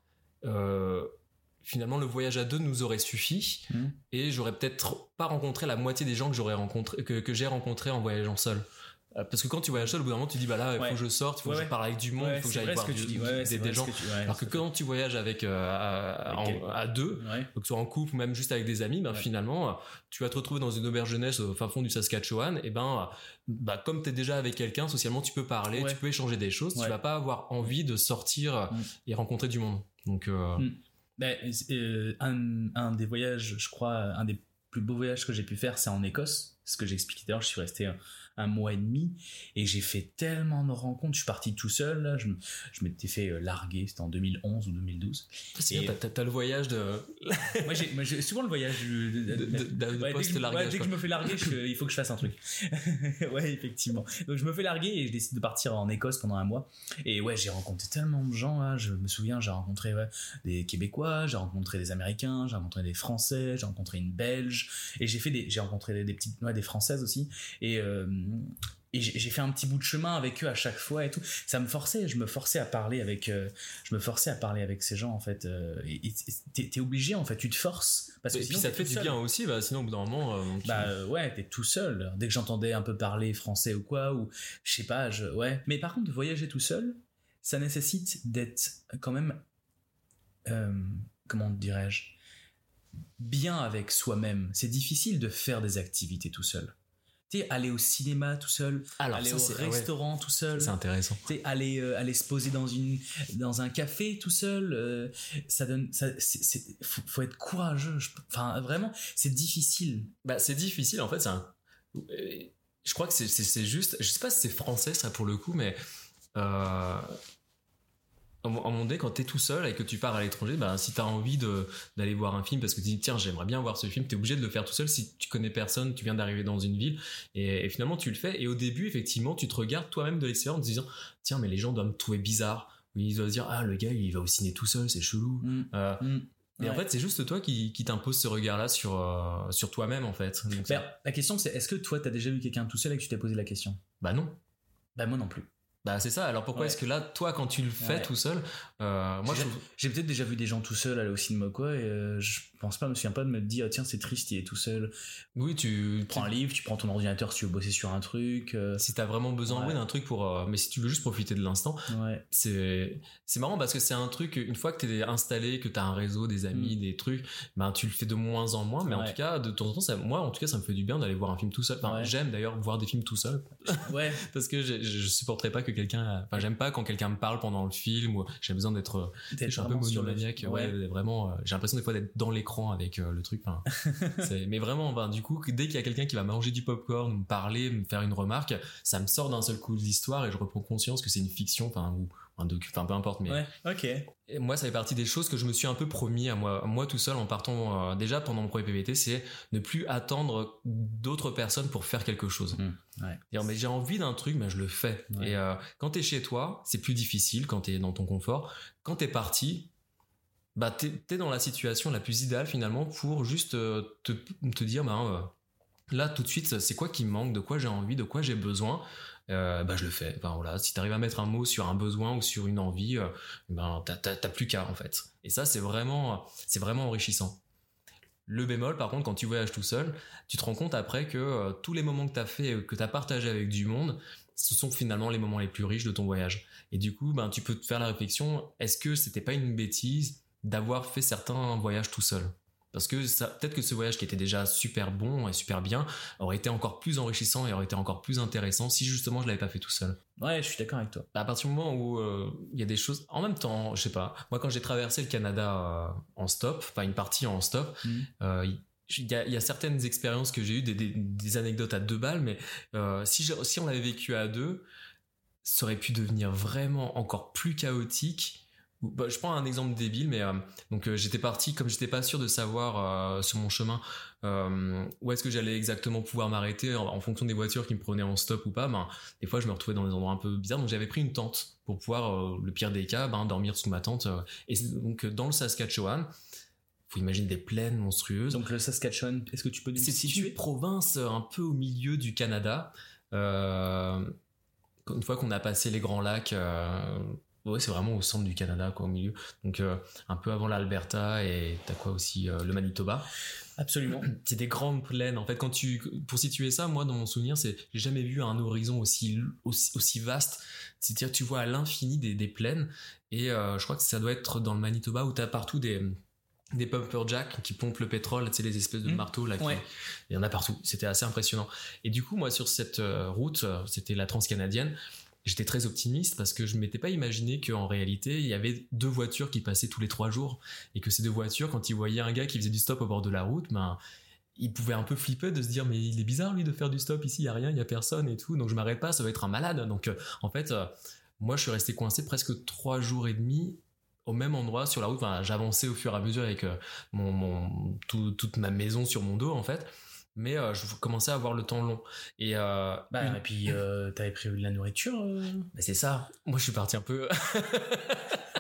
euh, Finalement, le voyage à deux nous aurait suffi Mhm. et j'aurais peut-être pas rencontré la moitié des gens que j'aurais rencontré, que, que j'ai rencontrés en voyageant seul. Euh, Parce que quand tu voyages seul, au bout d'un moment, tu dis bah là, il Ouais. faut que je sorte, il faut Ouais, que je parle avec du monde, il Ouais, faut que j'aille voir que du- dis. Des, gens. que tu- Alors que quand tu voyages avec euh, à, Avec en- à deux, que ce soit en couple ou même juste avec des amis, ben finalement, tu vas te retrouver dans une auberge jeunesse au fin fond du Saskatchewan, et ben, bah, comme tu es déjà avec quelqu'un, socialement, tu peux parler, tu peux échanger des choses, tu vas pas avoir envie de sortir euh, Mm. et rencontrer du monde. Donc, euh, Mm. Ben, euh, un, un des voyages, je crois, un des plus beaux voyages que j'ai pu faire, c'est en Écosse. Ce que j'expliquais d'ailleurs, je suis resté un, mois et demi et j'ai fait tellement de rencontres. Je suis parti tout seul. Là, je, je m'étais fait euh, larguer. C'était en 2011 ou 2012. c'est bien, t'as- le voyage de, moi, j'ai, moi, souvent le voyage du- de, de, de- de- de Ouais, dès que, je, post-largage, ouais, dès que quoi. je me fais larguer, je- il faut que je fasse un truc. ouais, effectivement. Donc je me fais larguer et je décide de partir en Écosse pendant un mois. Et ouais, j'ai rencontré tellement de gens. Là. Je me souviens, j'ai rencontré ouais, des Québécois, j'ai rencontré des Américains, j'ai rencontré des Français, j'ai rencontré une Belge. Et j'ai fait des, j'ai rencontré des, des petites, ouais, des Françaises aussi. Et euh, et j'ai fait un petit bout de chemin avec eux à chaque fois et tout. Ça me forçait, je me forçais à parler avec, euh, je me forçais à parler avec ces gens en fait. euh, et t'es obligé en fait, tu te forces parce que Et puis ça te fait du seul. bien aussi, bah, sinon au bout d'un moment, euh, tu- Bah ouais, t'es tout seul. Dès que j'entendais un peu parler français ou quoi, ou je sais pas, je, ouais. Mais par contre, voyager tout seul, ça nécessite d'être quand même, comment dirais-je, bien avec soi-même. C'est difficile de faire des activités tout seul. Tu sais, aller au cinéma tout seul, Alors, aller ça, au ah ouais, restaurant tout seul. c'est intéressant. Tu sais, aller euh, aller se poser dans une dans un café tout seul euh, ça donne ça faut, faut être courageux je- enfin vraiment c'est difficile Bah, c'est difficile, en fait, c'est un... euh, Je crois que c'est- juste... Je sais pas si c'est français, ça, pour le coup, mais... Euh... À un moment donné, quand t'es tout seul et que tu pars à l'étranger, bah, si t'as envie d'aller voir un film parce que tu dis tiens j'aimerais bien voir ce film, t'es obligé de le faire tout seul si tu connais personne, tu viens d'arriver dans une ville et, et finalement tu le fais et au début effectivement tu te regardes toi-même de l'extérieur en te disant tiens mais les gens doivent me trouver bizarre, ou ils doivent se dire ah le gars il va au ciné tout seul c'est chelou. Mm, Euh, mm. et en fait c'est juste toi qui, qui t'impose ce regard-là sur euh, sur toi-même en fait. Donc, Ben, la question c'est est-ce que toi t'as déjà vu quelqu'un tout seul et que tu t'es posé la question? Bah non. bah moi non plus Bah c'est ça. Alors pourquoi Ouais. est-ce que là, toi, quand tu le fais Ouais. tout seul, euh, moi J'ai- peut-être déjà vu des gens tout seuls aller au cinéma quoi, et euh, je pense pas, je me souviens pas de me dire, tiens, c'est triste, il est tout seul. oui, tu Tu prends un livre, tu prends ton ordinateur si tu veux bosser sur un truc. euh, si t'as vraiment besoin Ouais. d'un truc pour, euh, mais si tu veux juste profiter de l'instant, ouais. c'est c'est marrant parce que c'est un truc une fois que t'es installé que t'as un réseau des amis des trucs ben tu le fais de moins en moins mais en Mm. Tout cas de temps en temps ça, moi en tout cas ça me fait du bien d'aller voir un film tout seul enfin j'aime d'ailleurs voir des films tout seul Ouais. parce que je, je supporterais pas que quelqu'un enfin j'aime pas quand quelqu'un me parle pendant le film ou j'ai besoin d'être je suis un peu monomaniaque ouais, vraiment euh, j'ai l'impression des fois d'être dans l'écran avec euh, le truc enfin, mais vraiment ben, du coup dès qu'il y a quelqu'un qui va manger du popcorn me parler me faire une remarque ça me sort d'un seul coup de l'histoire et je reprends conscience que c'est une fiction enfin ou un docu enfin peu importe mais Ouais, ok. et moi, ça fait partie des choses que je me suis un peu promis à moi, tout seul en partant euh, déjà pendant mon premier PVT, c'est ne plus attendre d'autres personnes pour faire quelque chose. Mmh, ouais. Dire, mais j'ai envie d'un truc, mais je le fais. Ouais. Et euh, quand t'es chez toi, c'est plus difficile quand t'es dans ton confort. Quand t'es parti, bah t'es t'es dans la situation la plus idéale finalement pour juste euh, te, dire, bah, euh, là tout de suite, c'est quoi qui me manque, de quoi j'ai envie, de quoi j'ai besoin. Euh, bah je le fais. Enfin voilà, si t'arrives à mettre un mot sur un besoin ou sur une envie, euh, ben t'as- plus qu'à en fait. Et ça c'est vraiment c'est vraiment enrichissant. Le bémol par contre quand tu voyages tout seul, tu te rends compte après que tous les moments que t'as fait, que t'as partagé avec du monde, ce sont finalement les moments les plus riches de ton voyage. Et du coup, ben tu peux te faire la réflexion est-ce que c'était pas une bêtise d'avoir fait certains voyages tout seul parce que peut-être que ce voyage qui était déjà super bon et super bien aurait été encore plus enrichissant et aurait été encore plus intéressant si justement je l'avais pas fait tout seul. Ouais, je suis d'accord avec toi. À partir du moment où euh, il y a des choses, en même temps, je sais pas. Moi, quand j'ai traversé le Canada euh, en stop, enfin une partie en stop, Mhm. euh, il y, a, il y a certaines expériences que j'ai eues, des, des, des anecdotes à deux balles, mais si, je- si on l'avait vécu à deux, ça aurait pu devenir vraiment encore plus chaotique. Bah, je prends un exemple débile, mais euh, donc euh, j'étais parti comme j'étais pas sûr de savoir euh, sur mon chemin où est-ce que j'allais exactement pouvoir m'arrêter en, en fonction des voitures qui me prenaient en stop ou pas. Ben, des fois, je me retrouvais dans des endroits un peu bizarres, donc j'avais pris une tente pour pouvoir, le pire des cas, ben, dormir sous ma tente. et donc dans le Saskatchewan, faut imaginer des plaines monstrueuses. Donc le Saskatchewan, est-ce que tu peux nous C'est une province un peu au milieu du Canada. Une fois qu'on a passé les grands lacs, ouais, c'est vraiment au centre du Canada, quoi, au milieu. Donc euh, un peu avant l'Alberta et t'as quoi aussi euh, le Manitoba. Absolument. C'est des grandes plaines. En fait, quand tu, pour situer ça, moi, dans mon souvenir, c'est, j'ai jamais vu un horizon aussi, aussi, aussi vaste. C'est-à-dire, tu vois à l'infini des, des plaines. Et euh, je crois que ça doit être dans le Manitoba où t'as partout des, des pumper jacks qui pompent le pétrole, tu sais, les espèces de Mmh. marteaux là. qui- Ouais. Il y en a partout. C'était assez impressionnant. Et du coup, moi, sur cette route, c'était la transcanadienne. J'étais très optimiste parce que je m'étais pas imaginé qu'en réalité, il y avait deux voitures qui passaient tous les trois jours et que ces deux voitures, quand ils voyaient un gars qui faisait du stop au bord de la route, ben, ils pouvaient un peu flipper de se dire mais il est bizarre lui de faire du stop ici, il y a rien, il y a personne et tout, donc je m'arrête pas, ça va être un malade. Donc euh, en fait, euh, moi je suis resté coincé presque trois jours et demi au même endroit sur la route. Enfin, j'avançais au fur et à mesure avec euh, mon, mon- tout- toute ma maison sur mon dos en fait. Mais euh, je commençais à avoir le temps long. Et, euh, Bah, une- et puis, euh, t'avais prévu de la nourriture euh bah, c'est ça. Moi, je suis parti un peu.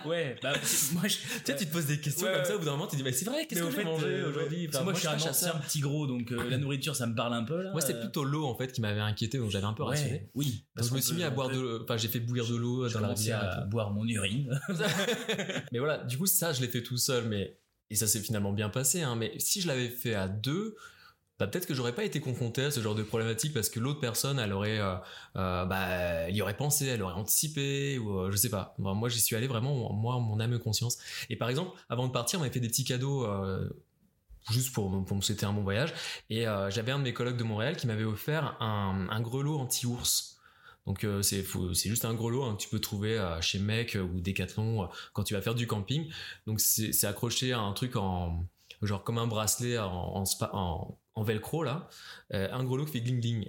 Ouais, bah, moi, je. tu sais, tu te poses des questions Ouais, comme ça, au bout d'un moment, tu te dis, mais c'est vrai, qu'est-ce que j'ai mangé aujourd'hui? parce que Enfin, moi, je suis un ancien petit gros, donc la nourriture, ça me parle un peu là. Moi, c'était plutôt l'eau, en fait, qui m'avait inquiété, donc j'avais un peu rassuré. Ouais, oui. Donc, parce je me suis mis à boire de l'eau, enfin, j'ai fait bouillir de l'eau dans la rivière. à boire mon urine. mais voilà, du coup, ça, je l'ai fait tout seul, mais et ça s'est finalement bien passé. Hein, mais si je l'avais fait à deux, bah, peut-être que j'aurais pas été confronté à ce genre de problématique parce que l'autre personne, elle aurait, euh, euh, bah, elle y aurait pensé, elle aurait anticipé ou euh, je sais pas. Bon, moi, j'y suis allé vraiment, moi, mon âme et conscience. Et par exemple, avant de partir, on m'avait fait des petits cadeaux. euh, juste pour, pour me souhaiter un bon voyage et j'avais un de mes collègues de Montréal qui m'avait offert un, un grelot anti-ours donc c'est c'est juste un grelot hein, que tu peux trouver chez Mec ou Decathlon quand tu vas faire du camping. Donc c'est accroché à un truc en genre comme un bracelet en, en velcro là, Euh, un grelot qui fait gling gling.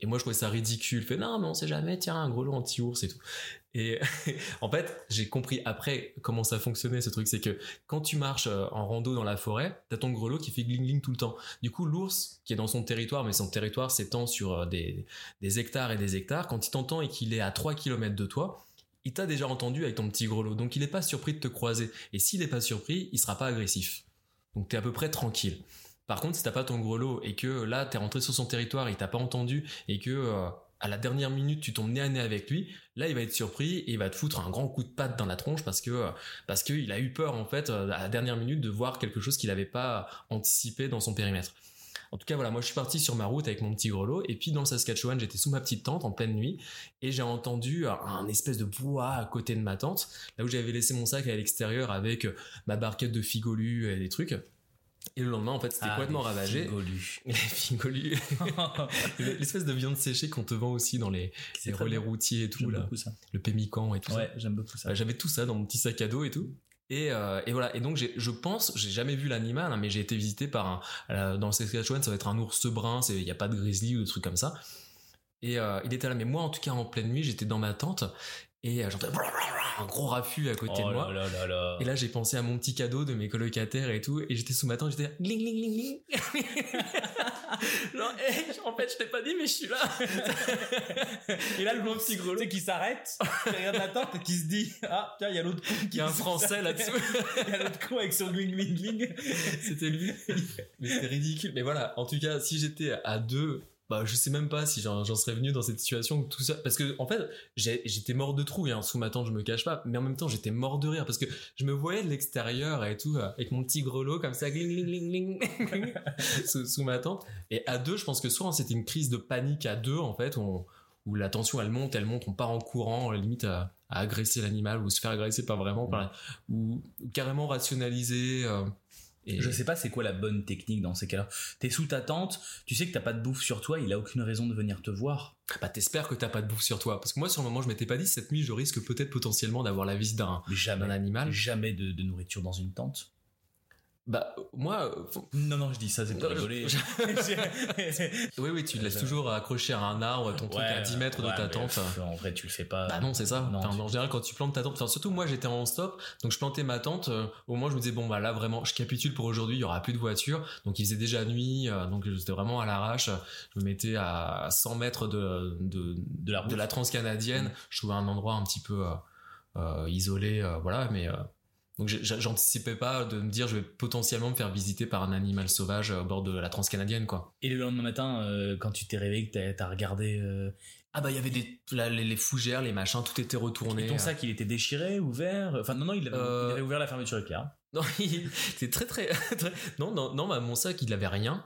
Et moi je trouvais ça ridicule. Fait non mais on sait jamais, tiens un grelot anti-ours et tout. Et en fait j'ai compris après comment ça fonctionnait ce truc, c'est que quand tu marches euh, en rando dans la forêt, t'as ton grelot qui fait gling gling tout le temps. Du coup l'ours qui est dans son territoire, mais son territoire s'étend sur euh, des des hectares et des hectares, quand il t'entend et qu'il est à 3 km de toi, il t'a déjà entendu avec ton petit grelot, donc il n'est pas surpris de te croiser. Et s'il n'est pas surpris, il sera pas agressif. Donc t'es à peu près tranquille. Par contre, si t'as pas ton grelot et que là t'es rentré sur son territoire et il t'a pas entendu et que euh, à la dernière minute tu tombes nez à nez avec lui, là il va être surpris et il va te foutre un grand coup de patte dans la tronche parce que parce qu'il a eu peur en fait à la dernière minute de voir quelque chose qu'il n'avait pas anticipé dans son périmètre. En tout cas, voilà, moi je suis parti sur ma route avec mon petit grelot, et puis dans le Saskatchewan, j'étais sous ma petite tente en pleine nuit, et j'ai entendu un espèce de bois à côté de ma tente, là où j'avais laissé mon sac à l'extérieur avec ma barquette de figolus et des trucs. Et le lendemain, en fait, c'était Ah, complètement les ravagé. figolus. Les. L'espèce de viande séchée qu'on te vend aussi dans les, relais routiers et tout, J'aime là. beaucoup ça. Le pémican et tout ça. Ouais, j'aime beaucoup ça. Euh, J'avais tout ça dans mon petit sac à dos et tout. Et, euh, et voilà. Et donc, je pense, j'ai jamais vu l'animal, hein, mais j'ai été visité par un, euh, dans le Saskatchewan, ça va être un ours brun, il n'y a pas de grizzly ou de trucs comme ça. Et euh, il était là. Mais moi, en tout cas, en pleine nuit, j'étais dans ma tente et euh, j'entendais un gros raffut à côté oh de moi. là là là là. Et là, j'ai pensé à mon petit cadeau de mes colocataires et tout, et j'étais sous ma tente, j'étais gling, gling, gling, gling. Genre, hey, en fait, je t'ai pas dit, mais je suis là. Et là, le petit petit grelot, tu sais, qui s'arrête, qui regarde la tente et qui se dit Ah, tiens, il y a l'autre con qui Il y a un français là-dessous. Il y a l'autre con avec son gling gling gling. C'était lui. Mais c'était ridicule. Mais voilà, en tout cas, si j'étais à deux, bah, je sais même pas si j'en serais venu dans cette situation tout ça. Parce que, en fait, j'étais mort de trouille, hein, sous ma tente, je me cache pas. Mais en même temps, j'étais mort de rire parce que je me voyais de l'extérieur et tout, euh, avec mon petit grelot comme ça, gling, gling, gling, gling, sous, sous ma tente. Et à deux, je pense que soit c'était une crise de panique à deux, en fait, où, on- où la tension elle monte, elle monte, on part en courant, limite à, à agresser l'animal ou se faire agresser, pas vraiment, par ou, ou carrément rationaliser. euh, et Je sais pas c'est quoi la bonne technique dans ces cas-là. T'es sous ta tente, tu sais que t'as pas de bouffe sur toi, il a aucune raison de venir te voir. bah t'espères que t'as pas de bouffe sur toi parce que moi sur le moment je m'étais pas dit cette nuit je risque peut-être potentiellement d'avoir la visite d'un animal Jamais de, de nourriture dans une tente. Bah moi euh, faut- Non, non, je dis ça, c'est pour Non, je- rigoler. oui oui tu laisses Euh, toujours accrocher à un arbre ton truc à 10 mètres de ta tente En vrai, tu le fais pas. bah non c'est ça Non, Enfin, tu- en général quand tu plantes ta tente enfin surtout moi j'étais en stop donc je plantais ma tente euh, au moins je me disais bon bah là vraiment je capitule pour aujourd'hui il y aura plus de voitures donc il faisait déjà nuit euh, donc j'étais vraiment à l'arrache je me mettais à 100 mètres de, de, De la route. de la transcanadienne Mm. je trouvais un endroit un petit peu euh, isolé voilà mais donc j'anticipais pas de me dire je vais potentiellement me faire visiter par un animal sauvage au bord de la transcanadienne quoi Et le lendemain matin, euh, quand tu t'es réveillé, que t'as- regardé. euh, ah bah il y avait des les, les fougères les machins tout était retourné et ton sac, il était déchiré, ouvert? Enfin, non, non, il avait, Euh, il avait ouvert la fermeture éclair. non il- c'est très très, très- non non non bah, mon sac il avait rien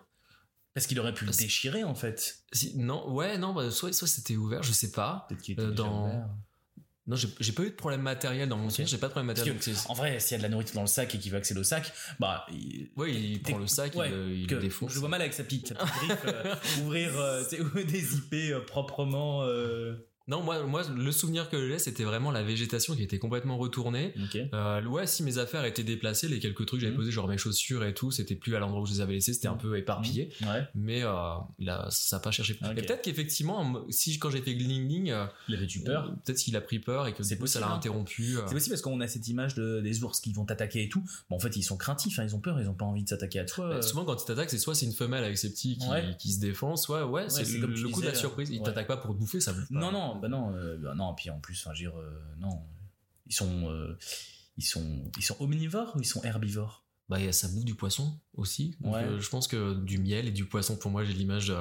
Parce qu'il aurait pu le déchirer, en fait. Si- non ouais non bah, soit soit c'était ouvert je sais pas Peut-être qu'il était Euh, dans- ouvert. Non j'ai pas eu de problème matériel dans mon Ok. souvenir j'ai pas de problème matériel que, en vrai, s'il y a de la nourriture dans le sac et qu'il veut accéder au sac, bah. Il, ouais il prend le sac ouais, il, le- il défonce Je vois mal avec sa petite, sa petite griffe, euh, ouvrir euh, des IP euh, proprement. Euh, Non, moi, moi, le souvenir que j'ai, c'était vraiment la végétation qui était complètement retournée. Euh, ouais, si mes affaires étaient déplacées, les quelques trucs que j'avais Mhm. posés, genre mes chaussures et tout, c'était plus à l'endroit où je les avais laissés, c'était un peu éparpillé. Ouais. Mais euh, là, ça n'a pas cherché. Ok. Et peut-être qu'effectivement, si quand j'ai fait gling gling, euh, Il avait eu peur. peut-être qu'il a pris peur et que C'est ça possible, l'a hein. interrompu. euh. C'est aussi parce qu'on a cette image de, des ours qui vont t'attaquer et tout. Bon, en fait, ils sont craintifs, hein, ils ont peur, ils ont pas envie de s'attaquer à toi. Bah, euh. souvent, quand il t'attaque, c'est soit c'est une femelle avec ses petits qui, Ouais. qui se défend, soit ouais, c'est c'est le, coup de la surprise. Il ouais. t'attaque pas pour te bouffer, ça bouffe pas. Non, non, bah non, euh, bah non. Puis en plus, enfin, dire, euh, non, ils sont, euh, ils sont, ils sont omnivores ou ils sont herbivores? Bah, il y a- ça bouffe du poisson aussi. Donc, Ouais. je pense que du miel et du poisson, pour moi, j'ai l'image de,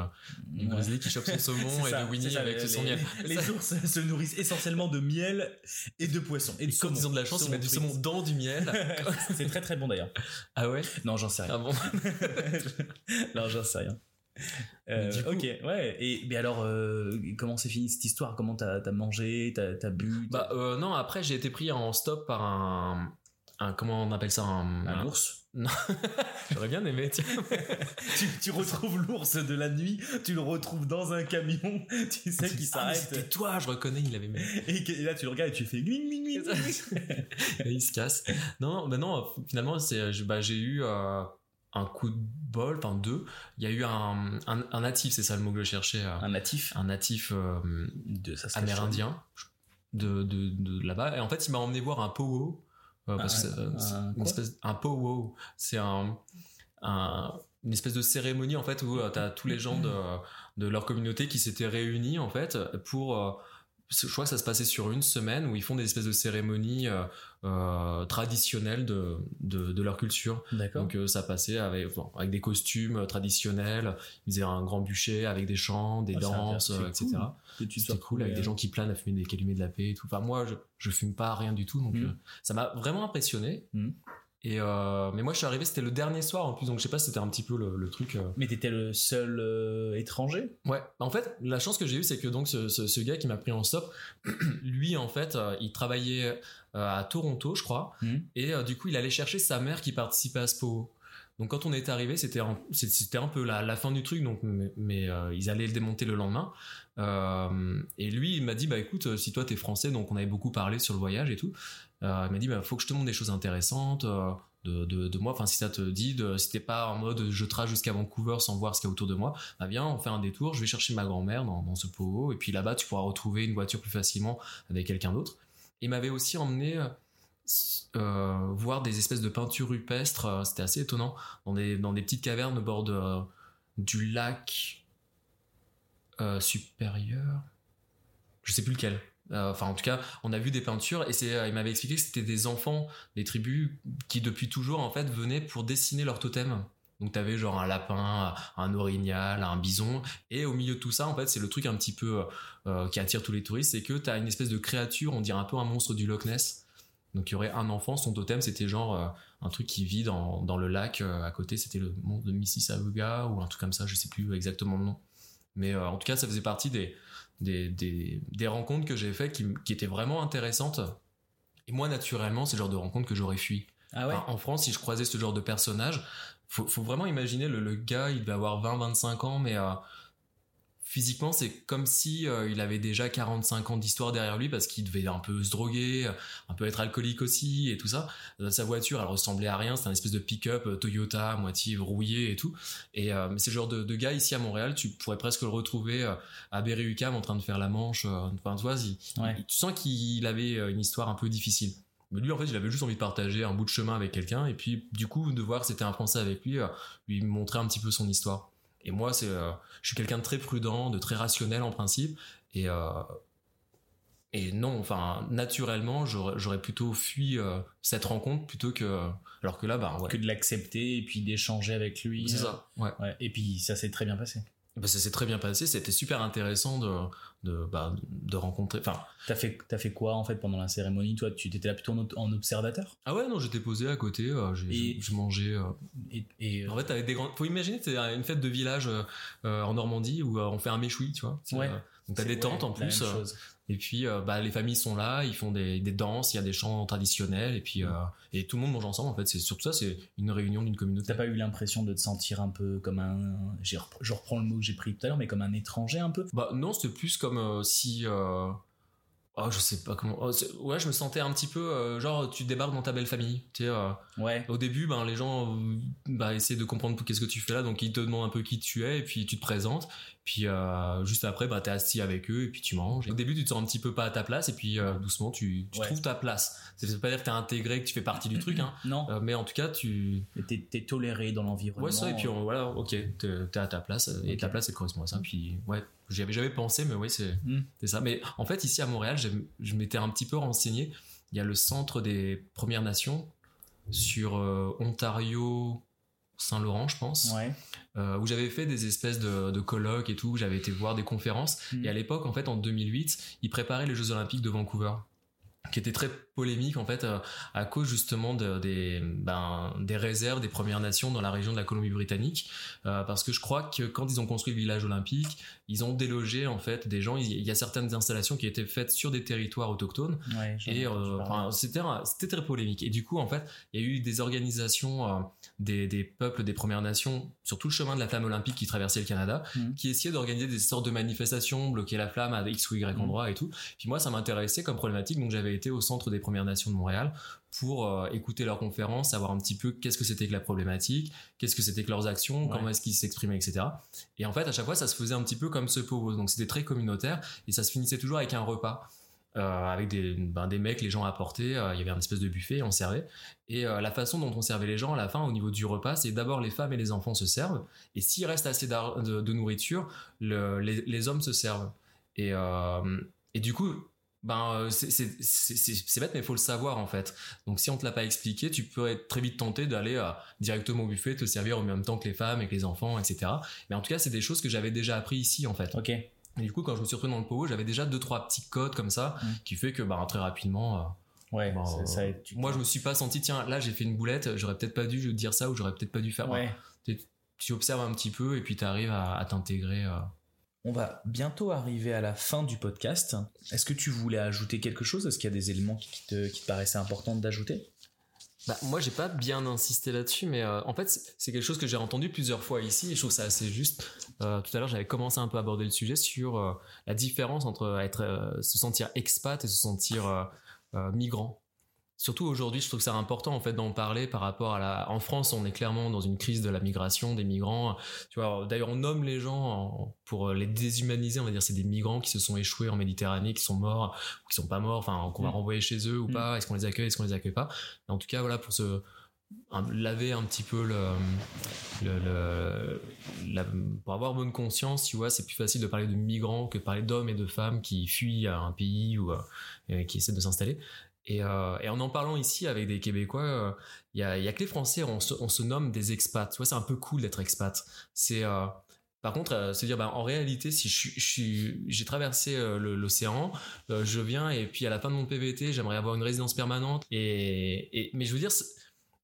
du Ouais. grizzly qui chope son saumon et ça, de Winnie ça, avec les- son miel. Les Ça- ours se nourrissent essentiellement de miel et de poisson et de Quand saumon. ils ont de la chance, ils mettent du saumon dans du miel. c'est très très bon d'ailleurs. ah ouais? Non, j'en sais rien. Ah bon? Non, j'en sais rien. Euh, coup- ok, ouais. Et mais alors, euh, comment s'est fini cette histoire? Comment t'as as mangé? T'as as bu? Bah euh, non, après j'ai été pris en stop par un... un comment on appelle ça? Un, Un ours? J'aurais bien aimé, tiens. tu, tu retrouves l'ours de la nuit, tu le retrouves dans un camion, tu sais qu'il Ah, s'arrête. C'était toi, je reconnais, il avait même. et, que- et là, tu le regardes et tu fais gling, gling, gling, il se casse. Non, non, bah non, finalement, c'est, bah, j'ai eu un coup de bol, enfin deux. Il y a eu un, un, un natif, c'est ça le mot que je cherchais. euh, Un natif un natif euh, de amérindien de, de, de là-bas. Et en fait, il m'a emmené voir un powo. euh, parce Un- que c'est- un une quoi? espèce, un powo. C'est un, un- une espèce de cérémonie, en fait, où tu as tous les gens de, de leur communauté qui s'étaient réunis, en fait, pour. euh, je crois que ça se passait sur une semaine où ils font des espèces de cérémonies euh, euh, traditionnelles de, de, leur culture. Donc ça passait avec, avec des costumes traditionnels, ils faisaient un grand bûcher avec des chants, des danses, etc. C'était cool avec des gens qui planent à fumer des calumet de la paix et tout. Enfin moi je, je fume pas rien du tout donc mm. ça m'a vraiment impressionné. Mm. Et euh, mais moi je suis arrivé, c'était le dernier soir en plus, donc je sais pas, c'était un petit peu le, truc. Euh. Mais t'étais le seul euh, étranger? Ouais. En fait, la chance que j'ai eue, c'est que donc ce, ce, gars qui m'a pris en stop, lui en fait, il travaillait à Toronto, je crois, hmm. et du coup il allait chercher sa mère qui participait à Spo. Donc quand on est arrivé, c'était un, c'était un peu la, la, fin du truc, donc mais, ils allaient le démonter le lendemain. et lui, il m'a dit bah écoute, si toi t'es français, donc on avait beaucoup parlé sur le voyage et tout. Euh, il m'a dit, bah, faut que je te montre des choses intéressantes. Euh, de, moi, enfin si ça te dit, de, si t'es pas en mode je trace jusqu'à Vancouver sans voir ce qu'il y a autour de moi, bah viens, on fait un détour, je vais chercher ma grand-mère dans, ce pot, et puis là-bas tu pourras retrouver une voiture plus facilement avec quelqu'un d'autre. Il m'avait aussi emmené euh, voir des espèces de peintures rupestres, c'était assez étonnant, dans des, petites cavernes au bord du lac supérieur, je sais plus lequel. Euh, enfin, en tout cas, on a vu des peintures et c'est, euh, il m'avait expliqué que c'était des enfants des tribus qui depuis toujours en fait venaient pour dessiner leur totem. Donc t'avais genre un lapin, un orignal, un bison, et au milieu de tout ça, en fait, c'est le truc un petit peu euh, qui attire tous les touristes, c'est que t'as une espèce de créature, on dirait un peu un monstre du Loch Ness. Donc il y aurait un enfant, son totem c'était genre un truc qui vit dans, dans le lac à côté, c'était le monstre de Mississauga ou un truc comme ça, je sais plus exactement le nom. Mais en tout cas, ça faisait partie des, des, des, rencontres que j'ai faites qui, qui, étaient vraiment intéressantes. Et moi, naturellement, c'est le genre de rencontres que j'aurais fui. Ah en France, si je croisais ce genre de personnage, faut, faut vraiment imaginer le, le, gars, il va avoir 20-25 ans, mais euh, physiquement, c'est comme si euh, il avait déjà 45 ans d'histoire derrière lui parce qu'il devait un peu se droguer, un peu être alcoolique aussi et tout ça. Euh, sa voiture, elle ressemblait à rien, c'était un espèce de pick-up euh, Toyota, moitié rouillé et tout. Et mais c'est le genre de, de, gars ici à Montréal, tu pourrais presque le retrouver à Berry-UQAM en train de faire la manche. Enfin, tu vois, tu sens qu'il avait une histoire un peu difficile. Mais lui, en fait, il avait juste envie de partager un bout de chemin avec quelqu'un, et puis, du coup, de voir que c'était un Français avec lui, lui montrer un petit peu son histoire. Et moi, c'est, euh, je suis quelqu'un de très prudent, de très rationnel en principe. Et, euh, et non, enfin, naturellement, j'aurais plutôt fui euh, cette rencontre plutôt que. Alors que là, bah, Que de l'accepter et puis d'échanger avec lui. C'est ça, ouais. Et puis ça s'est très bien passé. Bah, ça s'est très bien passé, c'était super intéressant de, de, bah, de rencontrer. Enfin, t'as fait, as fait quoi en fait pendant la cérémonie Toi, tu étais là plutôt en, observateur? Ah ouais, non, j'étais posé à côté, euh, j'ai mangé. Euh. Et, En fait, t'avais des grands. Faut imaginer, c'est une fête de village euh, en Normandie où on fait un méchoui, tu vois? Ouais. donc t'as des tentes en plus. Et puis, euh, bah, les familles sont là, ils font des, des danses, il y a des chants traditionnels, et puis, euh, et tout le monde mange ensemble. En fait, c'est surtout ça, c'est une réunion d'une communauté. T'as pas eu l'impression de te sentir un peu comme un, je reprends le mot que j'ai pris tout à l'heure, mais comme un étranger un peu? Bah non, c'était plus comme euh, si Oh, je sais pas comment. Oh, ouais, je me sentais un petit peu euh, genre tu débarques dans ta belle famille. Tu sais, euh, ouais. Au début, ben les gens euh, bah, essaient de comprendre qu'est-ce que tu fais là, donc ils te demandent un peu qui tu es et puis tu te présentes. Puis juste après, bah t'es assis avec eux et puis tu manges. Au début, tu te sens un petit peu pas à ta place et puis doucement tu, tu trouves ta place. Ça veut pas dire que t'es intégré, que tu fais partie du truc, hein. non. mais en tout cas, tu. T'es es toléré dans l'environnement. Ouais, ça et puis voilà, ok, t'es à ta place et ta place elle correspond à ça. Puis ouais, J'y avais jamais pensé, mais oui, hmm. c'est ça. Mais en fait, ici à Montréal, je m'étais un petit peu renseigné. Il y a le centre des Premières Nations sur euh, Ontario, Saint-Laurent, je pense, euh, où j'avais fait des espèces de, colloques et tout. J'avais été voir des conférences. Hmm. Et à l'époque, en fait, en 2008, ils préparaient les Jeux Olympiques de Vancouver qui était très polémique en fait euh, à cause justement de, des ben, des réserves des Premières Nations dans la région de la Colombie-Britannique. Euh, parce que je crois que quand ils ont construit le village olympique ils ont délogé en fait des gens. Il y a certaines installations qui étaient faites sur des territoires autochtones. Et euh, c'était c'était très polémique. Et du coup en fait il y a eu des organisations des, des, peuples des Premières Nations sur tout le chemin de la flamme olympique qui traversait le Canada mmh. qui essayaient d'organiser des sortes de manifestations bloquer la flamme à x ou y mmh. endroit et tout. Puis moi ça m'intéressait comme problématique donc j'avais été au centre des Premières Nations de Montréal pour euh, écouter leurs conférences, savoir un petit peu qu'est-ce que c'était que la problématique, qu'est-ce que c'était que leurs actions, comment est-ce qu'ils s'exprimaient, etc. Et en fait, à chaque fois, ça se faisait un petit peu comme ce pauvre. Donc c'était très communautaire et ça se finissait toujours avec un repas. Euh, avec des, ben, des mecs, les gens apportaient, euh, il y avait un espèce de buffet, on servait. Et la façon dont on servait les gens à la fin, au niveau du repas, c'est d'abord les femmes et les enfants se servent, et s'il reste assez de, de, nourriture, le, les, les, hommes se servent. Et et du coup, ben c'est bête mais il faut le savoir en fait donc si on te l'a pas expliqué tu peux être très vite tenté d'aller directement au buffet te servir en même temps que les femmes et que les enfants etc mais en tout cas c'est des choses que j'avais déjà appris ici en fait ok et du coup quand je me suis retrouvé dans le pot j'avais déjà deux trois petits codes comme ça Mm. qui fait que ben très rapidement ouais ben, ça- ça- euh, tu- moi je me suis pas senti tiens là j'ai fait une boulette j'aurais peut-être pas dû dire ça ou j'aurais peut-être pas dû faire ouais tu observes un petit peu et puis tu arrives à, à t'intégrer euh. On va bientôt arriver à la fin du podcast. Est-ce que tu voulais ajouter quelque chose? Est-ce qu'il y a des éléments qui te, paraissaient importants d'ajouter? Bah, moi, j'ai pas bien insisté là-dessus, mais euh, en fait, c'est- quelque chose que j'ai entendu plusieurs fois ici et je trouve ça assez juste. Euh, tout à l'heure, j'avais commencé un peu à aborder le sujet sur euh, la différence entre être, se sentir expat et se sentir migrant. Surtout aujourd'hui, je trouve que c'est important en fait d'en parler par rapport à la. En France, on est clairement dans une crise de la migration, des migrants. Tu vois, d'ailleurs, on nomme les gens en- pour les déshumaniser. On va dire c'est des migrants qui se sont échoués en Méditerranée, qui sont morts ou qui sont pas morts, enfin qu'on va Mm. renvoyer chez eux ou Mm. pas. Est-ce qu'on les accueille, est-ce qu'on les accueille pas Mais En tout cas, voilà pour se laver un petit peu le, le, le- la- pour avoir bonne conscience, tu vois, c'est plus facile de parler de migrants que de parler d'hommes et de femmes qui fuient à un pays ou euh, qui essaient de s'installer. Et, euh, et en en parlant ici avec des Québécois, euh, il y, a, il y a que les Français, on se, nomme des expats. Tu vois, c'est un peu cool d'être expat. C'est euh, par contre, euh, se dire, bah, en réalité, si j'ai traversé euh, l'océan, euh, je viens et puis à la fin de mon PVT, j'aimerais avoir une résidence permanente. Et, mais je veux dire,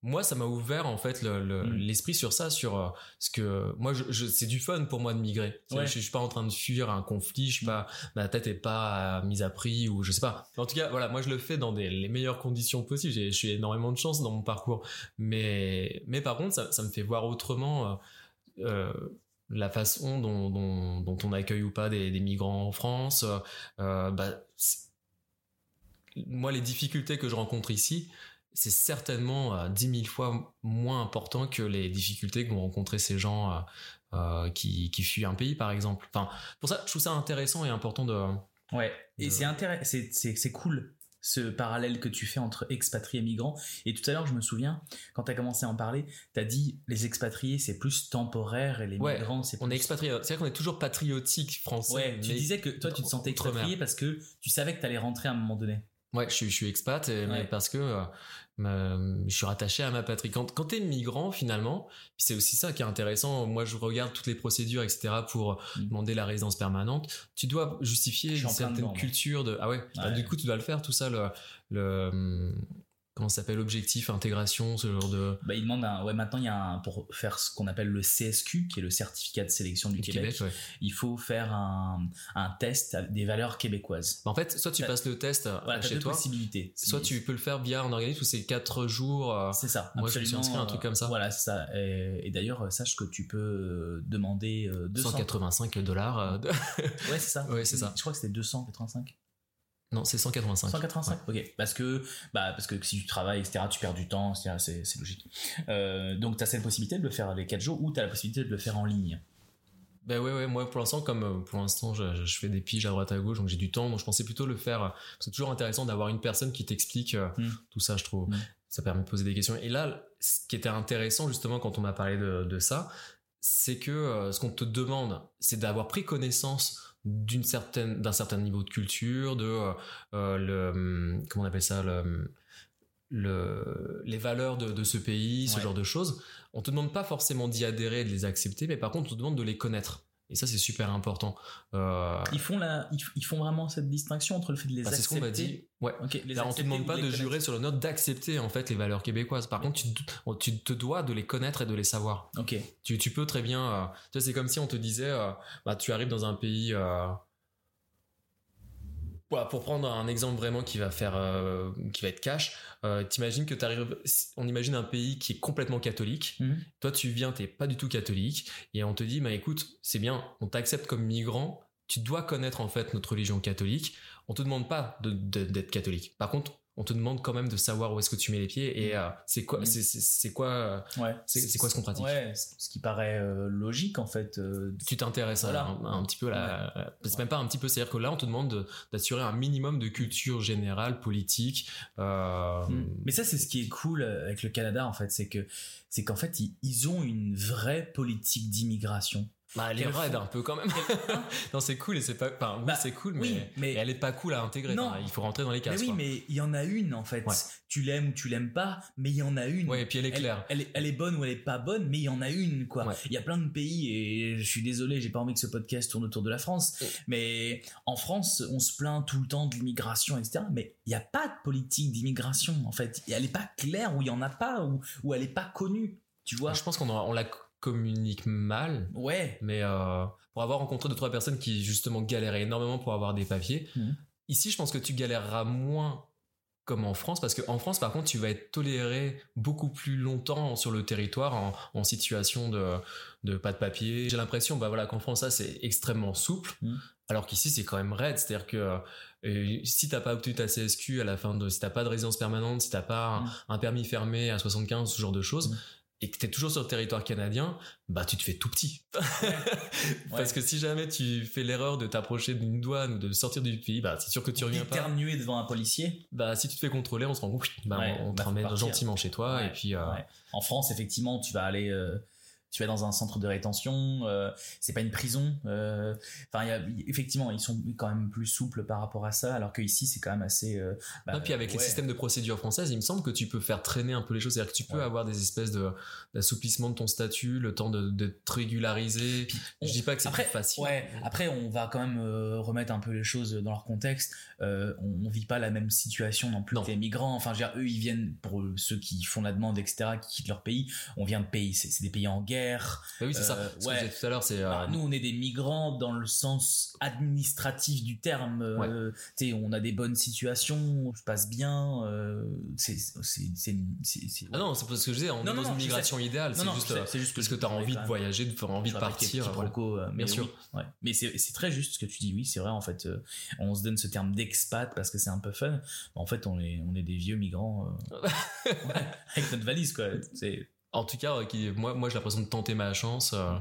moi, ça m'a ouvert en fait le- le- Mm. l'esprit sur ça, sur euh, ce que moi, je, je- c'est du fun pour moi de migrer. Ouais. Je, je suis pas en train de fuir un conflit, je suis pas, ma tête est pas euh, mise à prix ou je sais pas. En tout cas, voilà, moi je le fais dans des, les meilleures conditions possibles. J'ai, je suis énormément de chance dans mon parcours, mais mais par contre, ça, ça me fait voir autrement. euh, euh, la façon dont, dont, dont on accueille ou pas des, des migrants en France, bah, moi les difficultés que je rencontre ici, c'est certainement euh, 10 000 fois moins important que les difficultés que vont rencontrer ces gens euh, euh, qui, qui fuient un pays par exemple. Enfin, pour ça, je trouve ça intéressant et important de... Ouais. Et De- c'est intéressant, c'est, cool ce parallèle que tu fais entre expatriés et migrants. Et tout à l'heure, je me souviens, quand tu as commencé à en parler, tu as dit les expatriés, c'est plus temporaire et les Ouais, migrants, c'est plus... On est expatrié, c'est-à-dire qu'on est toujours patriotique français. Ouais, tu disais que toi, tu te sentais expatrié parce que tu savais que tu allais rentrer à un moment donné. Ouais, je suis, je suis expat, et- Ouais. parce que euh, je suis rattaché à ma patrie. Quand, quand t'es migrant, finalement, c'est aussi ça qui est intéressant. Moi, je regarde toutes les procédures, etc., pour Mm. demander la résidence permanente. Tu dois justifier une certaine dedans, culture de. Ah ouais. Ouais. du coup, tu dois le faire tout ça. Le, le comment ça s'appelle objectif, intégration, ce genre de. Bah, il demande un, ouais, maintenant, il y a un, pour faire ce qu'on appelle le CSQ, qui est le certificat de sélection du du Québec, Québec, ouais. il faut faire un, un test des valeurs québécoises. En fait, soit tu passes le test euh, Voilà, chez deux toi, possibilités. soit tu peux le faire via un organisme où c'est 4 jours. euh, C'est ça. Moi, je me suis inscrit un truc comme ça. Voilà, c'est ça. Et, et d'ailleurs, sache que tu peux euh, demander euh, 200. 185 dollars. euh, de- Ouais, c'est ça. Ouais, c'est ça. Je crois que c'était 285. Non, c'est 185. 185 Ok. Parce que, bah, parce que si tu travailles, etc., tu perds du temps, etc., c'est c'est logique. Euh, donc, tu as cette possibilité de le faire les 4 jours ou tu as la possibilité de le faire en ligne? Ben ouais, ouais, moi pour l'instant, comme euh, pour l'instant je, je- fais des piges à droite à gauche, donc j'ai du temps, donc je pensais plutôt le faire. euh, C'est toujours intéressant d'avoir une personne qui t'explique Mm. tout ça, je trouve. Mm. Ça permet de poser des questions. Et là, ce qui était intéressant justement quand on m'a parlé de, de ça, c'est que euh, ce qu'on te demande, c'est d'avoir pris connaissance d'une certaine d'un certain niveau de culture, de euh, euh, le hum, comment on appelle ça le le, les valeurs de, de ce pays, ce Ouais. genre de choses. On te demande pas forcément d'y adhérer, de les accepter, mais par contre, on te demande de les connaître. Et ça, c'est super important. Euh, Ils font, la, ils, font vraiment cette distinction entre le fait de les bah, c'est ce accepter. qu'on m'a dit. Ouais. Ok, les Là, on te accepter demande pas de connaître. jurer sur le note d'accepter en fait les valeurs québécoises. Par contre, tu, te- on- tu te dois de les connaître et de les savoir. Ok. Tu, tu peux très bien. euh, c'est comme si on te disait, euh, bah, tu arrives dans un pays. Pour prendre un exemple vraiment qui va faire, euh, qui va être cash, euh, t'imagines que t'arrives, on imagine un pays qui est complètement catholique. Mhm. Toi, tu viens, t'es pas du tout catholique, et on te dit, bah écoute, c'est bien, on t'accepte comme migrant, tu dois connaître en fait notre religion catholique. On te demande pas de- de- d'être catholique. Par contre, on te demande quand même de savoir où est-ce que tu mets les pieds et euh, c'est quoi, Mhm. c'est- quoi, euh, Ouais. C'est- quoi ce qu'on pratique? Ouais, ce qui paraît euh, logique en fait. euh, tu t'intéresses à Voilà. un, petit peu la, c'est même pas un petit peu, c'est-à-dire que là, on te demande de- d'assurer un minimum de culture générale, politique. Mm. Mais ça, c'est ce qui est cool avec le Canada, en fait, c'est que c'est qu'en fait, ils, ils ont une vraie politique d'immigration. Bah, elle est fou. un peu quand même. non, c'est cool et c'est pas. Enfin, oui, Bah, c'est cool, mais, oui, mais- mais elle est pas cool à intégrer. Non. Enfin, il faut rentrer dans les Mais cases. oui, quoi. mais il y en a une en fait. Ouais. Tu l'aimes ou tu l'aimes pas, mais il y en a une. Ouais, et puis elle est claire. Elle, est- elle est bonne ou elle est pas bonne, mais il y en a une, quoi. Ouais. Il y a plein de pays, et je suis désolé, j'ai pas envie que ce podcast tourne autour de la France, mais en France, on se plaint tout le temps de l'immigration, etc. Mais il n'y a pas de politique d'immigration, en fait. Et Elle est pas claire, ou il y en a pas, ou, ou elle est pas connue. Tu vois Je pense qu'on on la communique mal. Ouais. Mais euh, pour avoir rencontré deux trois personnes qui justement galéraient énormément pour avoir des papiers, Mhm. ici je pense que tu galéreras moins comme en France parce qu'en France par contre tu vas être toléré beaucoup plus longtemps sur le territoire en, en situation de, de pas de papier. J'ai l'impression bah voilà qu'en France ça c'est extrêmement souple Mhm. alors qu'ici c'est quand même raide, c'est-à-dire que euh, si t'as pas obtenu ta CSQ à la fin de si t'as pas de résidence permanente, si t'as pas un, Mhm. un permis fermé à 75 ce genre de choses. Et que t'es toujours sur le territoire canadien, bah tu te fais tout petit. Parce Ouais. que si jamais tu fais l'erreur de t'approcher d'une douane ou de sortir du pays, bah c'est sûr que tu reviens pas. Éternuer devant un policier. Bah si tu te fais contrôler, on se rend compte, bah, Ouais, on te bah, faut ramène partir. gentiment chez toi et puis euh. En France, effectivement, tu vas aller, euh, tu vas dans un centre de rétention. euh, c'est pas une prison. euh, Enfin, effectivement, ils sont quand même plus souples par rapport à ça, alors que ici, c'est quand même assez. euh, bah, puis avec les systèmes de procédure françaises, il me semble que tu peux faire traîner un peu les choses, c'est-à-dire que tu peux Ouais. avoir des espèces de d'assouplissement de ton statut, le temps de, de te régulariser. on- Je dis pas que c'est facile. Ouais. Après, on va quand même euh, remettre un peu les choses dans leur contexte. On, on vit pas la même situation non plus Non. que les migrants. Enfin, je veux dire, eux, ils viennent pour ceux qui font la demande, etc., qui quittent leur pays. On vient de pays, c'est des pays en guerre. Bah oui, c'est ça. Euh, Ce que ouais. disais tout à l'heure, c'est euh, Bah, nous, on est des migrants dans le sens administratif du terme. Euh, tu sais, on a des bonnes situations, je passe bien. euh, c'est, c'est, Ah non, c'est parce que je disais, on Non, est non, dans non, une migration idéale, c'est juste, euh, c'est que parce que tu as voulais envie de voyager, de faire envie de partir. euh, Bien sûr. ouais. Mais c'est, c'est très juste ce que tu dis, oui, c'est vrai, en fait, euh, on se donne ce terme d'expat parce que c'est un peu fun. En fait, on est, on est des vieux migrants euh, ouais, avec notre valise, quoi. C'est, En tout cas, qui, moi, moi j'ai l'impression de tenter ma chance. euh,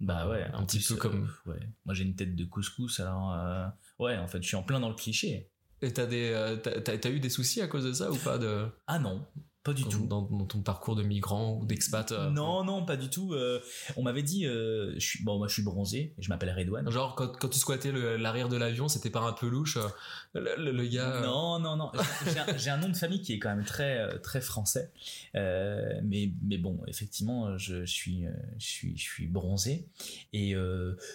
bah ouais, Un petit peu euh, comme- ouais. Moi, j'ai une tête de couscous, alors, euh, ouais, en fait, je suis en plein dans le cliché. Et t'as des, t'as, t'as eu des soucis à cause de ça ou pas de Ah non, pas du dans, tout. dans- dans ton parcours de migrant ou d'expat euh, Non, non, pas du tout. euh, on m'avait dit, euh, je suis, bon, moi je suis bronzé, je m'appelle Redouane. Genre quand, quand tu squattais l'arrière de l'avion, c'était pas un peu louche le, le- le gars. Non, non, non. J'ai un, nom de famille qui est quand même très, très français. Mais, mais bon, effectivement, je, je suis, je suis, je suis bronzé. Et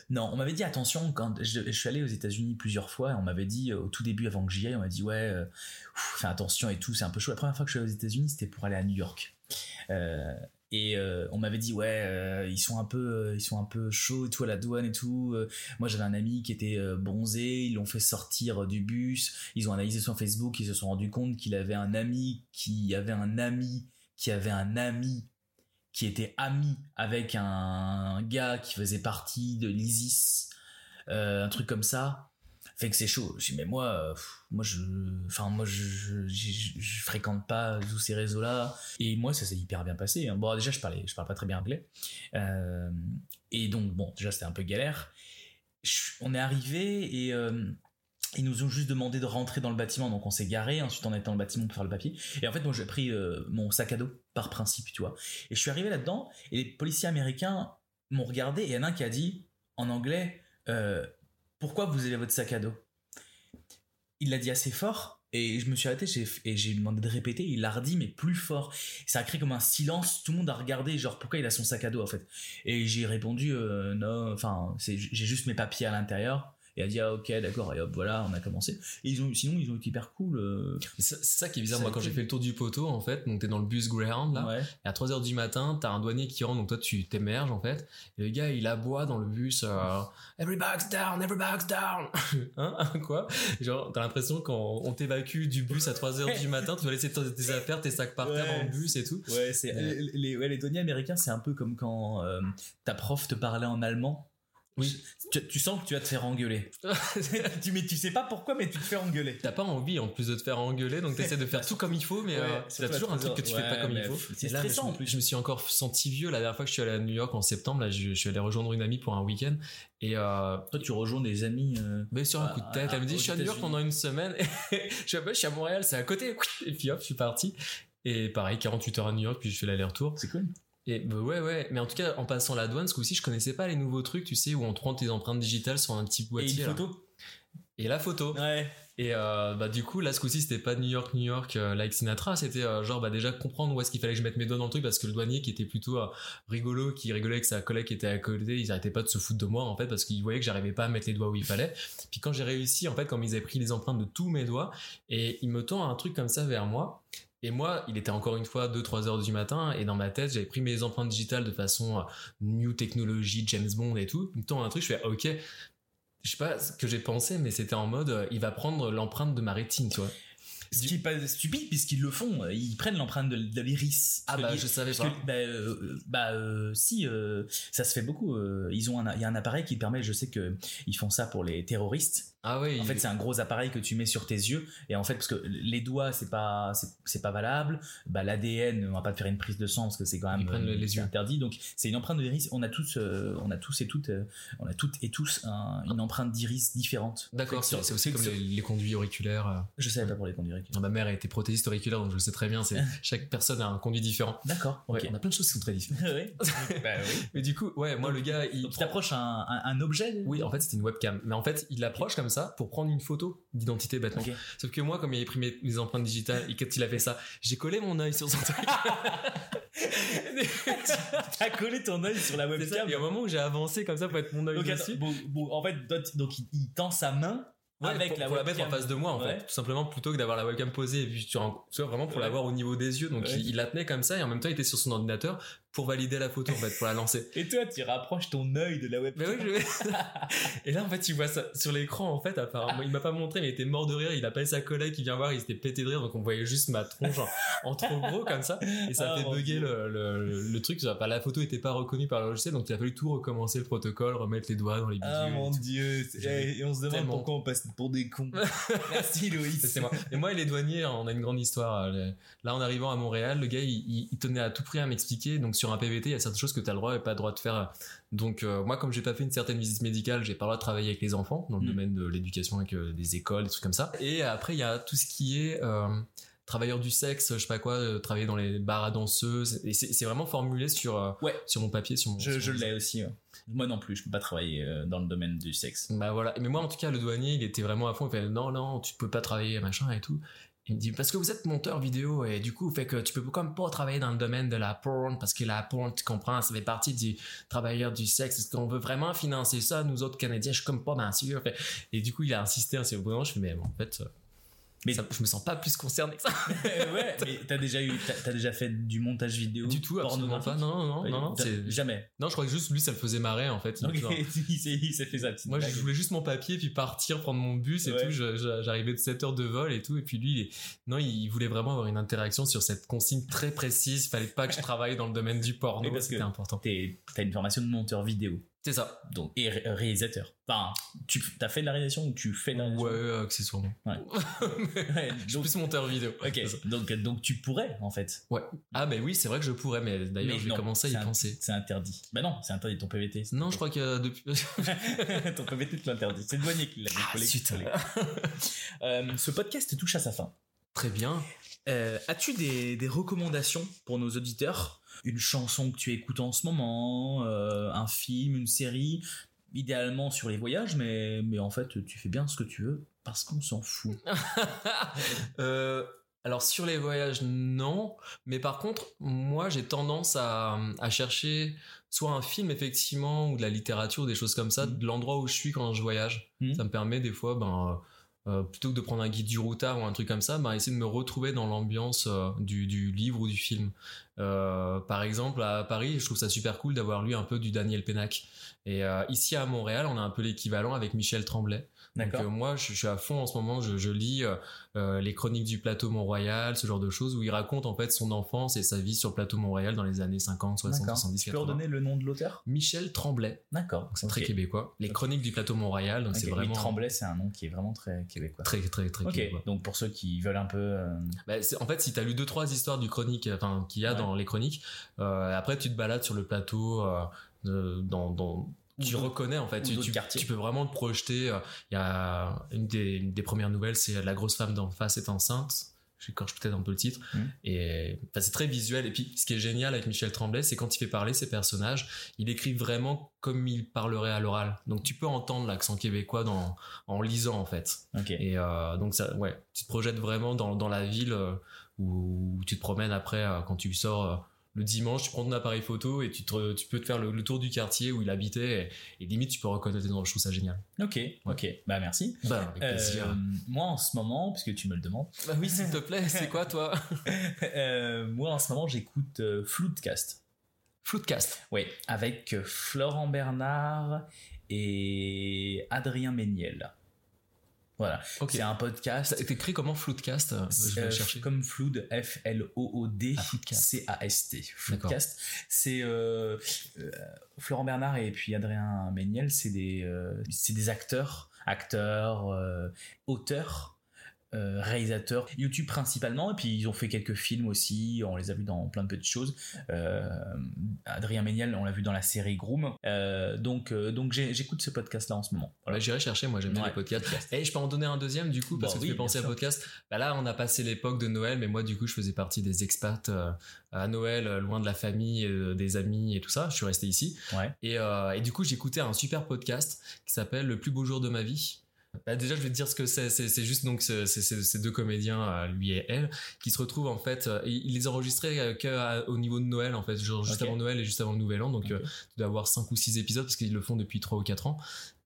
non, on m'avait dit attention quand je, je suis allé aux États-Unis plusieurs fois. Et on m'avait dit au tout début, avant que j'y aille, on m'a dit ouais, fais attention et tout. C'est un peu chaud. La première fois que je suis allé aux États-Unis, c'était pour aller à New York. Euh, et euh, on m'avait dit ouais euh, ils sont un peu ils sont un peu chauds et tout à la douane et tout. Moi j'avais un ami qui était bronzé. Ils l'ont fait sortir du bus. Ils ont analysé son Facebook. Ils se sont rendus compte qu'il avait un ami qui avait un ami qui avait un ami qui était ami avec un gars qui faisait partie de l'ISIS un truc comme ça fait que c'est chaud je dis mais moi euh, pff, moi je enfin moi je fréquente pas tous ces réseaux là et moi ça s'est hyper bien passé hein. bon déjà je parlais je parle pas très bien anglais Euh, et donc bon déjà c'était un peu galère on est arrivé et euh, ils nous ont juste demandé de rentrer dans le bâtiment, donc on s'est garé. Ensuite, on était dans le bâtiment pour faire le papier. Et en fait, moi, j'ai pris mon sac à dos par principe, tu vois. Et je suis arrivé là-dedans, et les policiers américains m'ont regardé, et il y en a un qui a dit en anglais Pourquoi vous avez votre sac à dos Il l'a dit assez fort, et je me suis arrêté et j'ai demandé de répéter. Il l'a redit, mais plus fort. Ça a créé comme un silence. Tout le monde a regardé, genre, pourquoi il a son sac à dos, en fait? Et j'ai répondu euh, Non, enfin, j'ai juste mes papiers à l'intérieur. Et a dit ah ok d'accord et hop voilà on a commencé et ils ont sinon ils ont été hyper cool euh, C'est ça qui est bizarre. Moi, quand j'ai fait le tour du poteau, en fait, donc t'es dans le bus Greyhound là, ouais et à 3h du matin, t'as un douanier qui rentre, donc toi tu t'émerges en fait, et le gars il aboie dans le bus, euh, Every bag's down, every bag's down. hein, quoi? Genre, t'as l'impression quand on t'évacue du bus à 3h du matin, tu dois laisser tes affaires, tes sacs par terre Ouais. dans le bus et tout. Ouais, c'est Ouais. les, les, ouais, les douaniers américains, c'est un peu comme quand euh, ta prof te parlait en allemand. Oui. Tu, tu sens que tu vas te faire engueuler. tu, mais tu sais pas pourquoi, mais tu te fais engueuler. T'as pas envie en plus de te faire engueuler, donc t'essaies de faire tout comme il faut, mais Ouais, euh, t'as toujours un truc que tu fais pas ouais, comme il faut. c'est stressant, je, en me- plus. je me suis encore senti vieux la dernière fois que je suis allé à New York en septembre. Là, je, je suis allé rejoindre une amie pour un week-end et euh, Toi, tu rejoins des amis. euh, Mais sur un coup de tête, elle me dit je suis à New York pendant une semaine. je suis à Montréal, c'est à côté. Et puis hop, je suis parti. Et pareil, 48 heures à New York, puis je fais l'aller-retour. C'est cool. Et bah ouais, ouais. Mais en tout cas, en passant la douane, ce coup-ci, je connaissais pas les nouveaux trucs, tu sais, où on te prend tes empreintes digitales sur un petit Et boîtier. une là. photo Et la photo. Ouais. Et euh, bah du coup là ce coup-ci c'était pas New York New York euh, like Sinatra c'était euh, genre bah déjà comprendre où est-ce qu'il fallait que je mette mes doigts dans le truc parce que le douanier qui était plutôt rigolo qui rigolait avec sa collègue qui était à côté ils arrêtaient pas de se foutre de moi en fait parce qu'ils voyaient que j'arrivais pas à mettre les doigts où il fallait puis quand j'ai réussi en fait comme ils avaient pris les empreintes de tous mes doigts et il me tend un truc comme ça vers moi et moi, il était encore une fois 2-3 heures du matin, et dans ma tête, j'avais pris mes empreintes digitales de façon euh, new technology, James Bond et tout. Tend un truc, je fais ah, ok. Je sais pas ce que j'ai pensé, mais c'était en mode, euh, il va prendre l'empreinte de ma rétine, tu vois. Ce qui est pas stupide puisqu'ils le font, ils prennent l'empreinte de, de l'iris. Ah bah je savais pas. que, bah, euh, bah, euh, si, euh, ça se fait beaucoup. ils ont il y a un appareil qui permet, je sais que ils font ça pour les terroristes. Ah oui. En fait, c'est un gros appareil que tu mets sur tes yeux. Et en fait, parce que les doigts, c'est pas, c'est- pas valable. Bah, l'ADN, on va pas te faire une prise de sang parce que c'est quand même euh, les c'est yeux. interdit. Donc, c'est une empreinte de l'iris. On a tous, euh, on a tous et toutes, euh, on a toutes et tous un- une empreinte d'iris différente. D'accord, c'est aussi comme les, les conduits auriculaires. Je savais pas pour les conduire. Ma mère a été prothésiste auriculaire, donc je sais très bien. C'est chaque personne a un conduit différent. D'accord. Ouais, on a plein de choses qui sont très différentes. Ouais. bah oui. Mais du coup, ouais, moi le gars, il Donc, prend- t'approches un, un, un objet. Oui, en fait, c'était une webcam. Mais en fait, il l'approche comme ça pour prendre une photo d'identité bêtement. Sauf que moi, comme il avait pris mes, mes empreintes digitales et quand il a fait ça, j'ai collé mon œil sur son truc. T'as collé ton œil sur la C'est ça. webcam. Et au moment où j'ai avancé comme ça pour être mon œil dessus, bon, bon, en fait, donc, il, il tend sa main Ouais, avec pour, la pour la webcam. mettre en face de moi en Ouais. fait tout simplement plutôt que d'avoir la webcam posée et sur un- tu vois vraiment pour Ouais. l'avoir au niveau des yeux donc il, il la tenait comme ça et en même temps il était sur son ordinateur pour valider la photo en fait pour la lancer Et toi, tu rapproches ton œil de la mais webcam. oui, je... et là en fait tu vois ça sur l'écran en fait apparemment il m'a pas montré mais il était mort de rire il appelle sa collègue qui vient voir il s'était pété de rire donc on voyait juste ma tronche en, trop gros comme ça et ça Ah, fait bugger le, le, le truc ça va pas- la photo était pas reconnue par le logiciel donc il a fallu tout recommencer le protocole remettre les doigts dans les bidules Ah et mon tout. dieu, J'ai et on se demande tellement- pourquoi on passe pour des cons. Merci Loïs. C'est moi. Et moi et les douaniers, on a une grande histoire. Euh, Là, en arrivant à Montréal, le gars, il, il- il tenait à tout prix à m'expliquer. Donc, sur un PVT, il y a certaines choses que tu as le droit et pas le droit de faire. Donc, euh, moi, comme j'ai pas fait une certaine visite médicale, j'ai pas le droit de travailler avec les enfants dans le Mm. domaine de l'éducation avec euh, des écoles, des trucs comme ça. Et après, il y a tout ce qui est euh, travailleur du sexe, je sais pas quoi, euh, travailler dans les bars à danseuses. Et c'est vraiment formulé sur, Ouais. sur mon papier, sur mon. Je, sur je l'ai aussi. ouais. Moi non plus, je peux pas travailler dans le domaine du sexe. Bah voilà. Mais moi, en tout cas, le douanier, il était vraiment à fond. Il fait non, non, tu peux pas travailler, machin et tout. Il me dit parce que vous êtes monteur vidéo et du coup, fait que tu peux comme pas travailler dans le domaine de la porn parce que la porn, tu comprends, ça fait partie du travailleur du sexe. Est-ce qu'on veut vraiment financer ça, nous autres Canadiens? Je suis comme pas bien sûr. Et du coup, il a insisté assez vraiment. Je fais mais en fait, Mais- ça- je me sens pas plus concerné que ça. ouais, mais t'as déjà eu, t'as déjà fait du montage vidéo du tout, absolument pas. Non, non, non, Jamais. non, je crois que juste lui, ça le faisait marrer en fait. Il me Ok, dit, genre, il s'est il fait sa petite Moi, je voulais juste mon papier, puis partir, prendre mon bus et Ouais. tout. J'arrivais de 7 heures de vol et tout. Et puis lui, il non, il voulait vraiment avoir une interaction sur cette consigne très précise. Fallait pas que je travaille dans le domaine du porno. C'était important. T'as une formation de monteur vidéo. C'est ça. Donc, et ré- réalisateur. Enfin, tu as fait de la réalisation ou tu fais de la Ouais, réalisation accessoirement. Ouais, Je suis donc, plus monteur vidéo. ok, donc, donc tu pourrais en fait. Ouais. Ah, ben oui, c'est vrai que je pourrais, mais d'ailleurs, Mais je vais non, commencer à y penser. C'est interdit. Bah non, c'est interdit ton PVT. Non, je crois que depuis. ton PVT te l'interdit. C'est le douanier qui l'a. Ah, Euh, ce podcast touche à sa fin. Très bien. Euh, As-tu des, des recommandations pour nos auditeurs? Une chanson que tu écoutes en ce moment, euh, un film, une série, idéalement sur les voyages, mais, mais en fait tu fais bien ce que tu veux parce qu'on s'en fout. Euh, alors sur les voyages, non. Mais par contre, moi, j'ai tendance à, à chercher soit un film effectivement ou de la littérature ou des choses comme ça Mhm. de l'endroit où je suis quand je voyage. Mhm. Ça me permet des fois, ben, euh, plutôt que de prendre un guide du routard ou un truc comme ça, ben, essayer de me retrouver dans l'ambiance euh, du, du livre ou du film. Euh, par exemple, à Paris, je trouve ça super cool d'avoir lu un peu du Daniel Pénac. Et ici à Montréal, on a un peu l'équivalent avec Michel Tremblay. Donc euh, moi, je, je suis à fond en ce moment. Je, je lis euh, euh, les chroniques du plateau Mont-Royal, ce genre de choses où il raconte en fait son enfance et sa vie sur le plateau Mont-Royal dans les années 50, 60, D'accord. 70, Tu peux 80. redonner le nom de l'auteur? Michel Tremblay, D'accord. c'est Ok. très québécois. Les Ok. chroniques du plateau Mont-Royal, donc Ok, c'est vraiment Tremblay, c'est un nom qui est vraiment très québécois. très très très québécois. donc pour ceux qui veulent un peu. euh, Bah, c'est- en fait, si t'as lu deux trois histoires du chronique, enfin qu'il y a Ouais. dans les chroniques, euh, après tu te balades sur le plateau, euh, dans, dans tu reconnais en fait, tu, tu, peux vraiment te projeter. euh, Il y a une des, une des premières nouvelles, c'est la grosse femme d'en face est enceinte. j'écorche peut-être un peu le titre. Mm. Et enfin, c'est très visuel. Et puis, ce qui est génial avec Michel Tremblay, c'est quand il fait parler ses personnages, il écrit vraiment comme il parlerait à l'oral. Donc, tu peux entendre l'accent québécois dans, en lisant, en fait. Et euh, donc, ça, ouais, tu te projettes vraiment dans, dans la ville euh, où, tu te promènes après, euh, quand tu sors euh, le dimanche, tu prends ton appareil photo et tu, te- tu peux te faire le, le tour du quartier où il habitait. Et, et limite, tu peux reconnaître les noms. Je trouve ça génial. Ok, ok. Bah merci. Bah, avec plaisir. Euh, moi en ce moment, puisque tu me le demandes, Bah oui, s'il te plaît, c'est quoi toi? Euh, moi en ce moment j'écoute euh, Floodcast. Floodcast. Oui, avec euh, Florent Bernard et Adrien Méniel. Voilà, c'est un podcast. Ça écrit comment Floodcast Je vais Euh, chercher. comme Flood, F-L-O-O-D, Ah, Floodcast. C-A-S-T. Floodcast. C'est euh, euh, Florent Bernard et puis Adrien Méniel, c'est des, euh, c'est des acteurs, acteurs, euh, auteurs. Euh, réalisateurs YouTube principalement et puis ils ont fait quelques films aussi on les a vus dans plein de petites choses Euh, Adrien Méniel on l'a vu dans la série Groom Euh, donc euh, donc j'écoute ce podcast là en ce moment Voilà. Ouais, J'irai chercher, moi j'aime bien Ouais. les podcasts. Et je peux en donner un deuxième du coup, parce Bah que oui, tu fais penser à podcast. Bah là, on a passé l'époque de Noël, mais moi du coup, je faisais partie des expats à Noël, loin de la famille, des amis et tout ça. Je suis resté ici. ouais Et, et du coup, j'écoutais un super podcast qui s'appelle Le plus beau jour de ma vie. Bah, déjà, je vais te dire ce que c'est. C'est juste donc ce- c'est- c'est- ces deux comédiens, euh, lui et elle, qui se retrouvent en fait. euh, ils les enregistraient euh, que à- au niveau de Noël en fait, genre juste avant Noël et juste avant le Nouvel An. Donc, Ok. euh, tu dois avoir 5 ou 6 épisodes parce qu'ils le font depuis 3 ou 4 ans.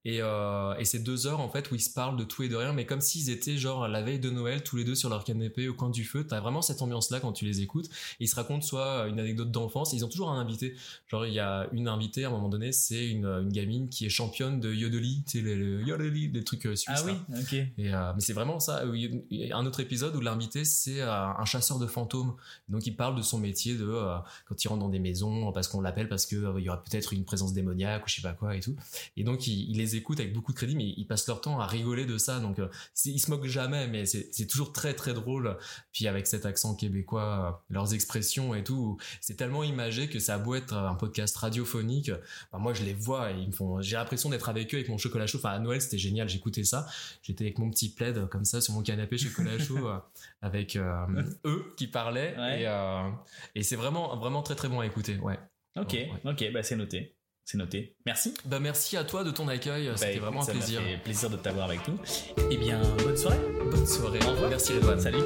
Et, euh, et c'est deux heures en fait où ils se parlent de tout et de rien, mais comme s'ils étaient genre la veille de Noël, tous les deux sur leur canapé au coin du feu. T'as vraiment cette ambiance-là quand tu les écoutes. Et ils se racontent soit une anecdote d'enfance. Ils ont toujours un invité. Genre il y a une invitée à un moment donné, c'est une, une gamine qui est championne de yodeli, tu sais les, les yodeli, des trucs euh, suisses. ah oui là. ok Et, euh, mais c'est vraiment ça. Il y a un autre épisode où l'invité c'est euh, un chasseur de fantômes. Donc il parle de son métier de euh, quand il rentre dans des maisons parce qu'on l'appelle parce que euh, il y aura peut-être une présence démoniaque ou je sais pas quoi et tout. Et donc il, il les écoute avec beaucoup de crédit, mais ils passent leur temps à rigoler de ça. Donc euh, ils se moquent jamais, mais c'est toujours très très drôle. Puis avec cet accent québécois, euh, leurs expressions et tout, c'est tellement imagé que ça a beau être un podcast radiophonique. bah, moi je les vois et ils me font. J'ai l'impression d'être avec eux avec mon chocolat chaud. Enfin à Noël c'était génial, j'écoutais ça. J'étais avec mon petit plaid comme ça sur mon canapé chocolat chaud euh, avec euh, eux qui parlaient Ouais. et, euh, et c'est vraiment vraiment très très bon à écouter. Ouais. Ok, Ouais. ok, bah c'est noté. C'est noté. Merci. Bah merci à toi de ton accueil, c'était Bah, vraiment un ça plaisir. fait plaisir de t'avoir avec nous. Eh bien, bonne soirée. Bonne soirée. Au revoir. Merci Redouane. Salut.